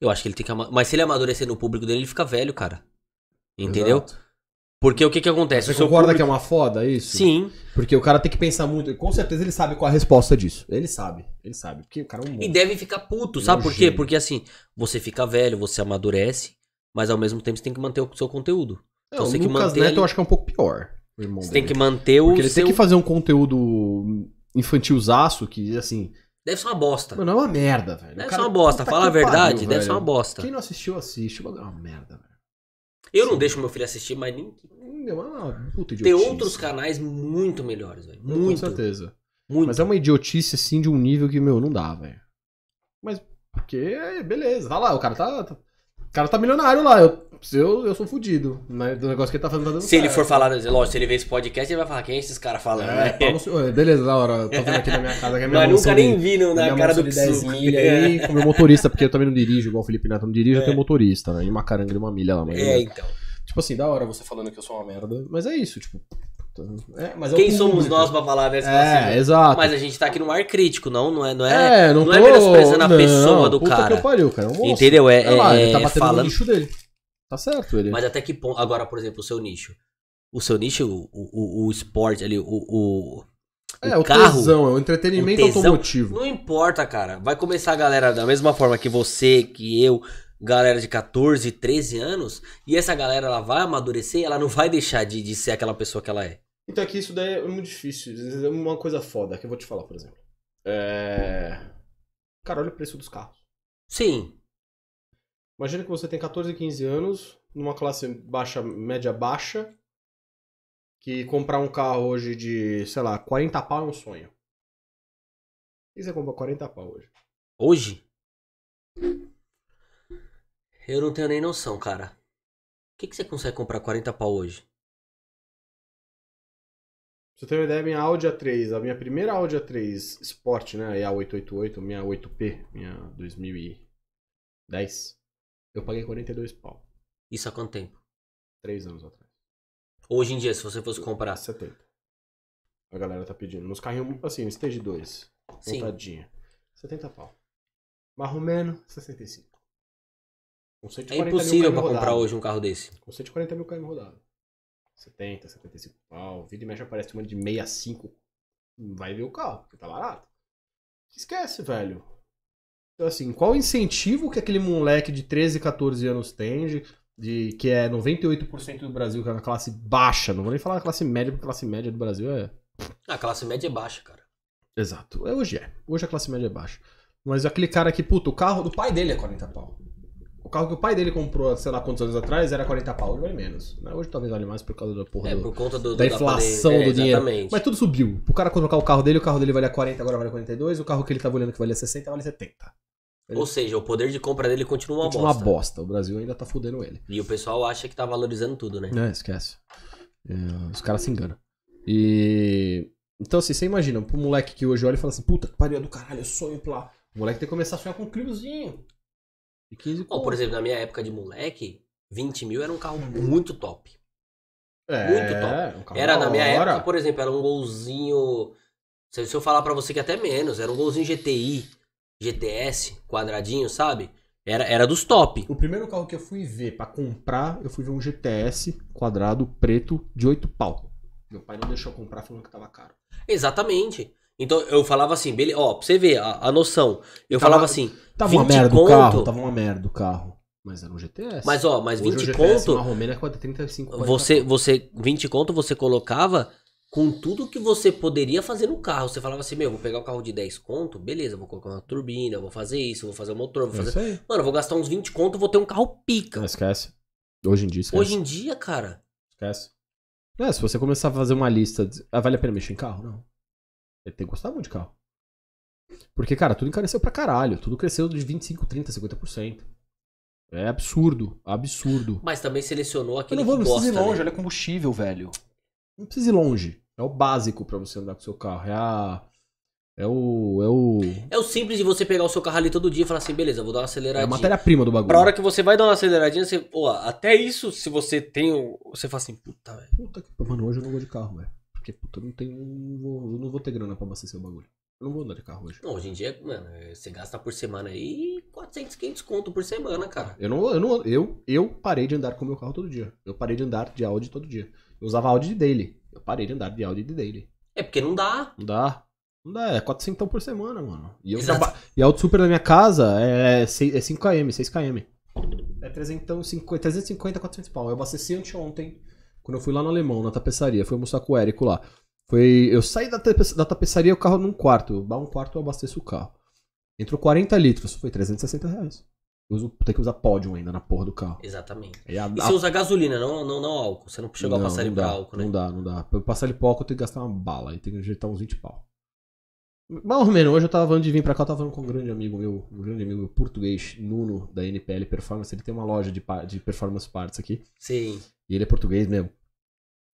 Eu acho que ele tem que. ama- Mas se ele amadurecer no público dele, ele fica velho, cara. Entendeu? Exato. Porque o que que acontece? Você concorda público- que é uma foda isso? Sim. Porque o cara tem que pensar muito. Com certeza ele sabe qual a resposta disso. Ele sabe. Ele sabe. Porque o cara é um E deve ficar puto, sabe é um por quê? gênio. Porque assim, você fica velho, você amadurece, mas ao mesmo tempo você tem que manter o seu conteúdo. É, Então o tem que Lucas manter Neto ali- eu acho que é um pouco pior. Você dele. tem que manter o Porque ele seu... tem que fazer um conteúdo infantilzaço que, assim, Deve ser uma bosta. mano, é uma merda, velho. Deve cara- ser uma bosta. Fala a que pariu, verdade, deve velho. ser uma bosta. Quem não assistiu, assiste. É uma merda, velho. Eu não Sim. deixo meu filho assistir, mas nem... É uma puta tem idiotice. outros canais muito melhores, velho. Com Muito, certeza. muito. Mas é uma idiotice, assim, de um nível que, meu, não dá, velho. Mas, porque, beleza, tá lá, o cara tá... tá- O cara tá milionário lá, eu, eu, eu sou fudido. Né, do negócio que ele tá fazendo tá dando Se ele for falar, lógico, se ele ver esse podcast, ele vai falar, quem é esses caras falando, É, né? seu- Beleza, da hora. Tô vendo aqui na minha casa que é minha Mas nunca nem vi no- na minha cara do de 10 Psuco. milha aí, com meu motorista, porque eu também não dirijo, igual o Felipe Neto não dirige, eu É. tenho motorista, né? Em Macaranga de uma milha lá, mas. É, então. Tipo assim, da hora você falando que eu sou uma merda. Mas é isso, tipo. É, é o Quem somos público. nós pra falar dessa É, exato. Mas a gente tá aqui no ar crítico, não, não é, não é, É, não, não tô... é menosprezando a não, pessoa do cara. Que pariu, cara. É um entendeu? É, É lá, é- ele tá é batendo falando, no lixo dele. Tá certo, ele. mas até que ponto, agora, por exemplo, o seu nicho, o seu nicho, o, o, o esporte ali, o, o, é, o carro, tesão, é o entretenimento o tesão. automotivo. Não importa, cara. Vai começar a galera da mesma forma que você, que eu, galera de 14, 13 anos, e essa galera ela vai amadurecer, ela não vai deixar de, de ser aquela pessoa que ela é. Então aqui isso daí é muito difícil. É uma coisa foda que eu vou te falar, por exemplo. É. Cara, olha o preço dos carros. Sim. Imagina que você tem 14, 15 anos, numa classe baixa, média baixa, que comprar um carro hoje de, sei lá, 40 pau é um sonho. E você compra 40 pau hoje? Hoje? Eu não tenho nem noção, cara. O que, que você consegue comprar 40 pau hoje? Pra você ter uma ideia, minha Audi A3, a minha primeira Audi A3 Sport, né, a 888, minha 8P, minha 2010, eu paguei 42 pau, Isso há quanto tempo? 3 anos atrás. Hoje em dia, se você fosse comprar. 70. A galera tá pedindo. Nos carrinhos, assim, Stage 2, Sim. montadinha, 70 pau. Marromeno, 65. Com É 140 impossível mil pra km comprar rodado. hoje um carro desse. Com 140 mil km rodado. 70, 75 pau. Vida e mexe aparece uma de 65. Vai ver o carro, porque tá barato. Esquece, velho. Então, assim, qual o incentivo que aquele moleque de 13, 14 anos tem, de, de- que é 98% do Brasil, que é uma classe baixa, não vou nem falar classe média, porque a classe média do Brasil é. A classe média é baixa, cara. Exato. É, Hoje é. Hoje a classe média é baixa. Mas aquele cara que, puta, o carro do pai dele é 40 pau. O carro que o pai dele comprou, sei lá quantos anos atrás, era 40 pau. Hoje vale menos. né? Hoje talvez vale mais por causa da porra É, do- por conta do, da do- inflação pandemia. do É, dinheiro. Mas tudo subiu. O cara trocar o carro dele, o carro dele valia 40, agora vale 42. O carro que ele tava olhando que valia 60, vale 70. Ou seja, o poder de compra dele continua uma Continua uma bosta. bosta. O Brasil ainda tá fudendo ele. E o pessoal acha que tá valorizando tudo, né? É, esquece. É, os caras se enganam. E. Então, assim, você imagina, pro moleque que hoje olha e fala assim, puta que pariu do caralho, eu sonho pra lá. O moleque tem que começar a sonhar com um Cliozinho. De 15 Ó, conto. por exemplo, na minha época de moleque, 20 mil era um carro muito top. é, muito top. um carro Era, na minha hora. época, por exemplo, era um golzinho. Se se eu falar pra você que até menos, era um golzinho GTI, GTS, quadradinho, sabe? Era, era dos top. O primeiro carro que eu fui ver pra comprar, eu fui ver um GTS quadrado preto de 8 pau. Meu pai não deixou comprar falando que tava caro. Exatamente. Então eu falava assim, beleza, ó, pra você ver a, a noção. Eu Tava- falava assim, Tava 20 uma merda conto, do carro, tava uma merda do carro. Mas era um GTS. mas ó, mas Hoje 20 o GTS, conto, Uma Romena é 35, 40 você, você, 20 conto você colocava com tudo que você poderia fazer no carro. Você falava assim, meu, vou pegar o carro de 10 conto, beleza, vou colocar uma turbina, vou fazer isso, vou fazer o motor, vou É fazer... aí. Mano, eu vou gastar uns 20 conto, vou ter um carro pica. Não esquece. Hoje em dia, esquece. Hoje em dia, cara, Esquece. É, se você começar a fazer uma lista. De... Ah, vale a pena mexer em carro? Não. Ele tem que gostar muito de carro. Porque, cara, tudo encareceu pra caralho. Tudo cresceu de 25, 30, 50%. É absurdo. Absurdo. mas também selecionou aquele não vou, que não gosta, precisa ir longe, né? olha combustível, velho. Não precisa ir longe. É o básico pra você andar com o seu carro. É a. É o. É o. É o simples de você pegar o seu carro ali todo dia e falar assim, beleza, vou dar uma É a aceleradinha. matéria-prima do bagulho. Pra hora que você vai dar uma aceleradinha, você, pô, até isso, se você tem, o- você fala assim, puta, velho. Puta que. Mano, hoje eu não vou de carro, velho. Porque, puta, eu não tenho. não vou- eu não vou ter grana pra abastecer o bagulho. Eu não vou andar de carro hoje. Não, hoje em dia, mano, é, você gasta por semana aí 400, 500 conto por semana, cara. Eu não, eu não, eu, eu parei de andar com o meu carro todo dia. Eu parei de andar de Audi todo dia. Eu usava Audi de daily. Eu parei de andar de Audi de daily. É porque não dá. Não dá. Não dá, é 400 por semana, mano. E, eu Exato. traba... e a Auto Super da minha casa é, 6, é 5km, 6km. É 350, 350 400 pau. Eu abasteci anteontem, quando eu fui lá no Alemão, na tapeçaria. Fui almoçar com o Érico lá. Foi, eu saí da, da tapeçaria, o carro num quarto. Dá um quarto, eu abasteço o carro. Entrou 40 litros, foi 360 reais. Eu uso, tem que usar pódio ainda na porra do carro. Exatamente. E a- E a- você usa gasolina, não, não, não álcool. Você não chegou a Não, passar ele pra álcool, né? Não dá, não dá. Pra eu passar ele pra álcool, eu tenho que gastar uma bala. Aí tem que ajeitar uns 20 pau. Mais ou menos, hoje eu tava falando de vir pra cá, eu tava falando com um grande amigo meu, um grande amigo meu português, Nuno, da NPL Performance. Ele tem uma loja de, de performance parts aqui. Sim. E ele é português mesmo.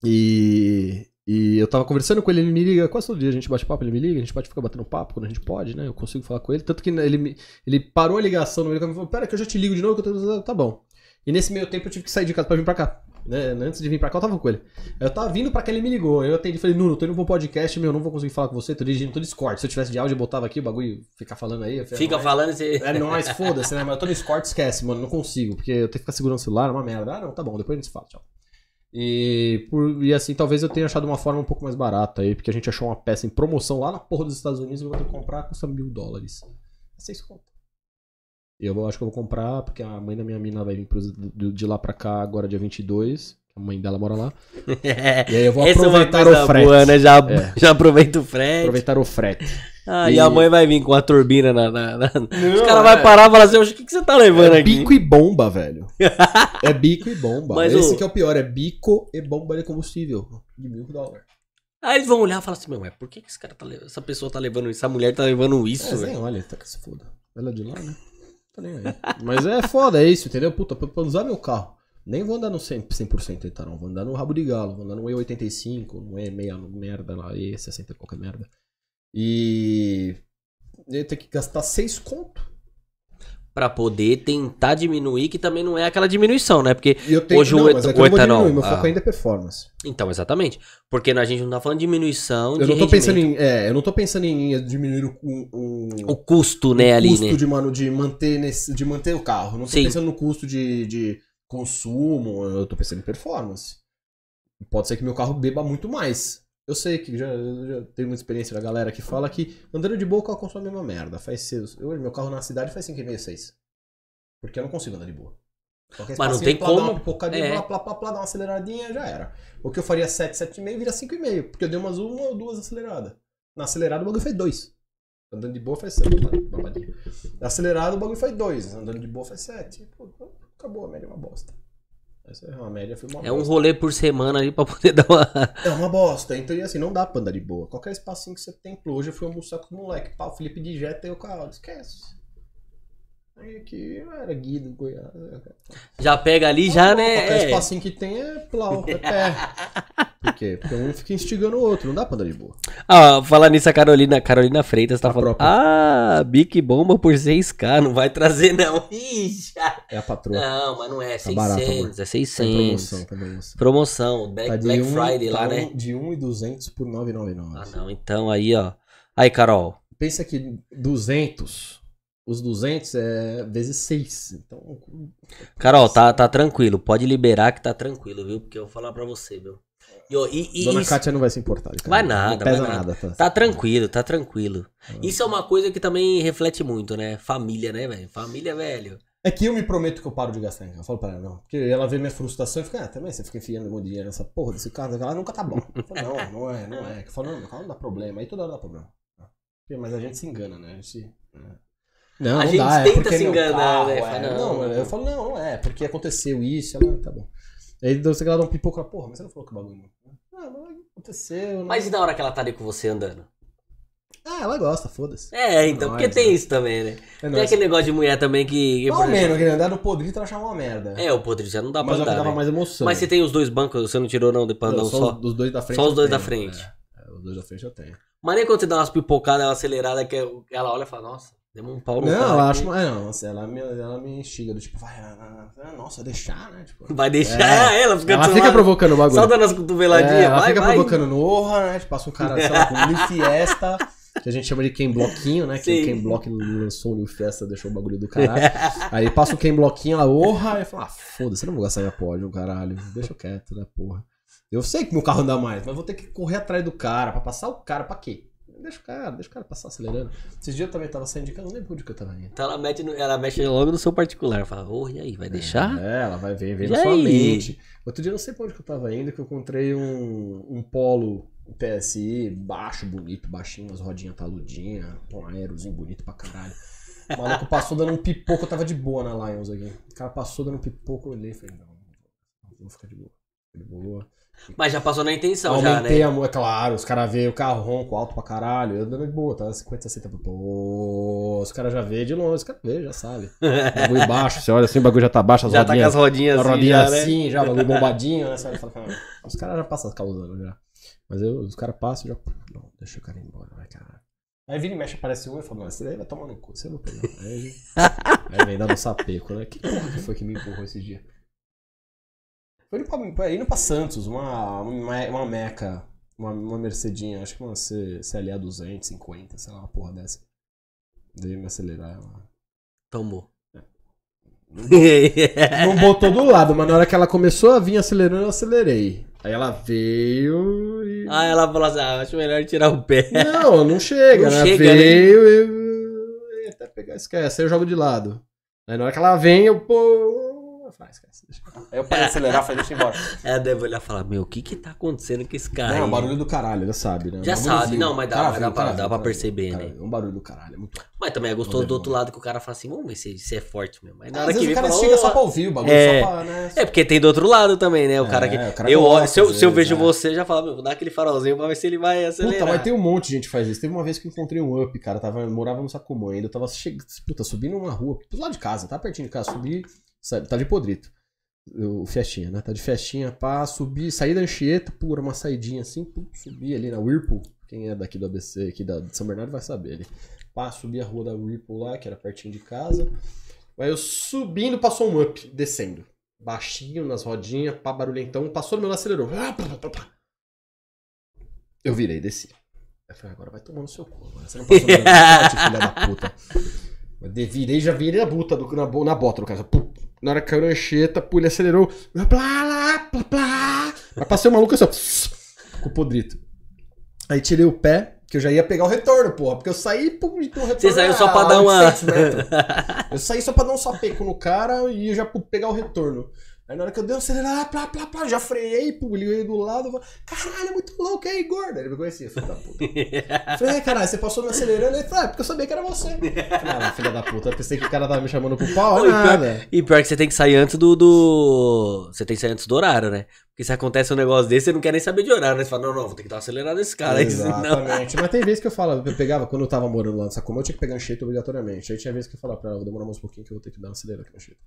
E, e eu tava conversando com ele, ele me liga, quase todo dia a gente bate papo, ele me liga, a gente pode ficar batendo papo quando a gente pode, né? Eu consigo falar com ele. Tanto que ele, ele parou a ligação no meio e falou: Pera, que eu já te ligo de novo, que eu tô. Tá bom. E nesse meio tempo eu tive que sair de casa pra vir pra cá. Né? Antes de vir pra cá, eu tava com ele. Eu tava vindo pra cá, ele me ligou. Eu atendi e falei: Nuno, tô indo pro podcast, meu, não vou conseguir falar com você, tô dirigindo, tô Discord. Se eu tivesse de áudio, eu botava aqui o bagulho, ficar falando aí. falei, Fica "Não, é- falando e você. é [laughs] nóis, foda-se, né? Mas eu tô no Discord, esquece, mano. Não consigo, porque eu tenho que ficar segurando o celular, é uma merda. Ah, não, tá bom, depois a gente se fala, tchau. E, por, e assim, talvez eu tenha achado uma forma um pouco mais barata aí, porque a gente achou uma peça em promoção lá na porra dos Estados Unidos e eu vou ter que comprar, custa mil dólares. É seis conto. E eu vou- acho que eu vou comprar, porque a mãe da minha mina vai vir de, de lá pra cá agora dia 22. A mãe dela mora lá. [laughs] E aí eu vou Essa é aproveitar coisa o frete. boa, né? Já, É. [laughs] já aproveita o frete. Aproveitar o frete. Ah, E- e... a mãe vai vir com a turbina na. na- na- Os Não, caras é. vão parar e falar assim: "Oxe, o que, que você tá levando É aqui? bico e bomba, velho. [laughs] é bico e bomba. Mas Esse o- que é o pior, é bico e bomba de combustível. De mil dólares. Aí eles vão olhar e falar assim: Meu, mas por que, que esse cara tá levando. Essa pessoa tá levando isso? Essa mulher tá levando isso, É, velho? olha, tá que se foda. Ela é de lá, né? Tá nem aí. Mas é foda, é isso, entendeu? Puta, pra, pra usar meu carro. Nem vou andar no 100%, 100% aí, tá? Não. Vou andar no rabo de galo, vou andar no E85, no E6 merda lá, E60 qualquer merda. E. Eu tenho que gastar 6 conto. Pra poder tentar diminuir, que também não é aquela diminuição, né? Porque. Eu tenho, Hoje o não, et- é o eu não vou etanol, meu ah. foco ainda é performance. Então, exatamente. Porque a gente não tá falando de diminuição de Eu não tô rendimento. pensando em. É, eu não tô pensando em diminuir o, o, O custo, né, ali, custo né? de, mano, de, manter nesse, de manter o carro. Não tô Sim. pensando no custo de, de consumo, eu tô pensando em performance. Pode ser que meu carro beba muito mais. Eu sei que já, já tenho muita experiência da galera que fala que andando de boa o carro consome a mesma merda. Faz seus. Eu, meu carro na cidade faz 5,5, 6. Porque eu não consigo andar de boa. Qualquer Mas não tem plá, como- uma pipocadinha, é. plá, plá, plá, dá uma aceleradinha, já era. O que eu faria 7, 7,5 vira 5,5. Porque eu dei umas uma ou duas aceleradas. Na acelerada o bagulho faz 2. Andando de boa faz 7. Babadinho. Na acelerada o bagulho faz 2. Andando de boa faz 7. Acabou, a média é uma bosta. Essa é uma média, foi uma É um rolê por semana ali pra poder [laughs] dar uma. É uma bosta. Então, assim, não dá pra andar de boa. Qualquer espacinho que você tem, hoje eu fui almoçar com o moleque. Pá, o Felipe digeta e o carro. Esquece. Aí aqui era Guido, Goiás. Já pega ali, já, Qualquer né? É. espacinho que tem é plau, é pé. [laughs] Por quê? Porque um fica instigando o outro. Não dá pra andar de boa. Ah, falar nisso, a Carolina, Carolina Freitas tá A falando. própria. Ah, Bic Bomba por 6K, não vai trazer, não. [laughs] Já. É a patroa. Não, mas não é. Tá barato, 600, amor. é Tá 600. em promoção, tá em promoção. Promoção, Black, Tá Black um- Friday tá lá, um- né? De 1,200 por 9,99. Ah, não, então aí, ó. Aí, Carol. Pensa que 200, os 200 é vezes 6. Então, Carol, tá, tá tranquilo. Pode liberar que tá tranquilo, viu? Porque eu vou falar pra você, viu? E, e- Dona isso- Kátia não vai se importar. cara. Vai nada, Não pesa vai nada. nada. tá? Tá tranquilo, tá tranquilo. Ah. Isso é uma coisa que também reflete muito, né? Família, né, velho? Família, velho. É que eu me prometo que eu paro de gastar em carro. Eu falo pra ela, não. Porque ela vê minha frustração e fica, ah, também você fica enfiando muito dinheiro nessa porra desse carro. Ela nunca tá bom. Eu falo, não, não é, não é. Eu falo, não, meu carro não dá problema. Aí toda hora dá problema. Mas a gente se engana, né? A gente. Não, A não gente dá, é tenta porque se enganar, carro, né? é. Não, não. mas eu falo, não, não é, porque aconteceu isso, ela, tá bom. Aí você ela dá um pipoco, porra, mas você não falou que o bagulho não. Ah, mas aconteceu. Não... Mas e na hora que ela tá ali com você andando? Ah, ela gosta, foda-se. É, então, porque tem né? isso também, né? É Tem aquele negócio de mulher também que. que, Pelo menos, aquele andar no podrito ela achava uma merda. É, o podre já não dá mas pra é o que andar. dava né? mais emoção. Mas você tem os dois bancos, você não tirou não, depois Não, não só, só. os- dois da frente. só os dois da tenho, frente. É, é, os dois da frente eu tenho. Mas nem quando você dá umas pipocadas, uma acelerada, que ela olha e fala, nossa, demos um pau no Não, cara ela acha. É, não, assim, ela, me, ela me instiga, do tipo, vai, ah, ah, nossa, deixar, né? Tipo, Vai deixar É. ela fica ela fica provocando o bagulho. Só dando as cotoveladinhas, É, ela vai, fica vai. provocando no Orra, né? Tipo, passa um cara, sei lá, com [laughs] Fiesta, que a gente chama de Ken Bloquinho, né? Que o Ken Block lançou o New Fiesta, deixou o bagulho do caralho. Aí passa o Ken Bloquinho, ela Orra, e fala, ah, foda-se, eu não vou gastar minha pódio, caralho. Deixa eu quieto, né, porra. Eu sei que meu carro anda mais, mas vou ter que correr atrás do cara, pra passar o cara, pra quê? Deixa o cara, deixa o cara passar acelerando. Esses dias eu também tava saindo de casa, não lembro onde que eu tava indo. Então ela, mete no- ela mexe logo no seu particular. Fala, ô, e aí, vai deixar? É, ela vai ver, vem na sua aí? mente. Outro dia eu não sei pra onde que eu tava indo, que eu encontrei um, um polo PSI baixo, bonito, baixinho, umas rodinhas taludinhas, um aerozinho bonito pra caralho. O maluco passou dando um pipoco, eu tava de boa na Lions aqui. O cara passou dando um pipoco, eu olhei e falei, não, não vou ficar de boa. De boa. Mas já passou na intenção, já, Aumentei né? a é claro, os caras veem o carro ronco alto pra caralho, eu dando de boa, tá 50, 60, pô, os caras já vê de longe, os caras vê, já sabe. [laughs] Bagulho baixo, você olha assim, o bagulho já tá baixo, as Já tá com rodinhas as rodinhas assim, rodinha já, né? assim, já, o bagulho bombadinho, né? Fala, "Caralho, os caras já passam causando já. Mas eu, os caras passam e já. Não, deixa o cara ir embora, vai, caralho. Aí vira e mexe, aparece um e fala, não, esse daí vai tomar no cu, você não pegou. Aí, [laughs] aí vem dando um sapeco, né? Que porra que foi que me empurrou esse dia? Foi indo pra, indo pra Santos, uma, uma, uma meca, uma, uma Mercedinha, acho que uma C- CLA 250, sei lá, uma porra dessa. Dei me acelerar ela. Tomou. Não botou do lado, mas na hora que ela começou a vir acelerando, eu acelerei. Aí ela veio e. ah, ela falou assim, ah, acho melhor tirar o pé. Não, não [laughs] chega. Não ela chega, né? veio e. Até pegar, esquece. Aí eu jogo de lado. Aí na hora que ela vem, eu pô. Esquece. Deixa. Aí eu parei de acelerar, falei, deixa eu ir embora. [laughs] Ela deve olhar e falar, meu, o que que tá acontecendo com esse cara Não, é um barulho do caralho, já sabe, né? Já Um sabe, não, mas dá- Cara mas dá pra- cara dá pra perceber, né? É um barulho do caralho, é muito. Mas também é gostoso do outro lado que o cara fala assim, vamos ver se, se é forte mesmo. Aí na Às hora que vezes vem, o cara fala, chega "Ô, só pra ouvir o bagulho, É. só pra, né? É, porque tem do outro lado também, né? O cara que. É, o cara eu olho, se eu, se eu vejo é. você, já falo, meu, vou dar aquele farolzinho pra ver se ele vai acelerar. Puta, mas tem um monte de gente que faz isso. Teve uma vez que eu encontrei um up, cara. Tava, morava no Sacomã ainda. Eu tava chegando, puta, subindo uma rua, do lado de casa, tá pertinho de casa. Subi, sa- tá de podrito. O festinha, né? Tá de festinha, pá, subi, saí da Anchieta, pura, uma saidinha assim, pum, subi ali na Whirlpool. Quem é daqui do ABC, aqui da, de São Bernardo vai saber ali. Pá, subi a rua da Whirlpool lá, que era pertinho de casa. Aí eu subindo, passou um up, descendo. Baixinho nas rodinhas, pá, barulhentão, passou no meu acelerou. Eu virei, desci. Eu falei, agora vai tomar no seu cu. Agora. Você não passou no meu filha da puta. [laughs] Eu virei, já virei a buta do, na, na bota do cara. Pum. Na hora que caiu na ancheta, pô, ele acelerou. Plá, plá, plá, plá. Mas passei o maluco assim, ó, com o podrito. Aí tirei o pé, que eu já ia pegar o retorno, porra. Porque eu saí pum, e o retorno. Você saiu só pra a dar uma. 800 metros. [laughs] Eu saí só pra dar um sapeco no cara e eu já pegar o retorno. Aí na hora que eu dei um acelerar, plá, plá, plá, já freiei, veio do lado, eu falei, caralho, é muito louco aí, gorda. Ele me conhecia, filho da puta. [laughs] Falei, é, caralho, você passou me acelerando? Ele falou, é, porque eu sabia que era você. [laughs] Falei, ah, filha da puta, eu pensei que o cara tava me chamando pro pau, Ô, e, nada. pior, e pior que você tem que sair antes do, do. Você tem que sair antes do horário, né? Porque se acontece um negócio desse, você não quer nem saber de horário, né? Você fala, não, não, vou ter que dar uma acelerada nesse cara Exatamente. Mas tem vezes que eu falava, eu pegava, quando eu tava morando lá no Sacomã, eu tinha que pegar ancheta obrigatoriamente. Aí tinha vezes que eu falava pra ela, vou demorar mais um pouquinho que eu vou ter que dar uma acelerada aqui na ancheta.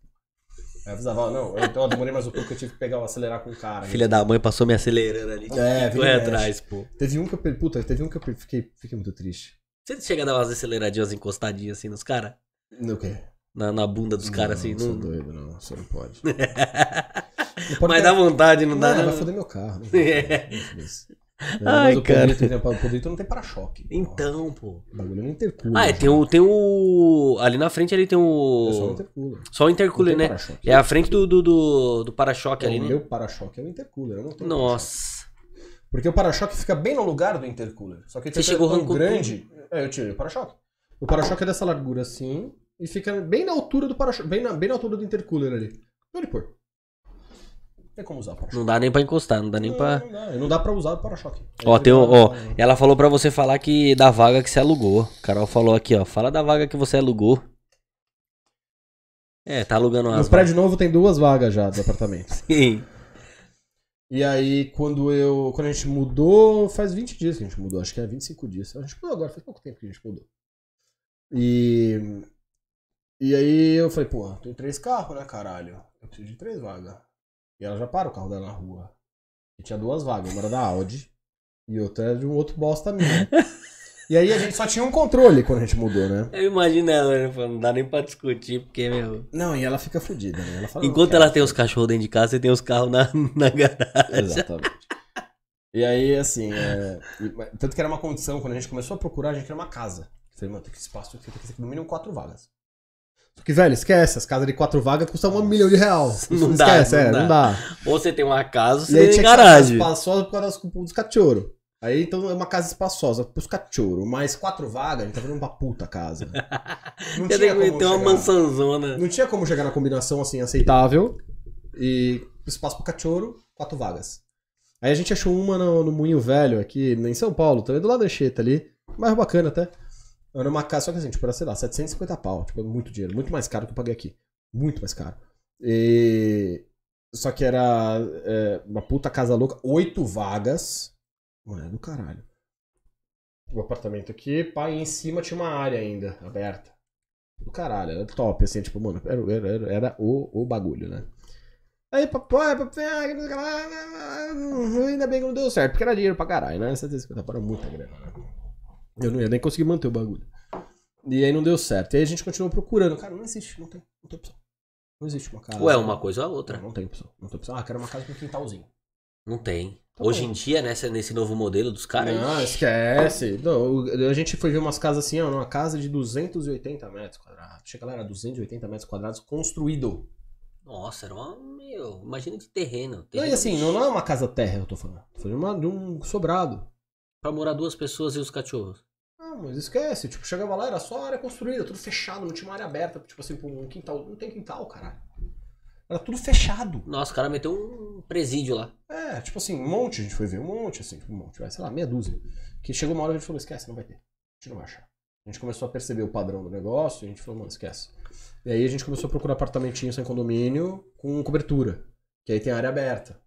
Aí eu avisava, não, eu- então eu demorei mais um pouco que eu tive que pegar o acelerar com o cara. Filha da mãe passou me acelerando ali. É, mexe. atrás, pô. Teve um que eu, puta, teve um que eu fiquei, fiquei muito triste. Você chega a dar umas aceleradinhas encostadinhas assim nos caras? No quê? Na, na bunda dos caras assim? Não, Não... sou doido, não, você não pode. [laughs] Não pode Mas ter- dá vontade, não Não, dá, vai não. foder meu carro. Não, [laughs] vai, não É, Ai, mas o cara. Podrito, o Podrito não tem para-choque. Então, pô. O bagulho não intercooler. Ah, é, tem o, tem o. Ali na frente ali tem É só o o. intercooler. Só o intercooler, né? É a frente do, do, do, do para-choque ali, o né? meu para-choque é o intercooler. Eu não tenho. Nossa. Porque o para-choque fica bem no lugar do intercooler. Só que o Você chegou é tão grande. É, eu tirei o para-choque. O para-choque é dessa largura assim e fica bem na altura do para-choque, bem na, bem na altura do intercooler ali. Onde pôr? Não tem como usar. Não dá nem pra encostar, não dá nem pra. Não, não, não dá pra usar o para-choque. Ó, tem um, ó, não- ela falou pra você falar que da vaga que você alugou. Carol falou aqui, ó. Fala da vaga que você alugou. É, tá alugando No umas prédio novo tem duas vagas já do apartamento. [laughs] Sim. E aí, quando eu. Quando a gente mudou, faz 20 dias que a gente mudou, acho que é 25 dias. A gente mudou agora, faz pouco tempo que a gente mudou. E. E aí eu falei, pô, tem três carros, né, caralho? Eu preciso de três vagas. E ela já para o carro dela na rua. E tinha duas vagas, uma era da Audi e outra era de um outro bosta minha. [laughs] e aí a gente só tinha um controle quando a gente mudou, né? Eu imagino ela, né? falando, Não dá nem pra discutir, porque, meu. Não, e ela fica fodida, né? Ela fala, Enquanto "Não ela quero". tem os cachorros dentro de casa, você tem os carros na, [laughs] na garagem. Exatamente. E aí, assim, é, tanto que era uma condição, quando a gente começou a procurar, a gente queria uma casa. Eu falei, mano, tem que espaço, tem que ter no mínimo quatro vagas. Só que, velho, esquece, as casas de quatro vagas custam um milhão de real. Não dá, esquece, não é, dá. não dá. Ou você tem uma casa, ou E você tem garagem. gastar espaço só por causa dos, dos cachorros. Aí então é uma casa espaçosa pros cachorros, mais quatro vagas, a gente tá vendo uma puta casa. [laughs] Não Tem tinha como tem uma chegar- mansãozona. Não tinha como chegar na combinação assim aceitável. E espaço pro cachorro, quatro vagas. Aí a gente achou uma no, no Moinho Velho, aqui em São Paulo, também do lado da Anchieta ali. Mais bacana até. Era uma casa, só que assim, tipo, era, sei lá, 750 pau. Tipo, muito dinheiro. Muito mais caro que eu paguei aqui. Muito mais caro. E... Só que era é, uma puta casa louca. Oito vagas. Mano, é do caralho. O apartamento aqui, pá, e em cima tinha uma área ainda, aberta. Do caralho, era top, assim, tipo, mano, era, era, era, o, o bagulho, né? Aí, papai, papai, ah, ainda bem que não deu certo, porque era dinheiro pra caralho, né? 750 para muita grana, né? Eu não ia nem conseguir manter o bagulho. E aí não deu certo. E aí a gente continuou procurando. Cara, não existe, não tem, não tem opção. Não existe uma casa. Ué, uma coisa ou a outra. Não, não tem opção. Não tem opção. Ah, quero uma casa com quintalzinho. Não tem. Tá Hoje bom. em dia, nessa, nesse novo modelo dos caras. Não, esquece. Não, a gente foi ver umas casas assim, ó, numa casa de 280 metros quadrados. Chega lá, era 280 metros quadrados construído. Nossa, era uma. Meu, imagina de terreno. Não, terreno e assim, não, não é uma casa terra, eu tô falando. Foi de, uma, de um sobrado. Pra morar duas pessoas e os cachorros. Ah, mas esquece. Tipo, chegava lá, era só área construída, tudo fechado, não tinha uma área aberta. Tipo assim, pra um quintal. Não tem quintal, caralho. Era tudo fechado. Nossa, o cara meteu um presídio lá. É, tipo assim, um monte, a gente foi ver um monte, assim, tipo, um monte, vai, sei lá, meia dúzia. Que chegou uma hora que a gente falou, esquece, não vai ter. A gente não vai achar. A gente começou a perceber o padrão do negócio, e a gente falou, mano, esquece. E aí a gente começou a procurar apartamentinho sem condomínio com cobertura. Que aí tem área aberta.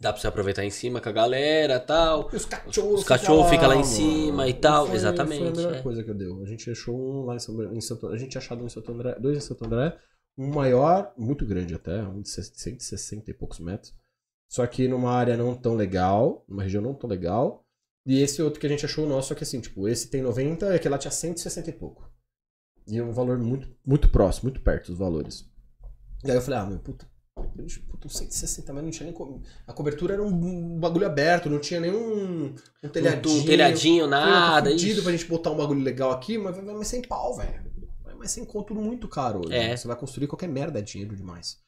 Dá pra você aproveitar em cima com a galera e tal. E os cachorros Os cachorros ficam lá em mano. cima e tal, Foi- exatamente, Foi a melhor é. coisa que eu deu. A gente achou um lá em São, em Santo A gente tinha achado um em Santo André, dois em Santo André. Um maior, muito grande até, um de 160 e poucos metros. Só que numa área não tão legal, numa região não tão legal. E esse outro que a gente achou o nosso, só que assim, tipo, esse tem 90 e aquele lá tinha 160 e pouco. E é um valor muito, muito próximo, muito perto dos valores. E aí eu falei, ah, meu, puta, puta, 160, mas não tinha nem. co- A cobertura era um bagulho aberto, não tinha nenhum um telhadinho. Um telhadinho, nada. Tá fudido ixi. pra gente botar um bagulho legal aqui, mas mais sem pau, velho. Mais sem conto muito caro. hoje, É. né? Você vai construir qualquer merda, é dinheiro demais.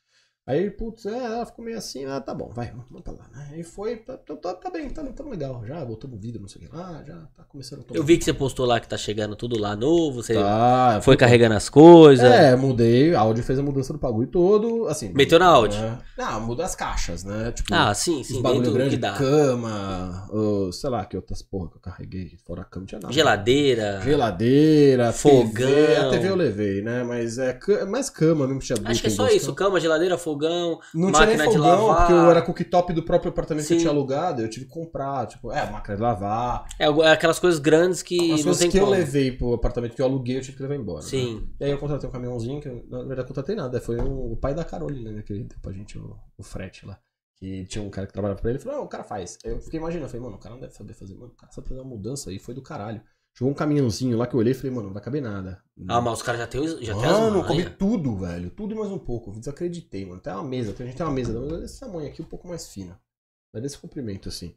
Aí, putz, é, ela ficou meio assim, ah, tá bom, vai, vamos pra lá, né? Aí foi, tá, tá, tá, tá bem, tá, tá legal, já botamos vidro, não sei o que lá, já tá começando a tomar. Eu vi que você postou lá que tá chegando tudo lá novo. Você Tá, foi carregando as coisas. é, mudei, a Audi fez a mudança do bagulho todo, assim. Meteu na Audi? É, não, muda as caixas, né? Tipo, Ah, sim, os sim. bagulho grande, que dá. cama, ô, sei lá, que outras porra que eu carreguei, fora a cama, não tinha nada. Geladeira. Geladeira, Fogão. TV, a TV eu levei, né? Mas é mais cama mesmo, tinha Acho que é só isso. Cama, geladeira, fogão. Não tinha nem máquina de fogão, lavar. porque eu era cooktop do próprio apartamento que eu Sim. tinha alugado, eu tive que comprar, tipo, é, máquina de lavar. É é aquelas coisas grandes que As não coisas que eu como. levei pro apartamento que eu aluguei, eu tive que levar embora. né? Sim. E aí eu contratei um caminhãozinho, que eu, na verdade eu contratei nada, foi o, o pai da Carolina, né, que deu pra gente o, o frete lá. Que tinha um cara que trabalhava pra ele, ele falou, ah, o cara faz. Aí eu fiquei imaginando, eu falei, mano, o cara não deve saber fazer, mano, o cara sabe fazer uma mudança aí, foi do caralho. Chegou um caminhãozinho lá que eu olhei e falei, mano, não vai caber nada. Ah, mas os caras já tem, já tem as Mano, comi tudo, velho. Tudo e mais um pouco. Eu Desacreditei, mano. Tem uma mesa. A gente tem uma mesa desse tamanho aqui, um pouco mais fina. Mas desse comprimento, assim.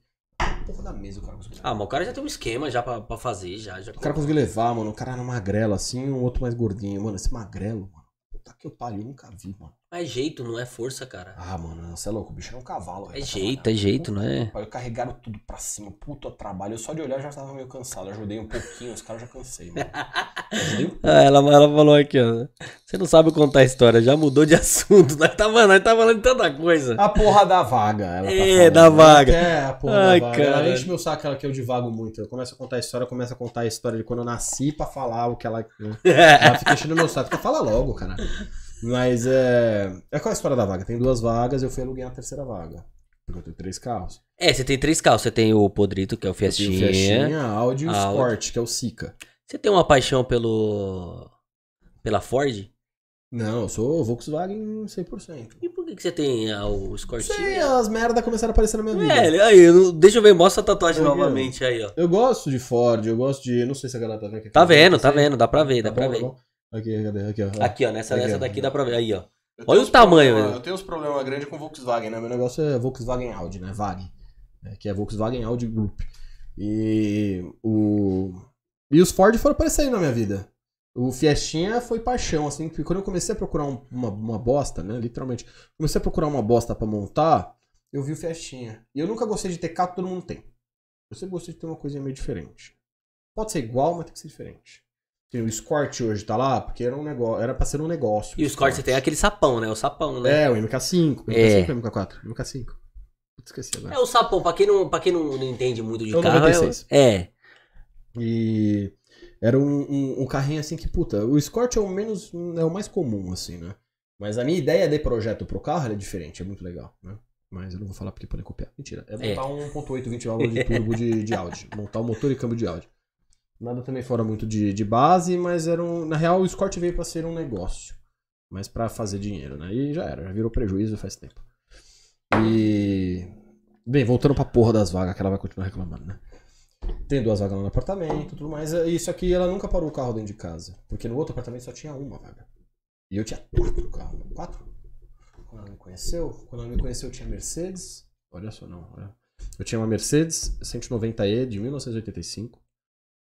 Porra da mesa o cara conseguiu. Ah, mas o cara já tem um esquema já pra, pra fazer, já. já... O cara conseguiu levar, mano. O cara era magrelo, assim, um outro mais gordinho. Mano, esse magrelo, mano. Puta que eu pariu, eu nunca vi, mano. É jeito, não é força, cara. Ah, mano, você é louco. O bicho é um cavalo. É pra jeito, trabalhar. é jeito, não é? que pariu, Carregaram tudo pra cima. Puta trabalho. Eu só de olhar já tava meio cansado. Eu ajudei um pouquinho, os caras já cansei, mano. [laughs] Um Ah, ela, ela falou aqui, ó. Você não sabe contar a história, já mudou de [laughs] assunto. Nós tá, mano, nós tá falando de tanta coisa. A porra da vaga. Ela tá É, da vaga. Ela quer a porra Ai, da vaga. Ela cara. enche meu saco, ela que eu divago muito. Eu começo a contar a história, eu começo a contar a história de quando eu nasci pra falar o que ela. [laughs] Ela fica enchendo meu saco. Fala logo, cara. Mas é. É qual a história da vaga? Tem duas vagas, eu fui aluguei na terceira vaga. Porque eu tenho três carros. É, você tem três carros. Você tem o Podrito, que é o Eu Fiestinha. o Fiestinha, Audi e o. Sport, que é o Sica. Você tem uma paixão pelo. pela Ford? Não, eu sou Volkswagen 100%. E por que, que você tem ah, o Não Escortinho? sei, as merda começaram a aparecer na minha vida. É, aí, eu deixa eu ver, mostra a tatuagem quê? novamente aí, ó. Eu gosto de Ford, eu gosto de. Não sei se a galera tá vendo aqui. Tá vendo, tá vendo, dá pra ver, dá Tá pra bom, ver. tá bom. Aqui, cadê? Aqui, ó. Aqui, ó, nessa, Aqui, nessa ó. daqui dá pra ver. Aí, ó. Eu Olha o tamanho, velho. Eu tenho uns problemas grandes com Volkswagen, né? Meu negócio é Volkswagen Audi, né? VAG. né? Que é Volkswagen Audi Group. E o. E os Ford foram aparecendo na minha vida. O Fiestinha foi paixão, assim, porque quando eu comecei a procurar um- uma, uma bosta, né? Literalmente, comecei a procurar uma bosta pra montar, eu vi o Fiestinha. E eu nunca gostei de ter carro que todo mundo tem. Eu sempre gostei de ter uma coisinha meio diferente. Pode ser igual, mas tem que ser diferente. Tem o Escort hoje tá lá, porque era um negócio, era pra ser um negócio. E o Escort você tem aquele sapão, né? O sapão, né? É, o MK5. O É. MK5 ou MK4? MK5. Putz, Esqueci agora. É o sapão, pra quem não, pra quem não, não entende muito de É carro. 96. É, é. E era um, um, um carrinho assim que, puta, o Escort é o menos. é o mais comum, assim, né? Mas a minha ideia de projeto pro carro é diferente, é muito legal, né? Mas eu não vou falar porque podem copiar. Mentira. É montar um 1.8 20 válvulas de turbo de, de Audi. Montar o motor e câmbio de Audi. Nada também fora muito de, de base, mas era um. Na real, o Escort veio pra ser um negócio. Mas pra fazer dinheiro, né? E já era, já virou prejuízo faz tempo. E. Bem, voltando pra porra das vagas, que ela vai continuar reclamando, né? Tem duas vagas lá no apartamento tudo mais. E Isso aqui, ela nunca parou o carro dentro de casa. Porque no outro apartamento só tinha uma vaga. E eu tinha quatro carros. Quatro? Quando ela me conheceu, quando ela me conheceu, eu tinha Mercedes. Olha só, não. olha. Eu tinha uma Mercedes 190E de 1985.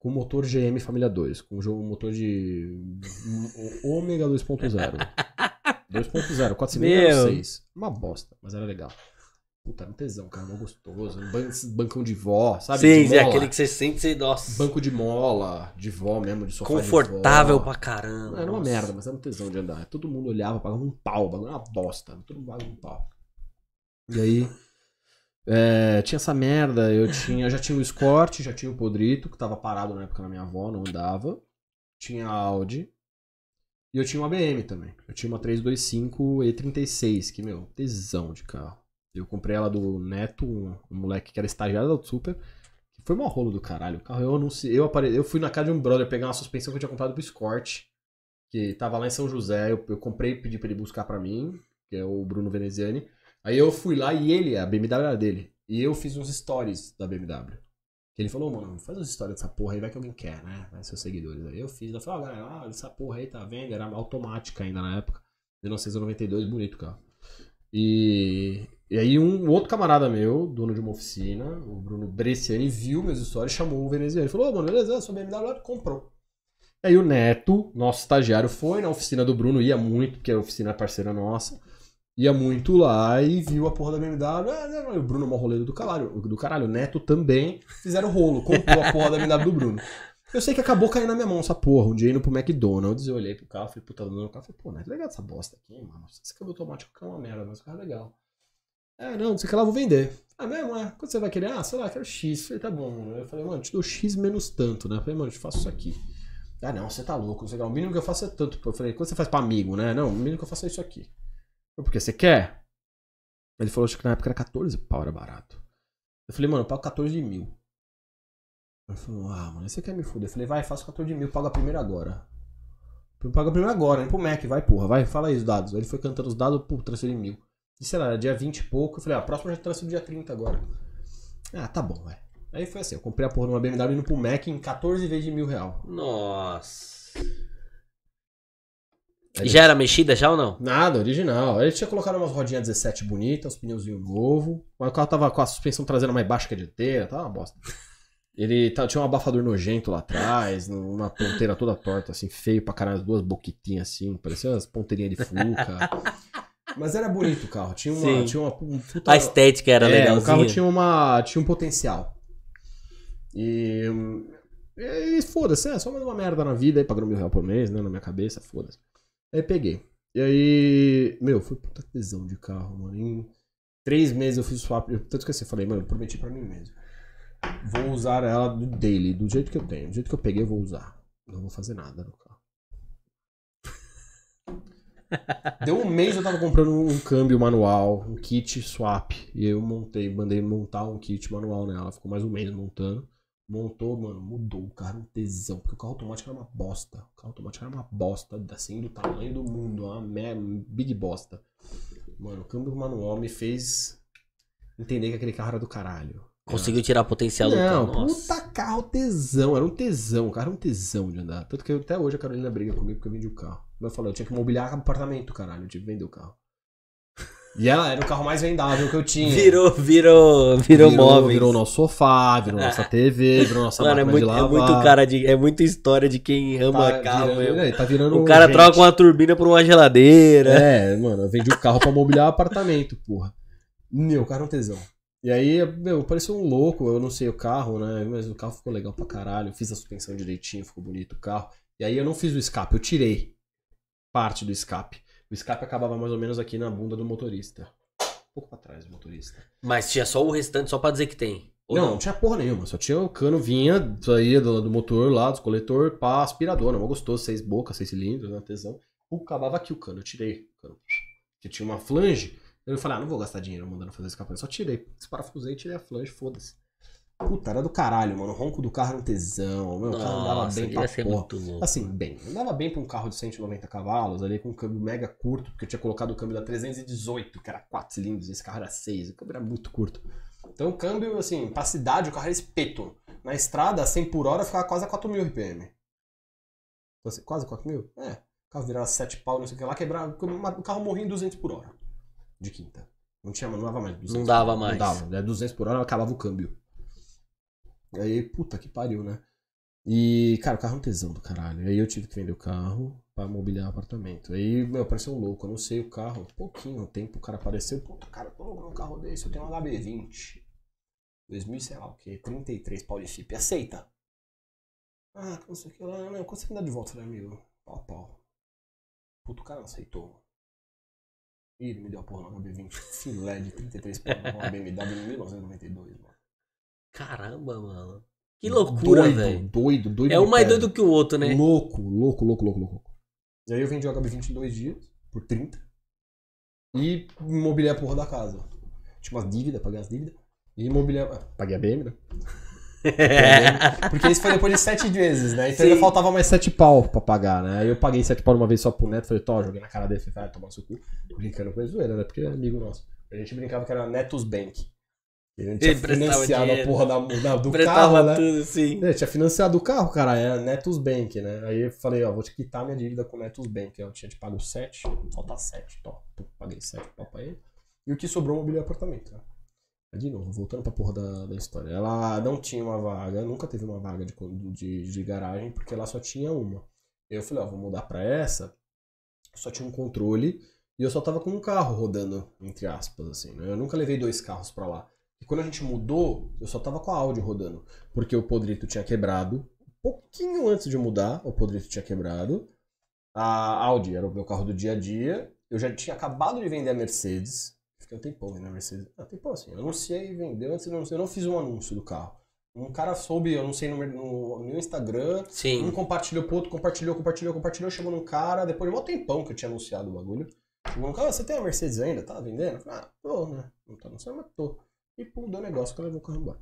Com motor GM Família 2. Com jo- motor de Ômega 2.0. 2.0, 4 cilindros, Meu. 6. Uma bosta, mas era legal. Puta, era um tesão, cara, mó gostoso. Um ban- bancão de vó, sabe? Sim, é aquele que você sente, você, nossa, Banco de mola, de vó mesmo, de sofá confortável de vó. pra caramba. Era uma nossa. merda, mas era um tesão de andar. Todo mundo olhava, pagava um pau, era uma bosta. Todo mundo pagava um pau. E aí, é, tinha essa merda, eu tinha, já tinha o Escort, já tinha o Podrito, que tava parado na época na minha avó, não andava. Tinha a Audi. E eu tinha uma BM também. Eu tinha uma 325 E36, que, meu, tesão de carro. Eu comprei ela do Neto, um, um moleque que era estagiário da Super. Que foi mó rolo do caralho. O carro eu anunciei. Eu, apare... eu fui na casa de um brother pegar uma suspensão que eu tinha comprado pro Escort. Que tava lá em São José. Eu, eu comprei e pedi pra ele buscar pra mim, que é o Bruno Veneziani. Aí eu fui lá e ele, a BMW era dele. E eu fiz uns stories da BMW. Ele falou, mano, faz uns stories dessa porra aí, vai que alguém quer, né? Vai seus seguidores. Aí eu fiz, eu falei, ó, galera, ah, essa porra aí tá vendo? Era automática ainda na época. 1992, bonito carro. E, e aí um outro camarada meu, dono de uma oficina, o Bruno Bresciani, viu meus stories, chamou o veneziano. Ele falou, ô, mano, beleza, sua BMW comprou. Aí o Neto, nosso estagiário, foi na oficina do Bruno, ia muito, porque a oficina é parceira nossa. Ia muito lá e viu a porra da BMW. Ah, não, não, o Bruno é do caralho. Do caralho. O Neto também fizeram rolo. Comprou a porra da BMW do Bruno. Eu sei que acabou caindo na minha mão essa porra. Um dia indo pro McDonald's, eu olhei pro carro, falei, puta, dando no carro. Falei, pô, Neto, legal essa bosta aqui, mano. Esse câmbio automático é uma merda, mas o carro é legal. É, não, não sei que lá, vou vender. Ah, mesmo, é? Quanto você vai querer? Ah, sei lá, quero X. Falei, tá bom. Eu falei, mano, te dou X menos tanto, né? Eu falei, mano, eu te faço isso aqui. Ah, não, você tá louco. não sei o que. O mínimo que eu faço é tanto. Eu falei, quando você faz pra amigo, né? Não, o mínimo que eu faço é isso aqui. Porque você quer? Ele falou, acho que na época era 14 pau, era barato. Eu falei, mano, eu pago 14 mil. Ele falou, ah, mano, você quer me fuder? Eu falei, vai, faço 14 mil, paga primeiro agora. Paga primeiro agora, vem pro Mac, vai, porra, vai, fala aí os dados. Ele foi cantando os dados, pô, transferi mil. E sei lá, era dia 20 e pouco. Eu falei, ah, próximo já transfiro dia 30 agora. Ah, tá bom, vai. Aí foi assim, eu comprei a porra de uma BMW indo pro Mac em 14 vezes de mil real. Nossa. E já era mexida já ou não? Nada, original. Ele tinha colocado umas rodinhas 17 bonitas, os pneuzinhos novos. Mas o carro tava com a suspensão traseira mais baixa que a dianteira, tava uma bosta. Ele tinha um abafador nojento lá atrás, uma ponteira toda torta, assim, feio pra caralho, as duas boquitinhas assim, parecia umas ponteirinhas de fuca. [laughs] Mas era bonito o carro, tinha uma. Sim. Tinha uma um puta- A estética era é, legal. o carro tinha, uma, tinha um potencial. E. E foda-se, é só mais uma merda na vida aí, pagando mil reais por mês, né? Na minha cabeça, foda-se. Aí peguei. E aí. Meu, foi puta tesão de carro, mano. Em três meses eu fiz swap. Eu tanto esqueci, eu falei, mano, eu prometi pra mim mesmo. Vou usar ela do daily, do jeito que eu tenho. Do jeito que eu peguei, eu vou usar. Não vou fazer nada no carro. [laughs] Deu um mês eu tava comprando um câmbio manual, um kit swap. E eu montei, mandei montar um kit manual nela. Ficou mais um mês montando. Montou, mano, mudou. O carro um tesão. Porque o carro automático era uma bosta. O carro automático era uma bosta, assim, do tamanho do mundo. Uma big bosta. Mano, o câmbio manual me fez entender que aquele carro era do caralho. Conseguiu tirar potencial do Não, carro. Nossa. puta carro tesão. Era um tesão. O carro era um tesão de andar. Tanto que eu- até hoje a Carolina briga comigo porque eu vendi o carro. Mas eu falei, eu tinha que mobiliar apartamento, caralho. Eu tive que vender o carro. E ela era o carro mais vendável que eu tinha. Virou, virou, virou, móveis. Virou nosso sofá, virou nossa [laughs] TV, virou nossa Mano, é máquina muito, de é lavar. muito cara de. É muita história de quem ama tá carro virando, é, tá virando O cara gente. troca uma turbina por uma geladeira. É, mano, eu vendi o carro pra mobiliar apartamento, porra. Meu, o carro é um tesão. E aí, meu, parecia um louco, eu não sei o carro, né? Mas o carro ficou legal pra caralho. Eu fiz a suspensão direitinho, ficou bonito o carro. E aí eu não fiz o escape, eu tirei parte do escape. O escape acabava mais ou menos aqui na bunda do motorista. Um pouco pra trás do motorista. Mas tinha só o restante, só pra dizer que tem. Ou não, não, tinha porra nenhuma, só tinha o cano, vinha, saía do, do motor lá, do coletor, pra aspirador, não gostoso, seis bocas, seis cilindros, né, tesão. O, acabava aqui o cano, eu tirei o cano. Que tinha uma flange, eu falei, ah, não vou gastar dinheiro mandando fazer escapamento, só tirei, desparafusei, tirei a flange, foda-se. Puta, era do caralho, mano. O ronco do carro era um tesão. Meu, Nossa, carro andava bem pra ser porra. muito louco. Assim, bem. Andava bem pra um carro de 190 cavalos, ali com um câmbio mega curto, porque eu tinha colocado o câmbio da 318, que era 4 cilindros, esse carro era 6, o câmbio era muito curto. Então o câmbio, assim, pra cidade, o carro era espeto. Na estrada, 100 por hora, ficava quase a 4 mil RPM. Então, assim, quase 4 mil? É. O carro virava 7 pau, não sei o que lá, quebrava. O carro morria em 200 por hora. De quinta. Não tinha, não dava mais 200 Não dava mais. Não dava. né? 200 por hora, acabava o câmbio. Aí, puta que pariu, né? E, cara, o carro é um tesão do caralho. Aí eu tive que vender o carro pra mobiliar o apartamento. Aí, meu, pareceu um louco. Eu não sei o carro. Pouquinho tempo o cara apareceu. Puta, cara, tô louco num carro desse. Eu tenho um HB20. 2000, sei lá o que. 33 pau de FIP. Aceita? Ah, não sei o que lá. Não, quando você me de volta, falei, amigo, pau pau. Puta, o cara não aceitou. Ih, me deu a porra no HB20. Filé de 33 pau. Uma BMW em 1992, mano. Caramba, mano. Que loucura, velho. Doido, doido. É um mais doido que o outro, né? Louco, louco, louco, louco, louco. E aí eu vendi o HB20 em dois dias, por 30. E imobiliei a porra da casa. Tinha umas dívidas, paguei as dívidas. E imobiliei. ah, Paguei a BM, né? [laughs] Porque isso foi depois de sete vezes, né? Então Sim. ainda faltava mais sete pau pra pagar, né? Aí eu paguei sete pau uma vez só pro neto, falei, tô, joguei na cara dele, falei, vai tomar seu cu. Brincando com ele, zoeira, né? Porque é amigo nosso. A gente brincava que era Netos Bank. Tinha Ele prestava financiado a porra da, da- do carro, né? tudo, sim. É, tinha financiado o carro, cara, é Netus Bank, né? Aí eu falei, ó, vou te quitar minha dívida com Netus Bank. Eu tinha te pago 7, falta 7, tó. Pum, Paguei 7 pra pra ele. E o que sobrou, mobilei o apartamento, né? De novo, voltando pra porra da, da história. Ela não tinha uma vaga, nunca teve uma vaga de, de, de garagem, porque ela só tinha uma. Eu falei, ó, vou mudar pra essa. Só tinha um controle e eu só tava com um carro rodando, entre aspas, assim, né? Eu nunca levei dois carros pra lá. E quando a gente mudou, eu só tava com a Audi rodando. Porque o Podrito tinha quebrado. Um pouquinho antes de mudar, o Podrito tinha quebrado. A Audi era o meu carro do dia a dia. Eu já tinha acabado de vender a Mercedes. Fiquei um tempão vendendo a Mercedes. Ah, tempão assim. Eu anunciei e vendeu. Antes eu não, eu não fiz um anúncio do carro. Um cara soube, eu não sei no, no, Instagram. Um Sim. compartilhou pro outro, compartilhou, compartilhou, compartilhou. Chegou num cara, depois de um tempão que eu tinha anunciado o bagulho. Chegou num cara, "Ah, você tem a Mercedes ainda? Tá vendendo? Eu falei, ah, tô, né? Não tá anunciando, mas tô. E pum, deu negócio, o cara levou o carro embora.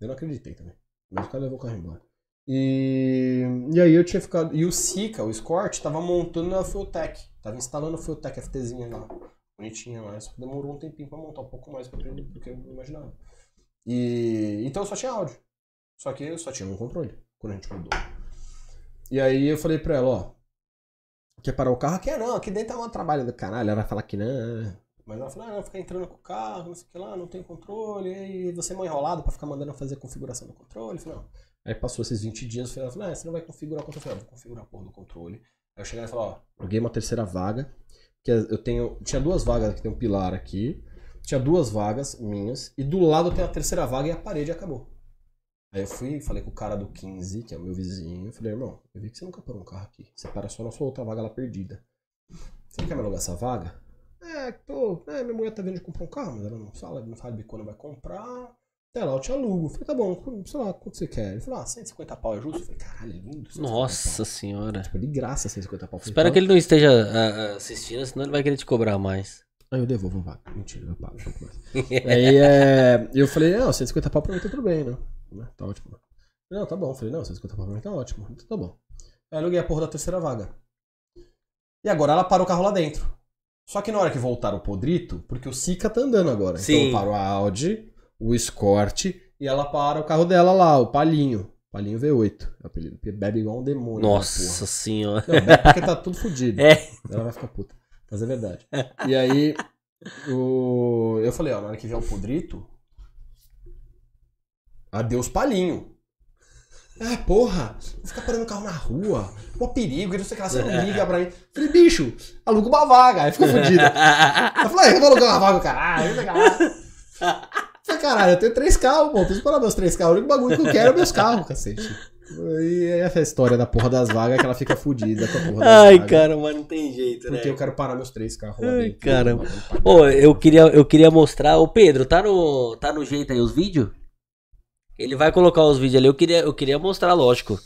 Eu não acreditei também. Mas o cara levou o carro embora. E, e aí eu tinha ficado. E o Sika, o Escort, tava montando a Fueltech. Tava instalando a Fueltech FTzinha lá. Bonitinha lá. Que demorou um tempinho pra montar, um pouco mais pra que eu imaginava. E então só tinha áudio. Só que eu só tinha um controle quando a gente mudou. E aí eu falei pra ela, ó. Quer parar o carro? Aqui não, aqui dentro é um trabalho do caralho. Ela vai falar que não. Mas ela falou, ah, não, ficar entrando com o carro, não sei o que lá, não tem controle. E você é mó enrolado pra ficar mandando eu fazer a configuração do controle. Eu falei, não. Aí passou esses 20 dias, ela falou, ah, você não vai configurar o controle. Eu falei, ah, vou configurar a porra do controle. Aí eu cheguei e falei, ó, joguei uma terceira vaga. Que é, eu tenho. Tinha duas vagas aqui, tem um pilar aqui. Tinha duas vagas minhas. E do lado tem a terceira vaga e a parede acabou. Aí eu fui falei com o cara do 15, que é o meu vizinho. Eu falei, irmão, eu vi que você nunca parou um carro aqui. Você para só na sua outra vaga lá perdida. Você não quer me alugar essa vaga? É, tô. É, minha mulher tá vendo de comprar um carro, mas ela não fala, não sabe quando vai comprar. Até lá eu te alugo. Eu falei, tá bom, sei lá, quanto você quer? Ele falou, ah, 150 pau é justo? Eu falei, caralho, é lindo. 150 Nossa pau. senhora. Tipo, de graça 150 pau. Falei, Espero que ele não esteja ah, assistindo, senão ele vai querer te cobrar mais. Aí eu devolvo vaga. Mentira, eu pago um. Aí é, eu falei, não, 150 pau pra mim tá tudo bem, né? Né? Tá ótimo. Não, tá bom. Eu falei, não, 150 pau pra mim tá ótimo. Então tá bom. Aí eu aluguei a porra da terceira vaga. E agora ela parou o carro lá dentro. Só que na hora que voltaram o Podrito, porque o Sica tá andando agora. Sim. Então eu paro a Audi, o Escort e ela para o carro dela lá, o Palinho. Palinho V8. Apelido, porque bebe igual um demônio. aquela Nossa senhora. Não, bebe porque tá tudo fodido. [laughs] É. Ela vai ficar puta. Mas é verdade. E aí, o... eu falei, ó, na hora que vier o podrito, adeus palinho. Ah, porra, ficar parando o carro na rua. Mó perigo, e não sei o que lá, você não liga pra mim. Falei, bicho, aluga uma vaga. Aí ficou fodido. [laughs] Eu falei, eu vou alugar uma vaga, caralho. lá. Falei, caralho, eu tenho três carros, pô. Preciso parar meus três carros. O único bagulho que eu quero é meus carros, cacete. E essa é a história da porra das vagas que ela fica fudida com a porra das Ai, vagas. cara, mas não tem jeito, né? Porque eu quero parar meus três carros lá Ai, caramba. Ô, eu queria, eu queria mostrar. Ô, Pedro, tá no, tá no jeito aí os vídeos? Ele vai colocar os vídeos ali. Eu queria, eu queria mostrar, lógico.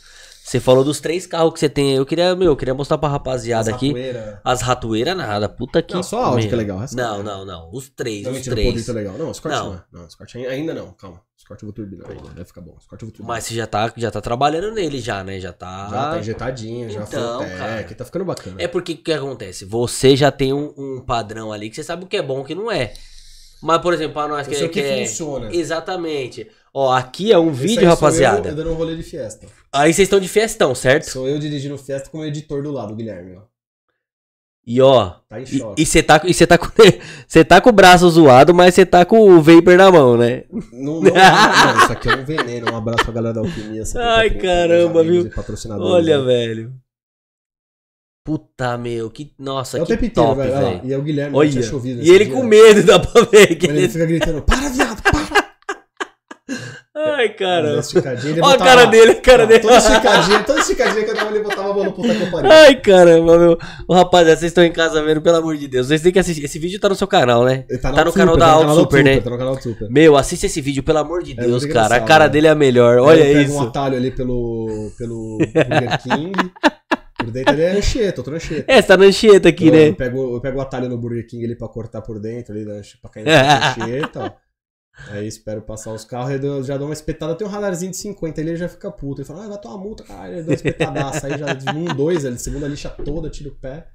Você falou dos três carros que você tem aí. Eu queria, meu, eu queria mostrar pra rapaziada As aqui. ratoeira. As ratoeiras nada, puta que. Não, só a Audi que é legal. resto Não, não, não. Os três, Não, os três. Podrito é legal. Não, o Scott Não. não. é. Não, o Scott ainda- não. Calma. O Scott eu vou turbinar ainda. Vai ficar bom. O Scott eu vou turbinar. Mas você já tá, já tá trabalhando nele já, né? Já tá. Já tá injetadinho, já Então, foi cara. que tá ficando bacana. É porque o que acontece? Você já tem um, um padrão ali que você sabe o que é bom e o que não é. Mas, por exemplo, pra nós Eu que, sei o que que é. funciona. Exatamente. Ó, aqui é um Esse vídeo, rapaziada. Eu, eu dando um rolê de. Aí vocês estão de festão, certo? Sou eu dirigindo festa com o editor do lado, Guilherme, ó. E ó. Tá em E choque. e você tá, e você tá, com, você [laughs] tá com o braço zoado, mas você tá com o vapor na mão, né? [laughs] Não, não, não, isso aqui é um veneno. Um abraço pra galera da Alquimia. 70, Ai, 30, caramba, viu? Olha, né? velho. Puta, meu, que. Nossa, É que inteiro, top, velho. Lá, velho. E é o Guilherme, Olha. tinha chovido E ele com medo, dá pra ver. Que Ele ele... fica gritando, para, para! Ai, esticadinha, ele Olha a cara dele, a cara dele. Toda esticadinha, toda esticadinha que eu tava ali, botava a mão no puta que pariu. Ai, caramba, meu. Ô, rapaziada, vocês estão em casa vendo, pelo amor de Deus. Vocês têm que assistir. Esse vídeo tá no seu canal, né? Ele tá no Super, canal da tá canal do Super, né? Tá no canal Super. Meu, assiste esse vídeo, pelo amor de É Deus, muito cara. A engraçado, cara né? dele é a melhor. Olha pego isso. um atalho ali pelo, pelo Burger [laughs] King. Por dentro ele é anchieta, outra anchieta. É, você tá na anchieta aqui, eu, né? eu pego, eu pego o atalho no Burger King ali pra cortar por dentro, ali, né, pra cair na [laughs] anchieta, ó. Aí espero passar os carros, eu já dou uma espetada. Tem um radarzinho de 50, ele já fica puto. Ele fala, ah, vai tomar multa, caralho. Ele dá uma espetadaça, aí já um, dois, ele segunda lixa toda, tira o pé.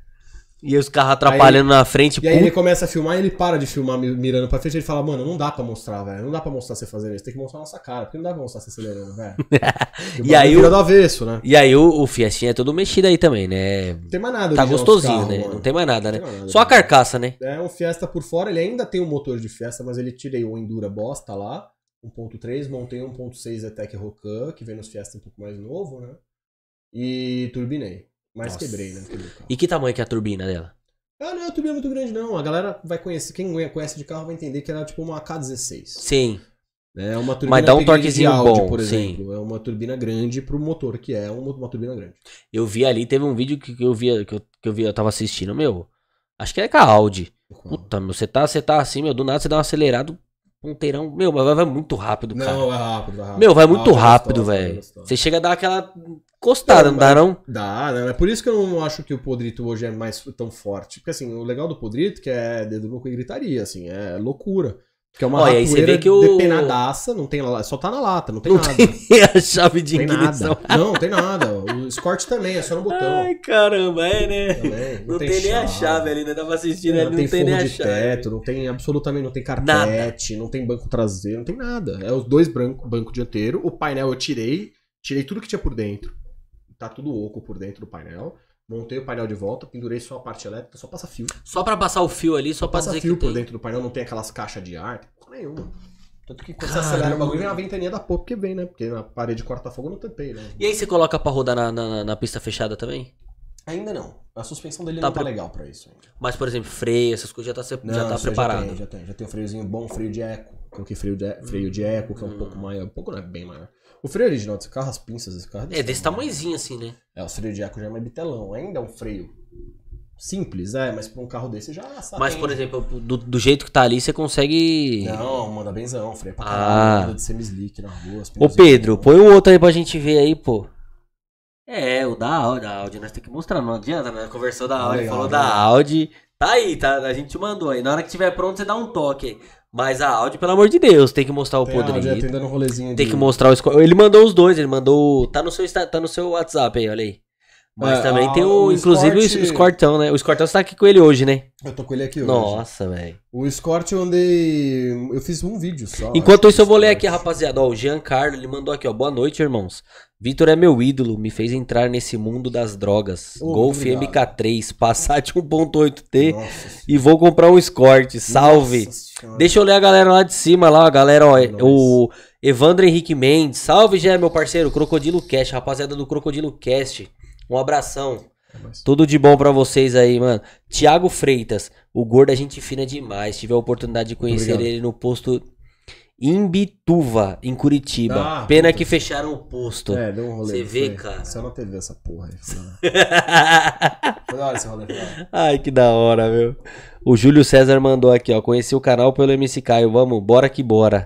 E os carros atrapalhando na frente. E aí ele começa a filmar e ele para de filmar mi- mirando pra frente. Ele fala, mano, não dá pra mostrar, velho. Não dá pra mostrar você fazendo isso. Tem que mostrar a nossa cara, porque não dá pra mostrar você acelerando, velho. [laughs] E aí o- do avesso, né? E aí o, o Fiestinha é todo mexido aí também, né? Não tem mais nada. Tá gostosinho, carros, né? mano. Não tem mais nada, né? Mais nada, Só a carcaça, né? É um Fiesta por fora, ele ainda tem um motor de Fiesta, mas ele tirei o Endura bosta lá, 1.3, montei 1.6 Etec Rocan, que vem nos Fiesta um pouco mais novo, né? E turbinei. Mas Nossa. quebrei, né? Quebrei. E que tamanho que é a turbina dela? Ah, não é uma turbina muito grande, não. A galera vai conhecer, quem conhece de carro vai entender que ela é tipo uma K16. Sim. É uma turbina Mas dá um torquezinho Audi, bom, por sim. exemplo. É uma turbina grande pro motor, que é uma, uma turbina grande. Eu vi ali, teve um vídeo que, que eu vi, que eu, que eu vi, eu tava assistindo, meu. Acho que é com a Audi. Puta, meu, você tá, você tá assim, meu, do nada você dá um acelerado, ponteirão, meu, mas vai, vai muito rápido, cara. Não, é rápido, vai rápido. Meu, vai A muito rápido, é velho. Você chega a dar aquela encostada, Não, não dá não? Dá, né? É por isso que eu não acho que o Podrito hoje é mais tão forte. Porque assim, o legal do Podrito que é dedo cu e gritaria, assim, é loucura. Porque é uma Olha, ratoeira que o- depenadaça, não tem só tá na lata, não tem Não nada. tem a chave de Tem ignição. nada. Não, tem nada. O Escort também, é só no botão. Ai, caramba, é, né? Também. Não, tem, nem a chave ali, né? Tava assistindo Não, ali, tem não tem forro nem a de chave. teto, não tem absolutamente, não tem carpete, não tem banco traseiro, não tem nada. É os dois branco, banco dianteiro. O painel eu tirei, tirei tudo que tinha por dentro. Tá tudo oco por dentro do painel. Montei o painel de volta, pendurei só a parte elétrica, só passa fio. Só pra passar o fio ali, só pra Passa fio por tem. dentro do painel, não tem aquelas caixas de ar, tem nenhuma. Tanto que quando você Caramba. acelera o bagulho, vem uma ventania da porra, porque vem, né? Porque na parede corta-fogo eu não tampei, né? E aí você coloca pra rodar na, na, na pista fechada também? Ainda não. A suspensão dele Tá não tá pre- legal pra isso ainda. Mas, por exemplo, freio, essas coisas já tá, Não, já tá preparado. Já tem, já tem. Já tem um freiozinho bom, freio de eco. Coloquei freio de, freio de eco, que é um Hum. pouco maior. Um pouco não é bem maior. O freio original desse carro, as pinças desse carro. É desse tamanhozinho assim, né? É, o freio de eco já é mais bitelão. Ainda é um freio simples, é, mas pra um carro desse já sabe. Mas, por exemplo, do, do jeito que tá ali, você consegue. Não, manda benzão, freio pra Ah. caralho, manda de semi-slick na rua. Ô Pedro, põe o outro aí pra gente ver aí, pô. É, o da Audi, da Audi, nós temos que mostrar, não adianta, né? Conversou da Ah, Audi, legal, falou legal. da Audi. Tá aí, tá? A gente mandou aí. Na hora que tiver pronto, você dá um toque aí. Mas a Audi, pelo amor de Deus, tem que mostrar o Tem a Audi, tem um Tem de- que mostrar o. Ele mandou os dois, ele mandou. Tá no seu, tá no seu WhatsApp aí, olha aí. Mas É, também a- tem o, o inclusive, Escort- o Escortão, né? O Escortão você tá aqui com ele hoje, né? Eu tô com ele aqui hoje. Nossa, velho. O Escort eu andei. Eu fiz um vídeo só. Enquanto isso, eu vou ler aqui, rapaziada. Ó, o Giancarlo, ele mandou aqui, ó. Boa noite, irmãos. Vitor é meu ídolo, me fez entrar nesse mundo das drogas. Ô, Golf obrigado. MK3, Passat 1.8T Nossa e vou comprar um Escort. Salve. Deixa eu ler a galera lá de cima, lá, a galera, ó. Nossa. O Evandro Henrique Mendes. Salve, já meu parceiro. Crocodilo Cast, rapaziada do Crocodilo Cast. Um abração. É, mas- Tudo de bom pra vocês aí, mano. Tiago Freitas, o gordo é gente fina demais. Tive a oportunidade de conhecer Obrigado. ele no posto Imbituva, em Curitiba. Ah, Pena puta. que fecharam o posto. É, deu um rolê. Você não vê, foi? cara. Só na TV essa porra aí. Foi da hora. [laughs] Esse rolê. Ai, que da hora, meu. O Júlio César mandou aqui, ó. Conheci o canal pelo MC Caio. Vamos, bora que bora.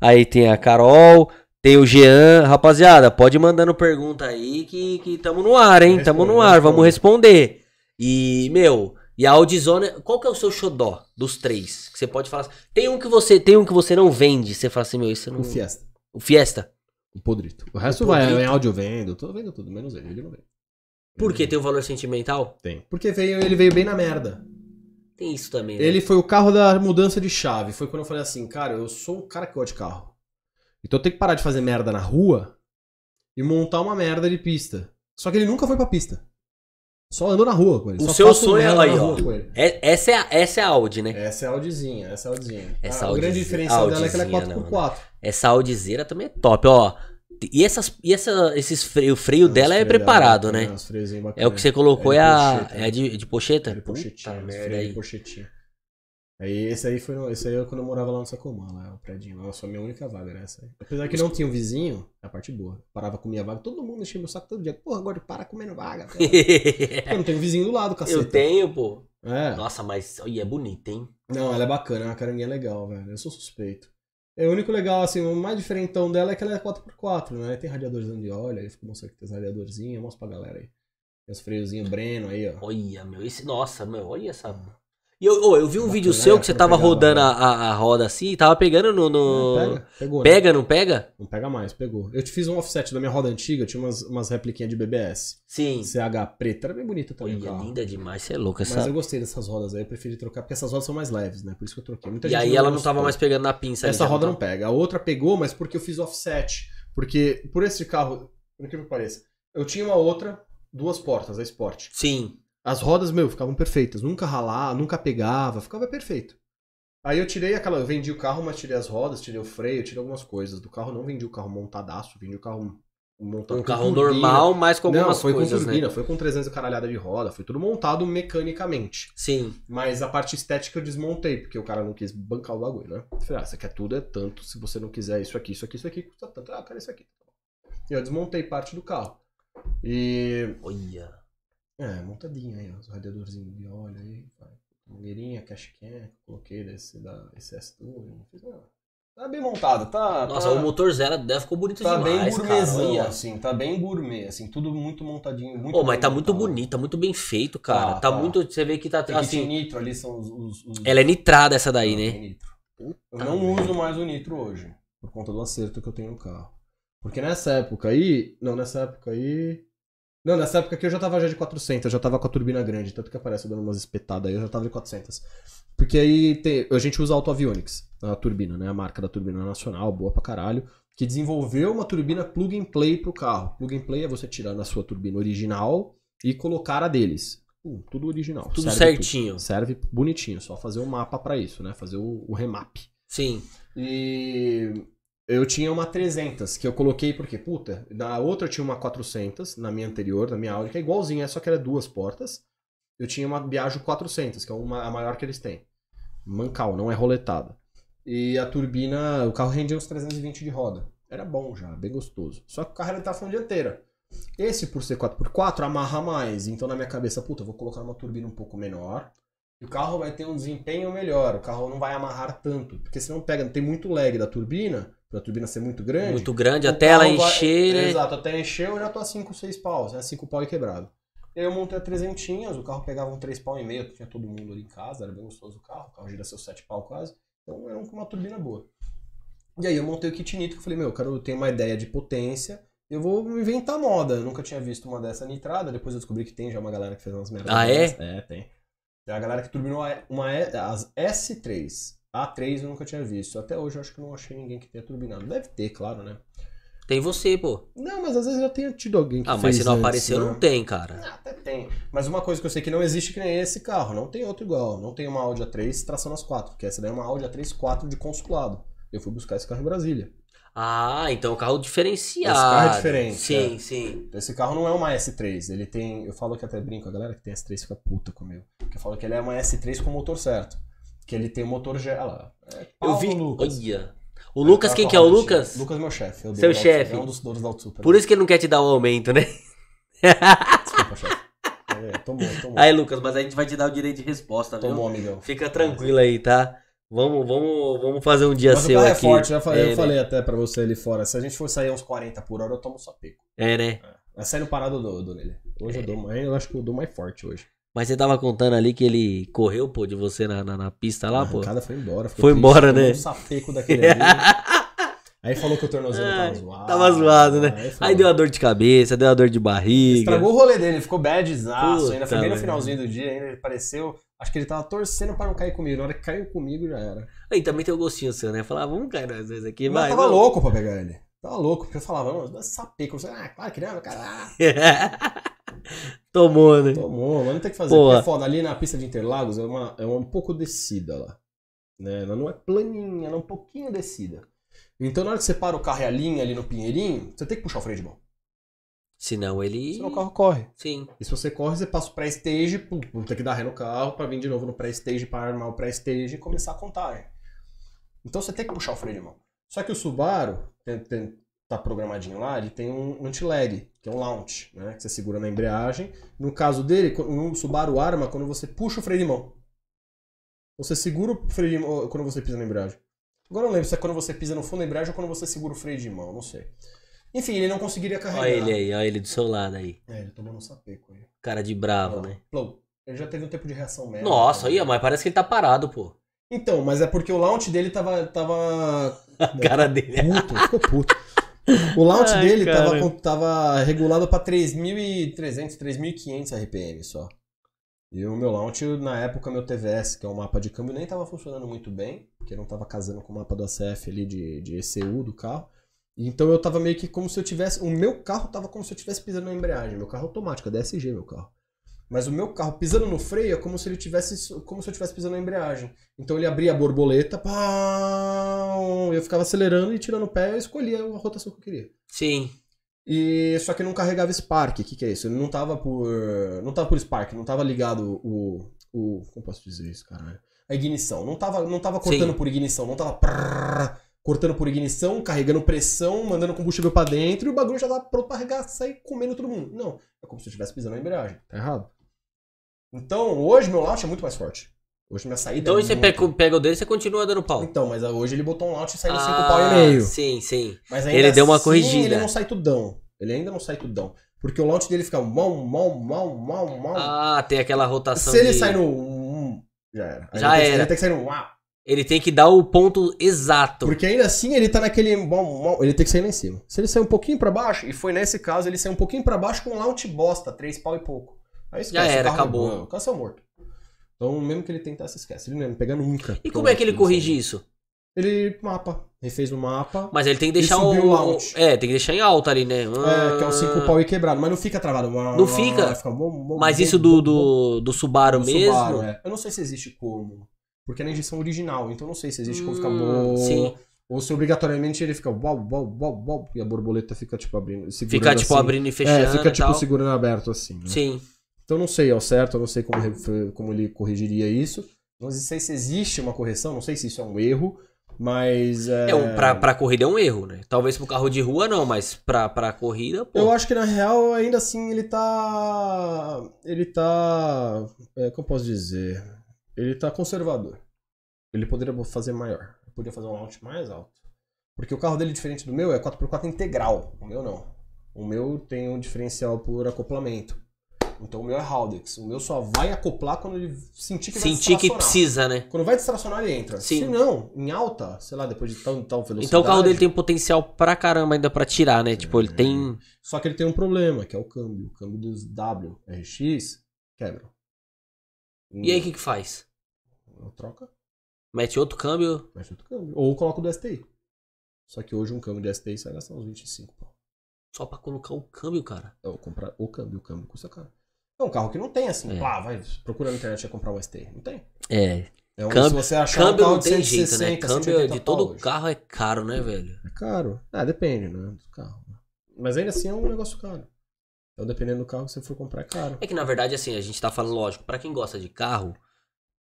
Aí tem a Carol, tem o Jean. Rapaziada, pode ir mandando pergunta aí que, que tamo no ar, hein? Tamo no Responde, ar, vamos responde. responder. E, meu, e a Audzone, qual que é o seu xodó dos três? Que você pode falar assim, Tem um que você, tem um que você não vende. Você fala assim, meu, isso não. Um Fiesta. O Fiesta. Um podrito. O resto O vai podrito. em áudio eu vendo. Tô vendo tudo, menos ele. Ele não vende. Por quê? Tem um valor sentimental? Tem. Porque veio, ele veio bem na merda. Tem isso também. né? Ele foi o carro da mudança de chave. Foi quando eu falei assim, cara, eu sou um cara que gosta de carro. Então eu tenho que parar de fazer merda na rua e montar uma merda de pista. Só que ele nunca foi pra pista. Só andou na rua com ele. O seu sonho é aí, ó. É- essa, é a, essa é a Audi, né? Essa é a Audizinha, essa é a Audizinha. Essa Ah, o grande Audizinha- diferencial dela é que ela é Audizinha, 4x4. Essa Audizeira também é top, ó. E, essas, e essa, esses freio, o freio dela é Os freios preparado, dela, né? É o que você colocou, É é, de a. pocheta, É de, de pocheta? Ele pochetinho, Puta os merda freios aí. de pochetinho. Aí esse aí foi no- esse aí é quando eu morava lá no Sacomã, lá o prédio. Nossa, a minha única vaga era essa aí. Apesar que não tinha um vizinho, é a parte boa. Parava com minha vaga, todo mundo enchia meu saco todo dia. Porra, agora para comendo vaga. [laughs] cara. Porque eu não tenho um vizinho do lado, caceta. Eu tenho, pô. É. Nossa, mas olha, é bonita, hein? Não, ela é bacana, é uma caranguinha legal, velho. Eu sou suspeito. É, o único legal, assim, o mais diferentão dela é que ela é 4x4, né? Tem radiadorzinho de óleo, aí fica mostrando que tem os radiadorzinhos, mostra pra galera aí. Tem os freiozinhos Breno aí, ó. Olha, meu, esse. Nossa, meu, olha essa. E eu, ô, eu vi um Bacana, vídeo né? seu que você tava a rodando a, roda. a, a roda assim e tava pegando no. no... Pega, pegou, né? Pega, não pega? Não pega mais, pegou. Eu te fiz um offset da minha roda antiga, tinha umas, umas repliquinhas de BBS. Sim. CH preta, era bem bonita também Olha, carro. linda demais, você é louco Mas essa. eu gostei dessas rodas aí, eu preferi trocar, porque essas rodas são mais leves, né? Por isso que eu troquei. Muita E aí ela não tava mais pegando na pinça ali, Essa já roda não tava? pega. A outra pegou, mas porque eu fiz offset. Porque por esse carro, por incrível que pareça, eu tinha uma outra, duas portas, a Sport. Sim. As rodas, meu, ficavam perfeitas. Nunca ralar, nunca pegava, ficava perfeito. Aí eu tirei aquela, eu vendi o carro, mas tirei as rodas, tirei o freio, tirei algumas coisas do carro. Não vendi o carro montadaço, vendi o carro montado Um carro turbina. normal, mas com algumas Não, foi coisas, com turbina, né? foi com 300 caralhada de roda, foi tudo montado mecanicamente. Sim. Mas a parte estética eu desmontei, porque o cara não quis bancar o bagulho, né? Falei, ah, isso aqui é tudo, é tanto, se você não quiser isso aqui, isso aqui, isso aqui, custa tanto. Ah, quero isso aqui. E eu desmontei parte do carro. E. Olha. É, montadinho aí, ó, os radiadorzinhos de óleo aí, vai. Mangueirinha, cash can, coloquei desse da SS Touring, fiz uma- Tá bem montado, tá. Nossa, tá... o motor zero deve ficou bonito Tá bem demais, cara. gourmetzão, Olha. assim, tá bem gourmet, assim, tudo muito montadinho. Muito Pô, mas bem tá muito bonito, tá muito bem feito, cara. Tá, Tá, tá. muito. Você vê que tá Tem assim. nitro ali, são os... os- os- Ela é nitrada essa daí, Não, né? nitro. Eu não uso mais o nitro hoje, por conta do acerto que eu tenho no carro. Porque nessa época aí... Não, nessa época aí... Não, nessa época aqui eu já tava já de 400, eu já tava com a turbina grande, tanto que aparece dando umas espetadas aí, eu já tava de 400. Porque aí tem, a gente usa a Auto Avionics, a turbina, né? A marca da turbina nacional, boa pra caralho, que desenvolveu uma turbina plug and play pro carro. Plug and play é você tirar na sua turbina original e colocar a deles. Hum, tudo original. Tudo serve certinho. Serve bonitinho, só fazer o mapa pra isso, né? Fazer o, o remap. Sim. E eu tinha uma 300 que eu coloquei porque, puta, na outra eu tinha uma 400, na minha anterior, na minha Audi, que é igualzinha, só que era duas portas. Eu tinha uma Biagio 400, que é uma, a maior que eles têm. Mancal, não é roletada. E a turbina, o carro rendia uns 320 de roda. Era bom já, bem gostoso. Só que o carro era tração dianteira. Esse, por ser 4x4, amarra mais. Então na minha cabeça, puta, eu vou colocar uma turbina um pouco menor. E o carro vai ter um desempenho melhor. O carro não vai amarrar tanto. Porque senão pega, tem muito lag da turbina, pra turbina ser muito grande. Muito grande, até ela vai- encher, né? Exato, até encher eu já tô a 5, 6 paus, né? 5 pau e quebrado. E aí eu montei a 300, o carro pegava um 3 pau e meio, tinha todo mundo ali em casa, era bem gostoso o carro, o carro gira seus 7 pau quase. Então era uma turbina boa. E aí eu montei o kit nitro, que eu falei, meu, eu quero eu tenho uma ideia de potência, eu vou inventar moda. Eu nunca tinha visto uma dessa nitrada, depois eu descobri que tem já uma galera que fez umas merdas. Ah, é? É, tem. Tem a galera que turbinou a- uma as S3. A3 eu nunca tinha visto. Até hoje eu acho que não achei ninguém que tenha turbinado. Deve ter, claro, né? Tem você, pô. Não, mas às vezes já tenha tido alguém que Ah, mas se não antes, apareceu, né? não tem, cara. Ah, até tem. Mas uma coisa que eu sei que não existe que nem esse carro. Não tem outro igual. Não tem uma Audi A3 tração nas quatro. Porque essa daí é uma Audi A3 4 de consulado. Eu fui buscar esse carro em Brasília. Ah, então é um carro diferenciado. Esse carro é diferente, Sim, é. sim. Esse carro não é uma S3. Ele tem... Eu falo que até brinco. A galera que tem S3 fica puta comigo. Porque eu falo que ele é uma S3 com o motor certo. Que ele tem o motor... ge- Olha lá. É Eu vi. Lucas. Olha. O Lucas, quem que é o Lucas? Lucas é meu chefe. é o Seu chefe. É um dos donos da Super. Por isso que ele não quer te dar o aumento, né? Desculpa, chefe. É, tomou, tomou. Aí, Lucas, mas a gente vai te dar o direito de resposta, viu? Tomou, amigão. Fica tranquilo aí, tá? Vamos, vamos, vamos fazer um dia Mas o seu carro aqui. é forte, já falei, É, eu né? falei até pra você ali fora. Se a gente for sair uns 40 por hora, eu tomo só pico. É, né? Vai sair no parado eu dou, eu dou nele. Hoje eu dou mais, eu acho que eu dou mais forte hoje. Mas você tava contando ali que ele correu, pô, de você na, na, na pista lá, a pô. arrancada foi embora. Foi triste, embora, né? Um sapeco daquele [laughs] ali. Aí falou que o tornozelo tava zoado. Tava zoado, né? Aí, Aí deu uma dor de cabeça, deu uma dor de barriga. Estragou o rolê dele, ficou badzaço. Ainda foi bem no finalzinho do dia, ainda ele pareceu. Acho que ele tava torcendo pra não cair comigo. Na hora que caiu comigo já era. Aí também tem o gostinho seu, né? Falar, vamos cair nós dois aqui, Mas vai. tava vamos. louco pra pegar ele. Tava louco, porque eu falava, não, dá. Eu falei, ah, claro que não, cara. Ah, [laughs] Tomou, né? tomou, mas não tem o que fazer. Boa. Porque é foda. Ali na pista de Interlagos é, uma, é um pouco descida lá. Né? Ela não é planinha, ela é um pouquinho descida. Então na hora que você para o carro e alinha ali no Pinheirinho, você tem que puxar o freio de mão. Senão ele. Senão o carro corre. Sim. E se você corre, você passa o pré-stage, pum, pum, tem que dar ré no carro pra vir de novo no pré-stage, para armar o pré-stage e começar a contagem. Então você tem que puxar o freio de mão. Só que o Subaru, tem, tem- tá programadinho lá, ele tem um anti-lag, que é um launch, né? Que você segura na embreagem. No caso dele, o Subaru arma quando você puxa o freio de mão. Você segura o freio de mão quando você pisa na embreagem. Agora eu não lembro se é quando você pisa no fundo da embreagem ou quando você segura o freio de mão, não sei. Enfim, ele não conseguiria carregar. Olha ele aí, olha ele do seu lado aí. É, ele tomou um sapeco aí. Cara de bravo, né? plou. Ele já teve um tempo de reação média. Nossa, aí, mas parece que ele tá parado, pô. Então, mas é porque o launch dele tava. tava [laughs] A cara dele. puto, ficou puto. O launch Ai, dele tava, cara. tava regulado pra 3.300, 3.500 RPM só. E o meu launch, na época, meu TVS, que é um mapa de câmbio, nem tava funcionando muito bem, porque não tava casando com o mapa do ACF ali de, de ECU do carro. Então eu tava meio que como se eu tivesse. O meu carro tava como se eu tivesse pisando na embreagem. Meu carro é automático, é DSG meu carro. Mas o meu carro pisando no freio é como se ele tivesse. como se eu tivesse pisando na embreagem. Então ele abria a borboleta, pau, eu ficava acelerando e tirando o pé, eu escolhia a rotação que eu queria. Sim. E só que não carregava Spark, o que, que é isso? Ele não tava por. Não tava por Spark, não tava ligado o. o como posso dizer isso, caralho? A ignição. Não tava, não tava cortando Sim. por ignição, não tava prrr, cortando por ignição, carregando pressão, mandando combustível pra dentro e o bagulho já tava pronto pra arregar, sair comendo todo mundo. Não. É como se eu estivesse pisando na embreagem. Tá errado. Então, hoje meu launch é muito mais forte. Hoje minha saída Então é você muito- pega, o dele e você continua dando pau. Então, mas hoje ele botou um launch e saiu no 5 Ah, pau e meio. Sim, sim. Mas Ele deu uma assim, corrigida. Ele não sai tudão. Ele ainda não sai tudão. Porque o launch dele fica mal, mal, mal, mal, mal. Ah, tem aquela rotação. Se ele de- sai no. já era. Aí Já ele tem, era. Ele tem que sair no. uau. Ele tem que dar o ponto exato. Porque ainda assim ele tá naquele. ele tem que sair lá em cima. Se ele sair um pouquinho pra baixo, e foi nesse caso, ele saiu um pouquinho pra baixo com um launch bosta, três pau e pouco. Aí esquece, Já era, acabou. não, O carro saiu morto. Então, mesmo que ele tentasse, esquece. Ele não ia pegar nunca. E como é que ele corrige isso? Ele mapa. Refez o mapa. Mas ele tem que deixar subiu o. É, tem que deixar em alta ali, né? É, que é o 5 pau e quebrado, mas não fica travado. Não fica? Fica bom, bom, Mas bom, isso do, do, do Subaru do mesmo. Subaru, é. Eu não sei se existe como. Porque é na injeção original, então não sei se existe como ficar Hum, bom. sim. Ou se obrigatoriamente ele fica bal, bal, bal, bal, e a borboleta fica tipo abrindo. Fica tipo assim. abrindo e fechando. É, fica tipo tal. segurando aberto assim. né? Sim. Então não sei ao certo, eu não sei como, como ele corrigiria isso. Não sei se existe uma correção, não sei se isso é um erro, mas. É, É, um, pra, pra corrida é um erro, né? Talvez pro carro de rua não, mas pra, pra corrida, pô. Eu acho que na real, ainda assim, ele tá. Ele tá. É, como eu posso dizer? Ele tá conservador. Ele poderia fazer maior. Ele poderia fazer um launch mais alto. Porque o carro dele, diferente do meu, é 4x4 integral. O meu não. O meu tem um diferencial por acoplamento. Então o meu é Haldex. O meu só vai acoplar quando ele sentir que vai Sentir que distracionar. precisa, né? Quando vai distracionar, ele entra. Sim. Se não, em alta, sei lá, depois de tal, tal velocidade. Então o carro dele tem um potencial pra caramba ainda pra tirar, né? Tipo, ele tem. Só que ele tem um problema, que é o câmbio. O câmbio dos WRX quebra. E aí o que que faz? Troca, Mete outro câmbio? mexe outro câmbio. Ou coloca o do STI. Só que hoje um câmbio de STI sai gastar uns 25 pau. Só pra colocar o câmbio, cara. Ou comprar o câmbio, o câmbio custa caro. É um carro que não tem assim, É. pá, vai, procura na internet e comprar um STI. Não tem. É. É um, Câmbio- se você achar Câmbio um não de tem jeito, né? 160, Câmbio 180 de todo hoje. carro é caro, né, velho? É caro. Ah, depende, né? Do carro. Mas ainda assim é um negócio caro. Então dependendo do carro que você for comprar é caro. É que na verdade, assim, a gente tá falando, lógico, pra quem gosta de carro,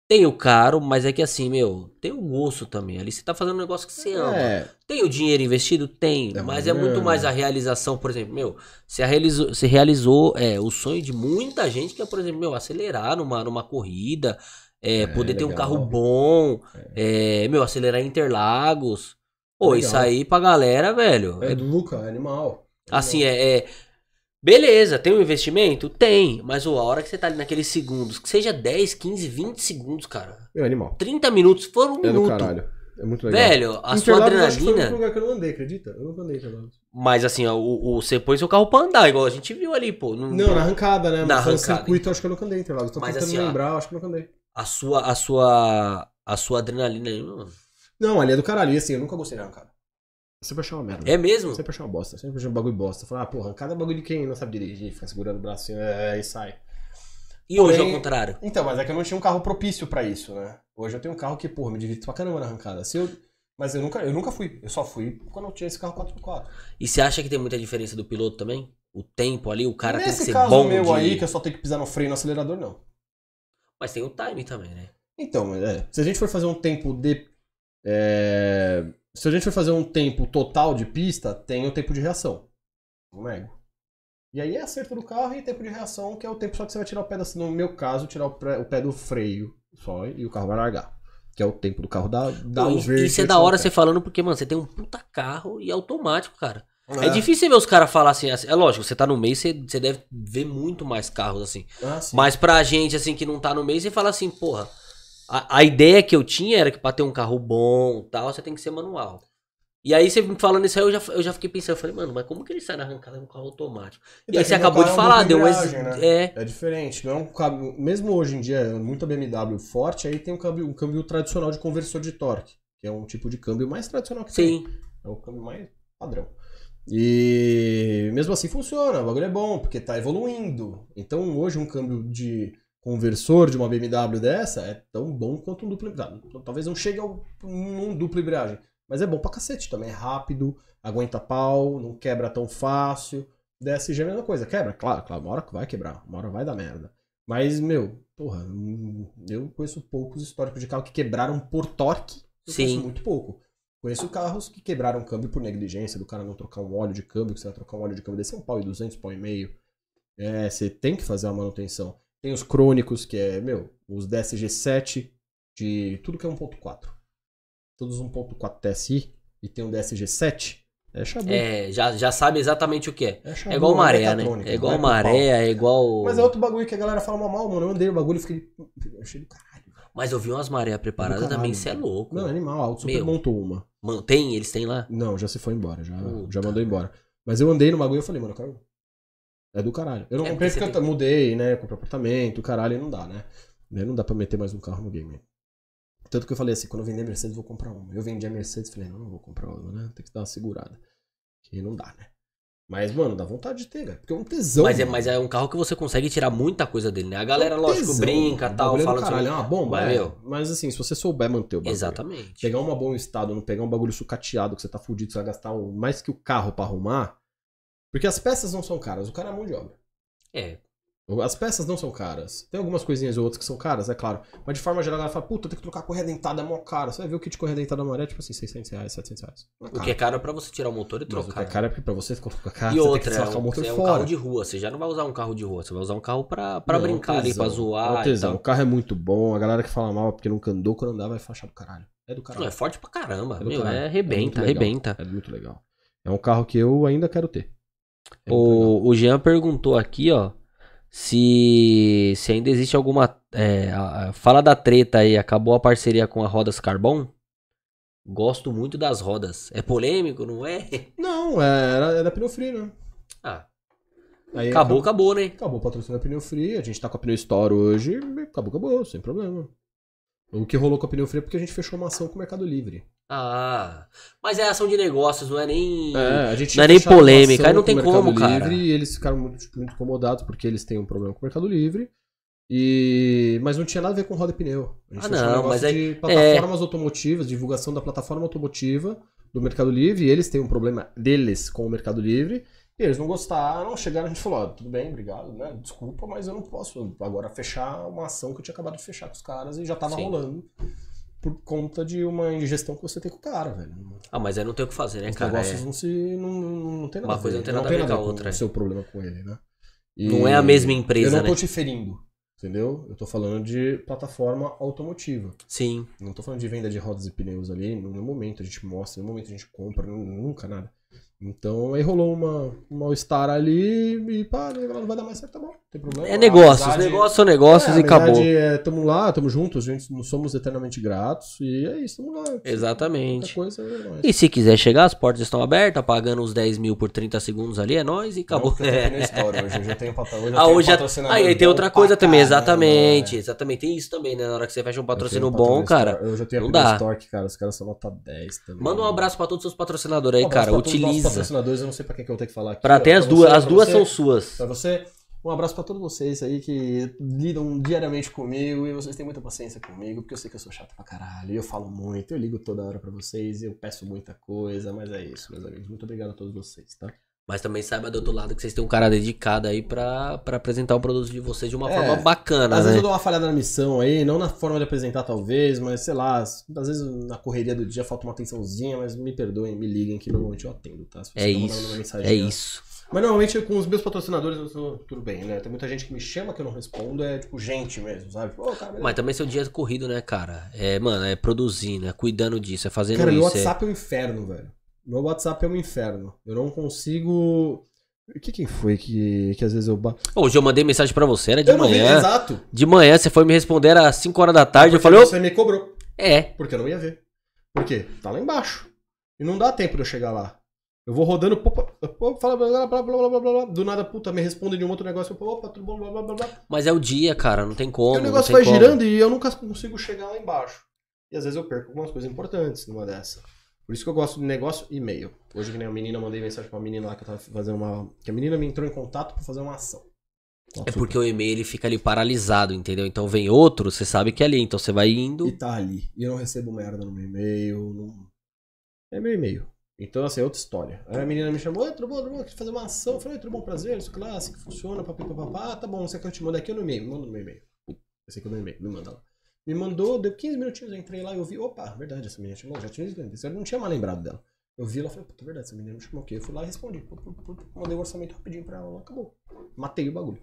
Tem o caro, mas é que assim, meu, tem o gosto também. Ali você tá fazendo um negócio que você ama. É, Tem o dinheiro investido? Tem. É, mas é é- muito mais a realização, por exemplo, meu, você realizou, você realizou é, o sonho de muita gente que é, por exemplo, meu, acelerar numa, numa corrida, é, É, poder ter um carro bom, é, meu, acelerar em Interlagos. Pô, Legal. isso aí pra galera, velho. é é- do Luca, é animal. assim, é, é- Beleza, tem um investimento? Tem. Mas a hora que você tá ali naqueles segundos, que seja 10, 15, 20 segundos, cara. Meu animal. 30 minutos, se for um É do minuto. caralho. É muito legal. Velho, a sua que foi adrenalina. lugar que eu não andei, acredita? Eu nunca andei em Interlagos. Mas assim, ó, o, o- você pôs seu carro pra andar, igual a gente viu ali, pô. Não, Não, na arrancada, né? Na Mas no arrancada. circuito eu acho que eu nunca andei em Interlagos. Tô Mas tentando assim, ó. lembrar, eu acho que eu nunca andei. A sua, a sua, a sua adrenalina aí, mano. Não, ali é do caralho. E assim, eu nunca gostei de arrancada. Eu sempre achei uma merda. É mesmo? Sempre achei uma bosta. Sempre achei um bagulho bosta. Falar, ah, porra, arrancada é bagulho de quem não sabe dirigir, fica segurando o braço assim, é, e sai. E hoje Porém- ao contrário. Então, mas é que eu não tinha um carro propício pra isso, né? Hoje eu tenho um carro que, porra, me divirto pra caramba na arrancada. Se eu... Mas eu nunca, eu nunca fui. Eu só fui quando eu tinha esse carro 4x4. E você acha que tem muita diferença do piloto também? O tempo ali, o cara tem que Nesse ser caso bom meu de... aí, que eu só tenho que pisar no freio e no acelerador, não. Mas tem o time também, né? Então, é, se a gente for fazer um tempo de. é, se a gente for fazer um tempo total de pista, tem o tempo de reação. O ego. E aí é acerto do carro e tempo de reação, que é o tempo só que você vai tirar o pé da, No meu caso, tirar o pé, o pé do freio só e o carro vai largar. Que é o tempo do carro dar, Pô, o verde. isso é da hora você falando, porque, mano, você tem um puta carro e é automático, cara. É, É. difícil ver os caras falar assim, assim. É lógico, você tá no meio, você, você deve ver muito mais carros assim. Ah. Mas pra gente, assim, que não tá no meio, você fala assim, porra. A, a ideia que eu tinha era que pra ter um carro bom e tal, você tem que ser manual. E aí, você me falando isso aí, eu já, eu já fiquei pensando, eu falei, mano, mas como que ele sai na arrancada com um carro automático? E Então, aí é você acabou de é um falar, deu um. ex- né? É. É diferente, não é um câmbio. Mesmo hoje em dia, muita BMW forte, aí tem um câmbio, um câmbio tradicional de conversor de torque, que é um tipo de câmbio mais tradicional que tem. Sim. É o câmbio mais padrão. E mesmo assim funciona, o bagulho é bom, porque tá evoluindo. Então hoje um câmbio de conversor de uma BMW dessa é tão bom quanto um duplo embreagem. Então, talvez não chegue ao um duplo embreagem, mas é bom pra cacete também. É rápido, aguenta pau, não quebra tão fácil. DSG é a mesma coisa, quebra, claro, claro, uma hora vai quebrar, uma hora vai dar merda. Mas, meu, porra, eu conheço poucos históricos de carro que quebraram por torque. Eu Sim. conheço muito pouco. Conheço carros que quebraram câmbio por negligência, do cara não trocar um óleo de câmbio, que você vai trocar um óleo de câmbio desse é um pau e 200, pau e meio. É, você tem que fazer a manutenção. Tem os crônicos, que é, meu, os DSG7 de tudo que é 1.4. Todos 1.4 TSI e tem um DSG7, é chabu. É, já, já sabe exatamente o que é. É, chabu, É igual maré, né? É igual pau. maré, é igual. Mas é outro bagulho que a galera fala mal, mano. Eu andei o bagulho e fiquei. Eu achei do caralho. Mas eu vi umas maré preparadas também, isso é louco. Não, animal, a Auto Super Meu. montou uma. Mano, tem? Eles têm lá? Não, já se foi embora, já, Puta. já mandou embora. Mas eu andei no bagulho e falei, mano, eu quero. É do caralho. Eu não É, comprei porque eu mudei, né? Comprei apartamento, caralho, e não dá, né? Aí Não dá pra meter mais um carro no game. Tanto que eu falei assim, quando eu vender Mercedes, eu vou comprar uma. Eu vendi a Mercedes, falei, não, não vou comprar uma, né? Tem que dar uma segurada. Que não dá, né? Mas, mano, dá vontade de ter, cara. Porque é um tesão. Mas é, mano. mas é um carro que você consegue tirar muita coisa dele, né? A galera, É um lógico, tesão, brinca. O tal, é fala caralho, é uma bomba, Mas, é. Mas assim, se você souber manter o bagulho. Exatamente. Pegar um bom estado, não pegar um bagulho sucateado que você tá fudido, você vai gastar mais que o carro pra arrumar. Porque as peças não são caras, o cara é mão de obra. É. As peças não são caras. Tem algumas coisinhas ou outras que são caras, é claro. Mas de forma geral, a galera fala, puta, tem que trocar a correia dentada, é mó caro. Você vai ver o kit de correia dentada amarela, tipo assim, 600 reais, 700 reais. É O que é caro é pra você tirar o motor e Mas o que trocar. é caro é porque pra você colocar carro, E outra, tem que é o motor é um fora. carro de rua. Você já não vai usar um carro de rua, você vai usar um carro pra, pra Não, brincar ali, pra zoar É e tal. O carro é muito bom, a galera que fala mal é porque nunca andou, quando andar vai fachar do caralho. É do caralho. Não, é forte pra caramba. É Meu, caralho. é É arrebenta, legal. arrebenta. É muito legal. É um carro que eu ainda quero ter. É. O, o Jean perguntou aqui, ó, se, se ainda existe alguma. é, a- a- fala da treta aí, acabou a parceria com a Rodas Carbon? Gosto muito das rodas. É polêmico, não é? [laughs] Não, é, era, era pneu free, né? Ah, Aí acabou, acabou, né? Acabou o patrocínio da Pneu Free, a gente tá com a Pneu Store hoje, acabou, acabou, sem problema. O que rolou com a Pneu Free é porque a gente fechou uma ação com o Mercado Livre. Ah, mas é ação de negócios, não é nem. gente Não é nem polêmica, aí não tem como, cara. Livre, E eles ficaram muito, muito incomodados porque eles têm um problema com o Mercado Livre. E... Mas não tinha nada a ver com roda e pneu. A gente Ah, um não, negócio mas é- de plataformas automotivas, divulgação da plataforma automotiva do Mercado Livre. E eles têm um problema deles com o Mercado Livre. E eles não gostaram, chegaram, a gente falou, tudo bem, obrigado, né? Desculpa, mas eu não posso agora fechar uma ação que eu tinha acabado de fechar com os caras e já tava Sim. rolando por conta de uma ingestão que você tem com o cara, velho. Ah, mas aí não tem o que fazer, né, Os cara? negócios É- não se. Não, não, tem nada Uma coisa não tem nada a ver com a outra, o é. seu problema com ele, né? E Não é a mesma empresa, Eu não tô né? te ferindo, entendeu? Eu tô falando de plataforma automotiva. Sim. Não tô falando de venda de rodas e pneus ali. No momento a gente mostra, no momento a gente compra, nu- nunca nada. Então aí rolou uma, um mal-estar ali e pá, não vai dar mais certo, tá bom, não tem problema. É negócios, amizade- negócios são negócios é, e acabou. É, tamo lá, tamo juntos, gente não somos eternamente gratos e é isso, tamo lá. Exatamente. Coisa é. E se quiser chegar, as portas estão abertas, pagando os 10 mil por 30 segundos ali, é nóis e acabou. Não, aqui [laughs] na história hoje, eu tenho, pata- hoje eu Ah, tenho hoje já... patrocinador Aí, aí tem outra coisa também, exatamente. né? Exatamente, tem isso também, né? Na hora que você fecha um patrocínio tenho bom, cara. Eu tenho não a dá. Primeira Stock, cara, os caras são nota 10 também. Manda um abraço pra todos os seus patrocinadores aí, Um cara. Utiliza. Patrocinadores, eu não sei pra quem que eu vou ter que falar aqui. Pra ter as pra duas, você, as duas você, são suas. Pra você, um abraço pra todos vocês aí que lidam diariamente comigo e vocês têm muita paciência comigo, porque eu sei que eu sou chato pra caralho, e eu falo muito, eu ligo toda hora pra vocês, eu peço muita coisa, mas é isso, meus amigos. Muito obrigado a todos vocês, tá? Mas também saiba do outro lado que vocês têm um cara dedicado aí pra, pra apresentar o produto de vocês de uma É, forma bacana, Às né? vezes eu dou uma falhada na missão aí, não na forma de apresentar talvez, mas sei lá, às vezes na correria do dia falta uma atençãozinha, mas me perdoem, me liguem que normalmente eu atendo, tá? É tá isso, mensagem, é né? isso. Mas normalmente com os meus patrocinadores eu tô tudo bem, né? Tem muita gente que me chama que eu não respondo, é tipo gente mesmo, sabe? Ô, cara. Mas também seu dia é corrido, né, cara? É, mano, é produzindo, é cuidando disso, é fazendo Cara, isso. é- WhatsApp é um inferno, velho. Meu WhatsApp é um inferno. Eu não consigo. O Que foi que, que às vezes eu. Hoje eu mandei mensagem para você, era de eu manhã. Vi, exato. De manhã você foi me responder às 5 horas da tarde. Eu falei. Você oh, me cobrou. É. Porque eu não ia ver. Por quê? Tá lá embaixo. E não dá tempo de eu chegar lá. Eu vou rodando, fala blá blá blá blá blá blá do nada, puta, me responde de um outro negócio, opa, tudo bom, blá blá blá blá. Mas é o dia, cara, não tem como. E o negócio vai como. girando e eu nunca consigo chegar lá embaixo. E às vezes eu perco algumas coisas importantes numa dessa. Por isso que eu gosto de negócio e-mail. Hoje, que nem a menina, eu mandei mensagem pra menina lá que eu tava fazendo uma. Que a menina me entrou em contato pra fazer uma ação. É porque o e-mail ele fica ali paralisado, entendeu? Então vem outro, você sabe que é ali. Então você vai indo. E tá ali. E eu não recebo merda no meu e-mail. Não... É meu e-mail. Então, assim, é outra história. Aí a menina me chamou, oi, tudo bom, tudo bom, quer fazer uma ação. Eu falei, oi, tudo bom, prazer, isso clássico, funciona, papapá. Ah, tá bom, você quer que eu te mande aqui no e-mail? Manda no meu e-mail. Esse aqui é o meu e-mail, me manda lá. Me mandou, deu 15 minutinhos, eu entrei lá e eu vi, opa, verdade, essa menina chamou, já tinha isso, eu não tinha mais lembrado dela. Eu vi ela e falei, puta, verdade, essa menina me chamou aqui. Eu fui lá e respondi, mandei o orçamento rapidinho pra ela, acabou. Matei o bagulho.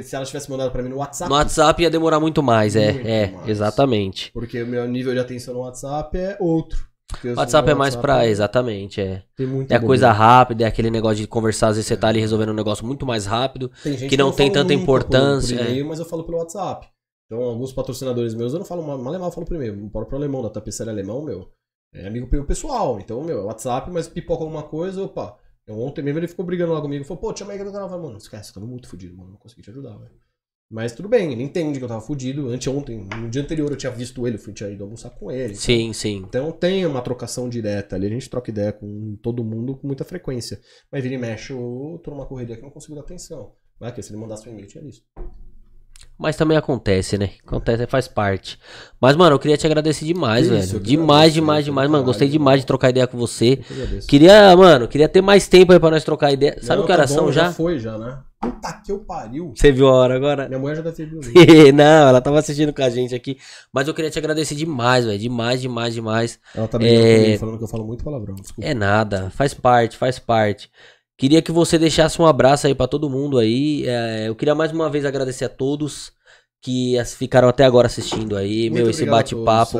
Se ela tivesse mandado pra mim no WhatsApp, No WhatsApp ia demorar muito mais, é. Muito é, mais. exatamente. porque o meu nível de atenção no WhatsApp é outro. Eu- WhatsApp é mais pra. WhatsApp Exatamente, é. Muita É a coisa rápida, é aquele negócio de conversar, às vezes você tá ali resolvendo um negócio muito mais rápido. Tem gente que não eu tem tanta importância, é. Por, por e-mail, mas eu falo pelo WhatsApp. Então, alguns patrocinadores meus eu não falo mal mal alemão, eu falo e-mail. O próprio alemão da tapeçaria alemão, meu, é amigo meu pessoal. Então, meu, é WhatsApp, mas pipoca alguma coisa, opa. Eu, ontem mesmo ele ficou brigando lá comigo. Falou, pô, te chamei aqui do canal. Eu falei, mano, esquece, eu tava muito fudido, mano. Não consegui te ajudar, velho. Mas tudo bem, ele entende que eu tava fudido. Anteontem, no dia anterior eu tinha visto ele, eu fui tinha ido almoçar com ele. Sim, sim. Então tem uma trocação direta ali, a gente troca ideia com todo mundo com muita frequência. Mas vira e mexe, eu tô numa correria que eu não consigo dar atenção. Vai que se ele mandasse um e-mail, tinha isso. Mas também acontece, né? Acontece, faz parte. Mas, mano, eu queria te agradecer demais, velho. isso, que demais, demais, velho, demais, mano. Gostei demais de trocar ideia com você. Queria, mano, queria ter mais tempo aí pra nós trocar ideia. Sabe Não, o que horas tá são bom, já? foi já, né? Puta que eu pariu. Você viu a hora agora? Minha mulher já deve ter visto. Não, ela tava assistindo com a gente aqui. Mas eu queria te agradecer demais, velho. Demais, demais, demais. Ela tá É. falando que eu falo muito palavrão. Desculpa. É nada, faz parte, faz parte. Queria que você deixasse um abraço aí pra todo mundo aí. É, eu queria mais uma vez agradecer a todos que as- ficaram até agora assistindo aí, Muito meu, esse bate-papo.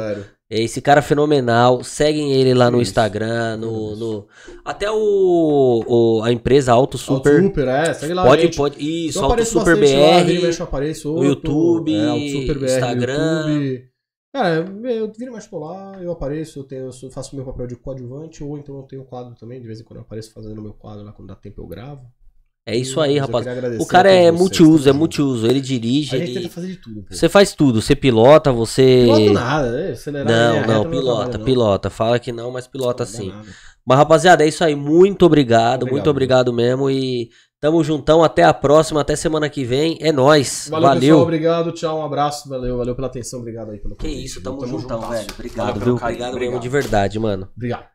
Esse cara é fenomenal. Seguem ele lá no Isso. Instagram, no, no- até o, o- a empresa Auto Super. Auto Super, é, segue lá. pode, gente. pode. Isso, Eu Auto Super bastante lá, BR. mexe apareço. no outro, YouTube, é, Auto Super BR, no Instagram. YouTube. Cara, eu vira tô lá, eu apareço, eu, tenho, eu faço o meu papel de coadjuvante, ou então eu tenho quadro também, de vez em quando eu apareço fazendo meu quadro lá, quando dá tempo eu gravo. É isso aí, Mas rapaz. O cara é multiuso, é multiuso. Ele dirige, A gente ele... tenta fazer de tudo, pô. Você faz tudo. Você pilota, você. Piloto nada, é, acelerar Não, linha não, reta pilota, não. pilota. Fala que não, mas pilota Não sim. Mas rapaziada, é isso aí. Muito obrigado, Obrigado. muito obrigado mesmo. E tamo juntão. Até a próxima, até semana que vem. É nóis. Valeu, Valeu. pessoal, obrigado, tchau, um abraço, valeu, valeu pela atenção, obrigado aí pelo Que convite, isso, viu? tamo, juntão, velho. Obrigado, viu? carinho, Obrigado mesmo de verdade, mano. Obrigado.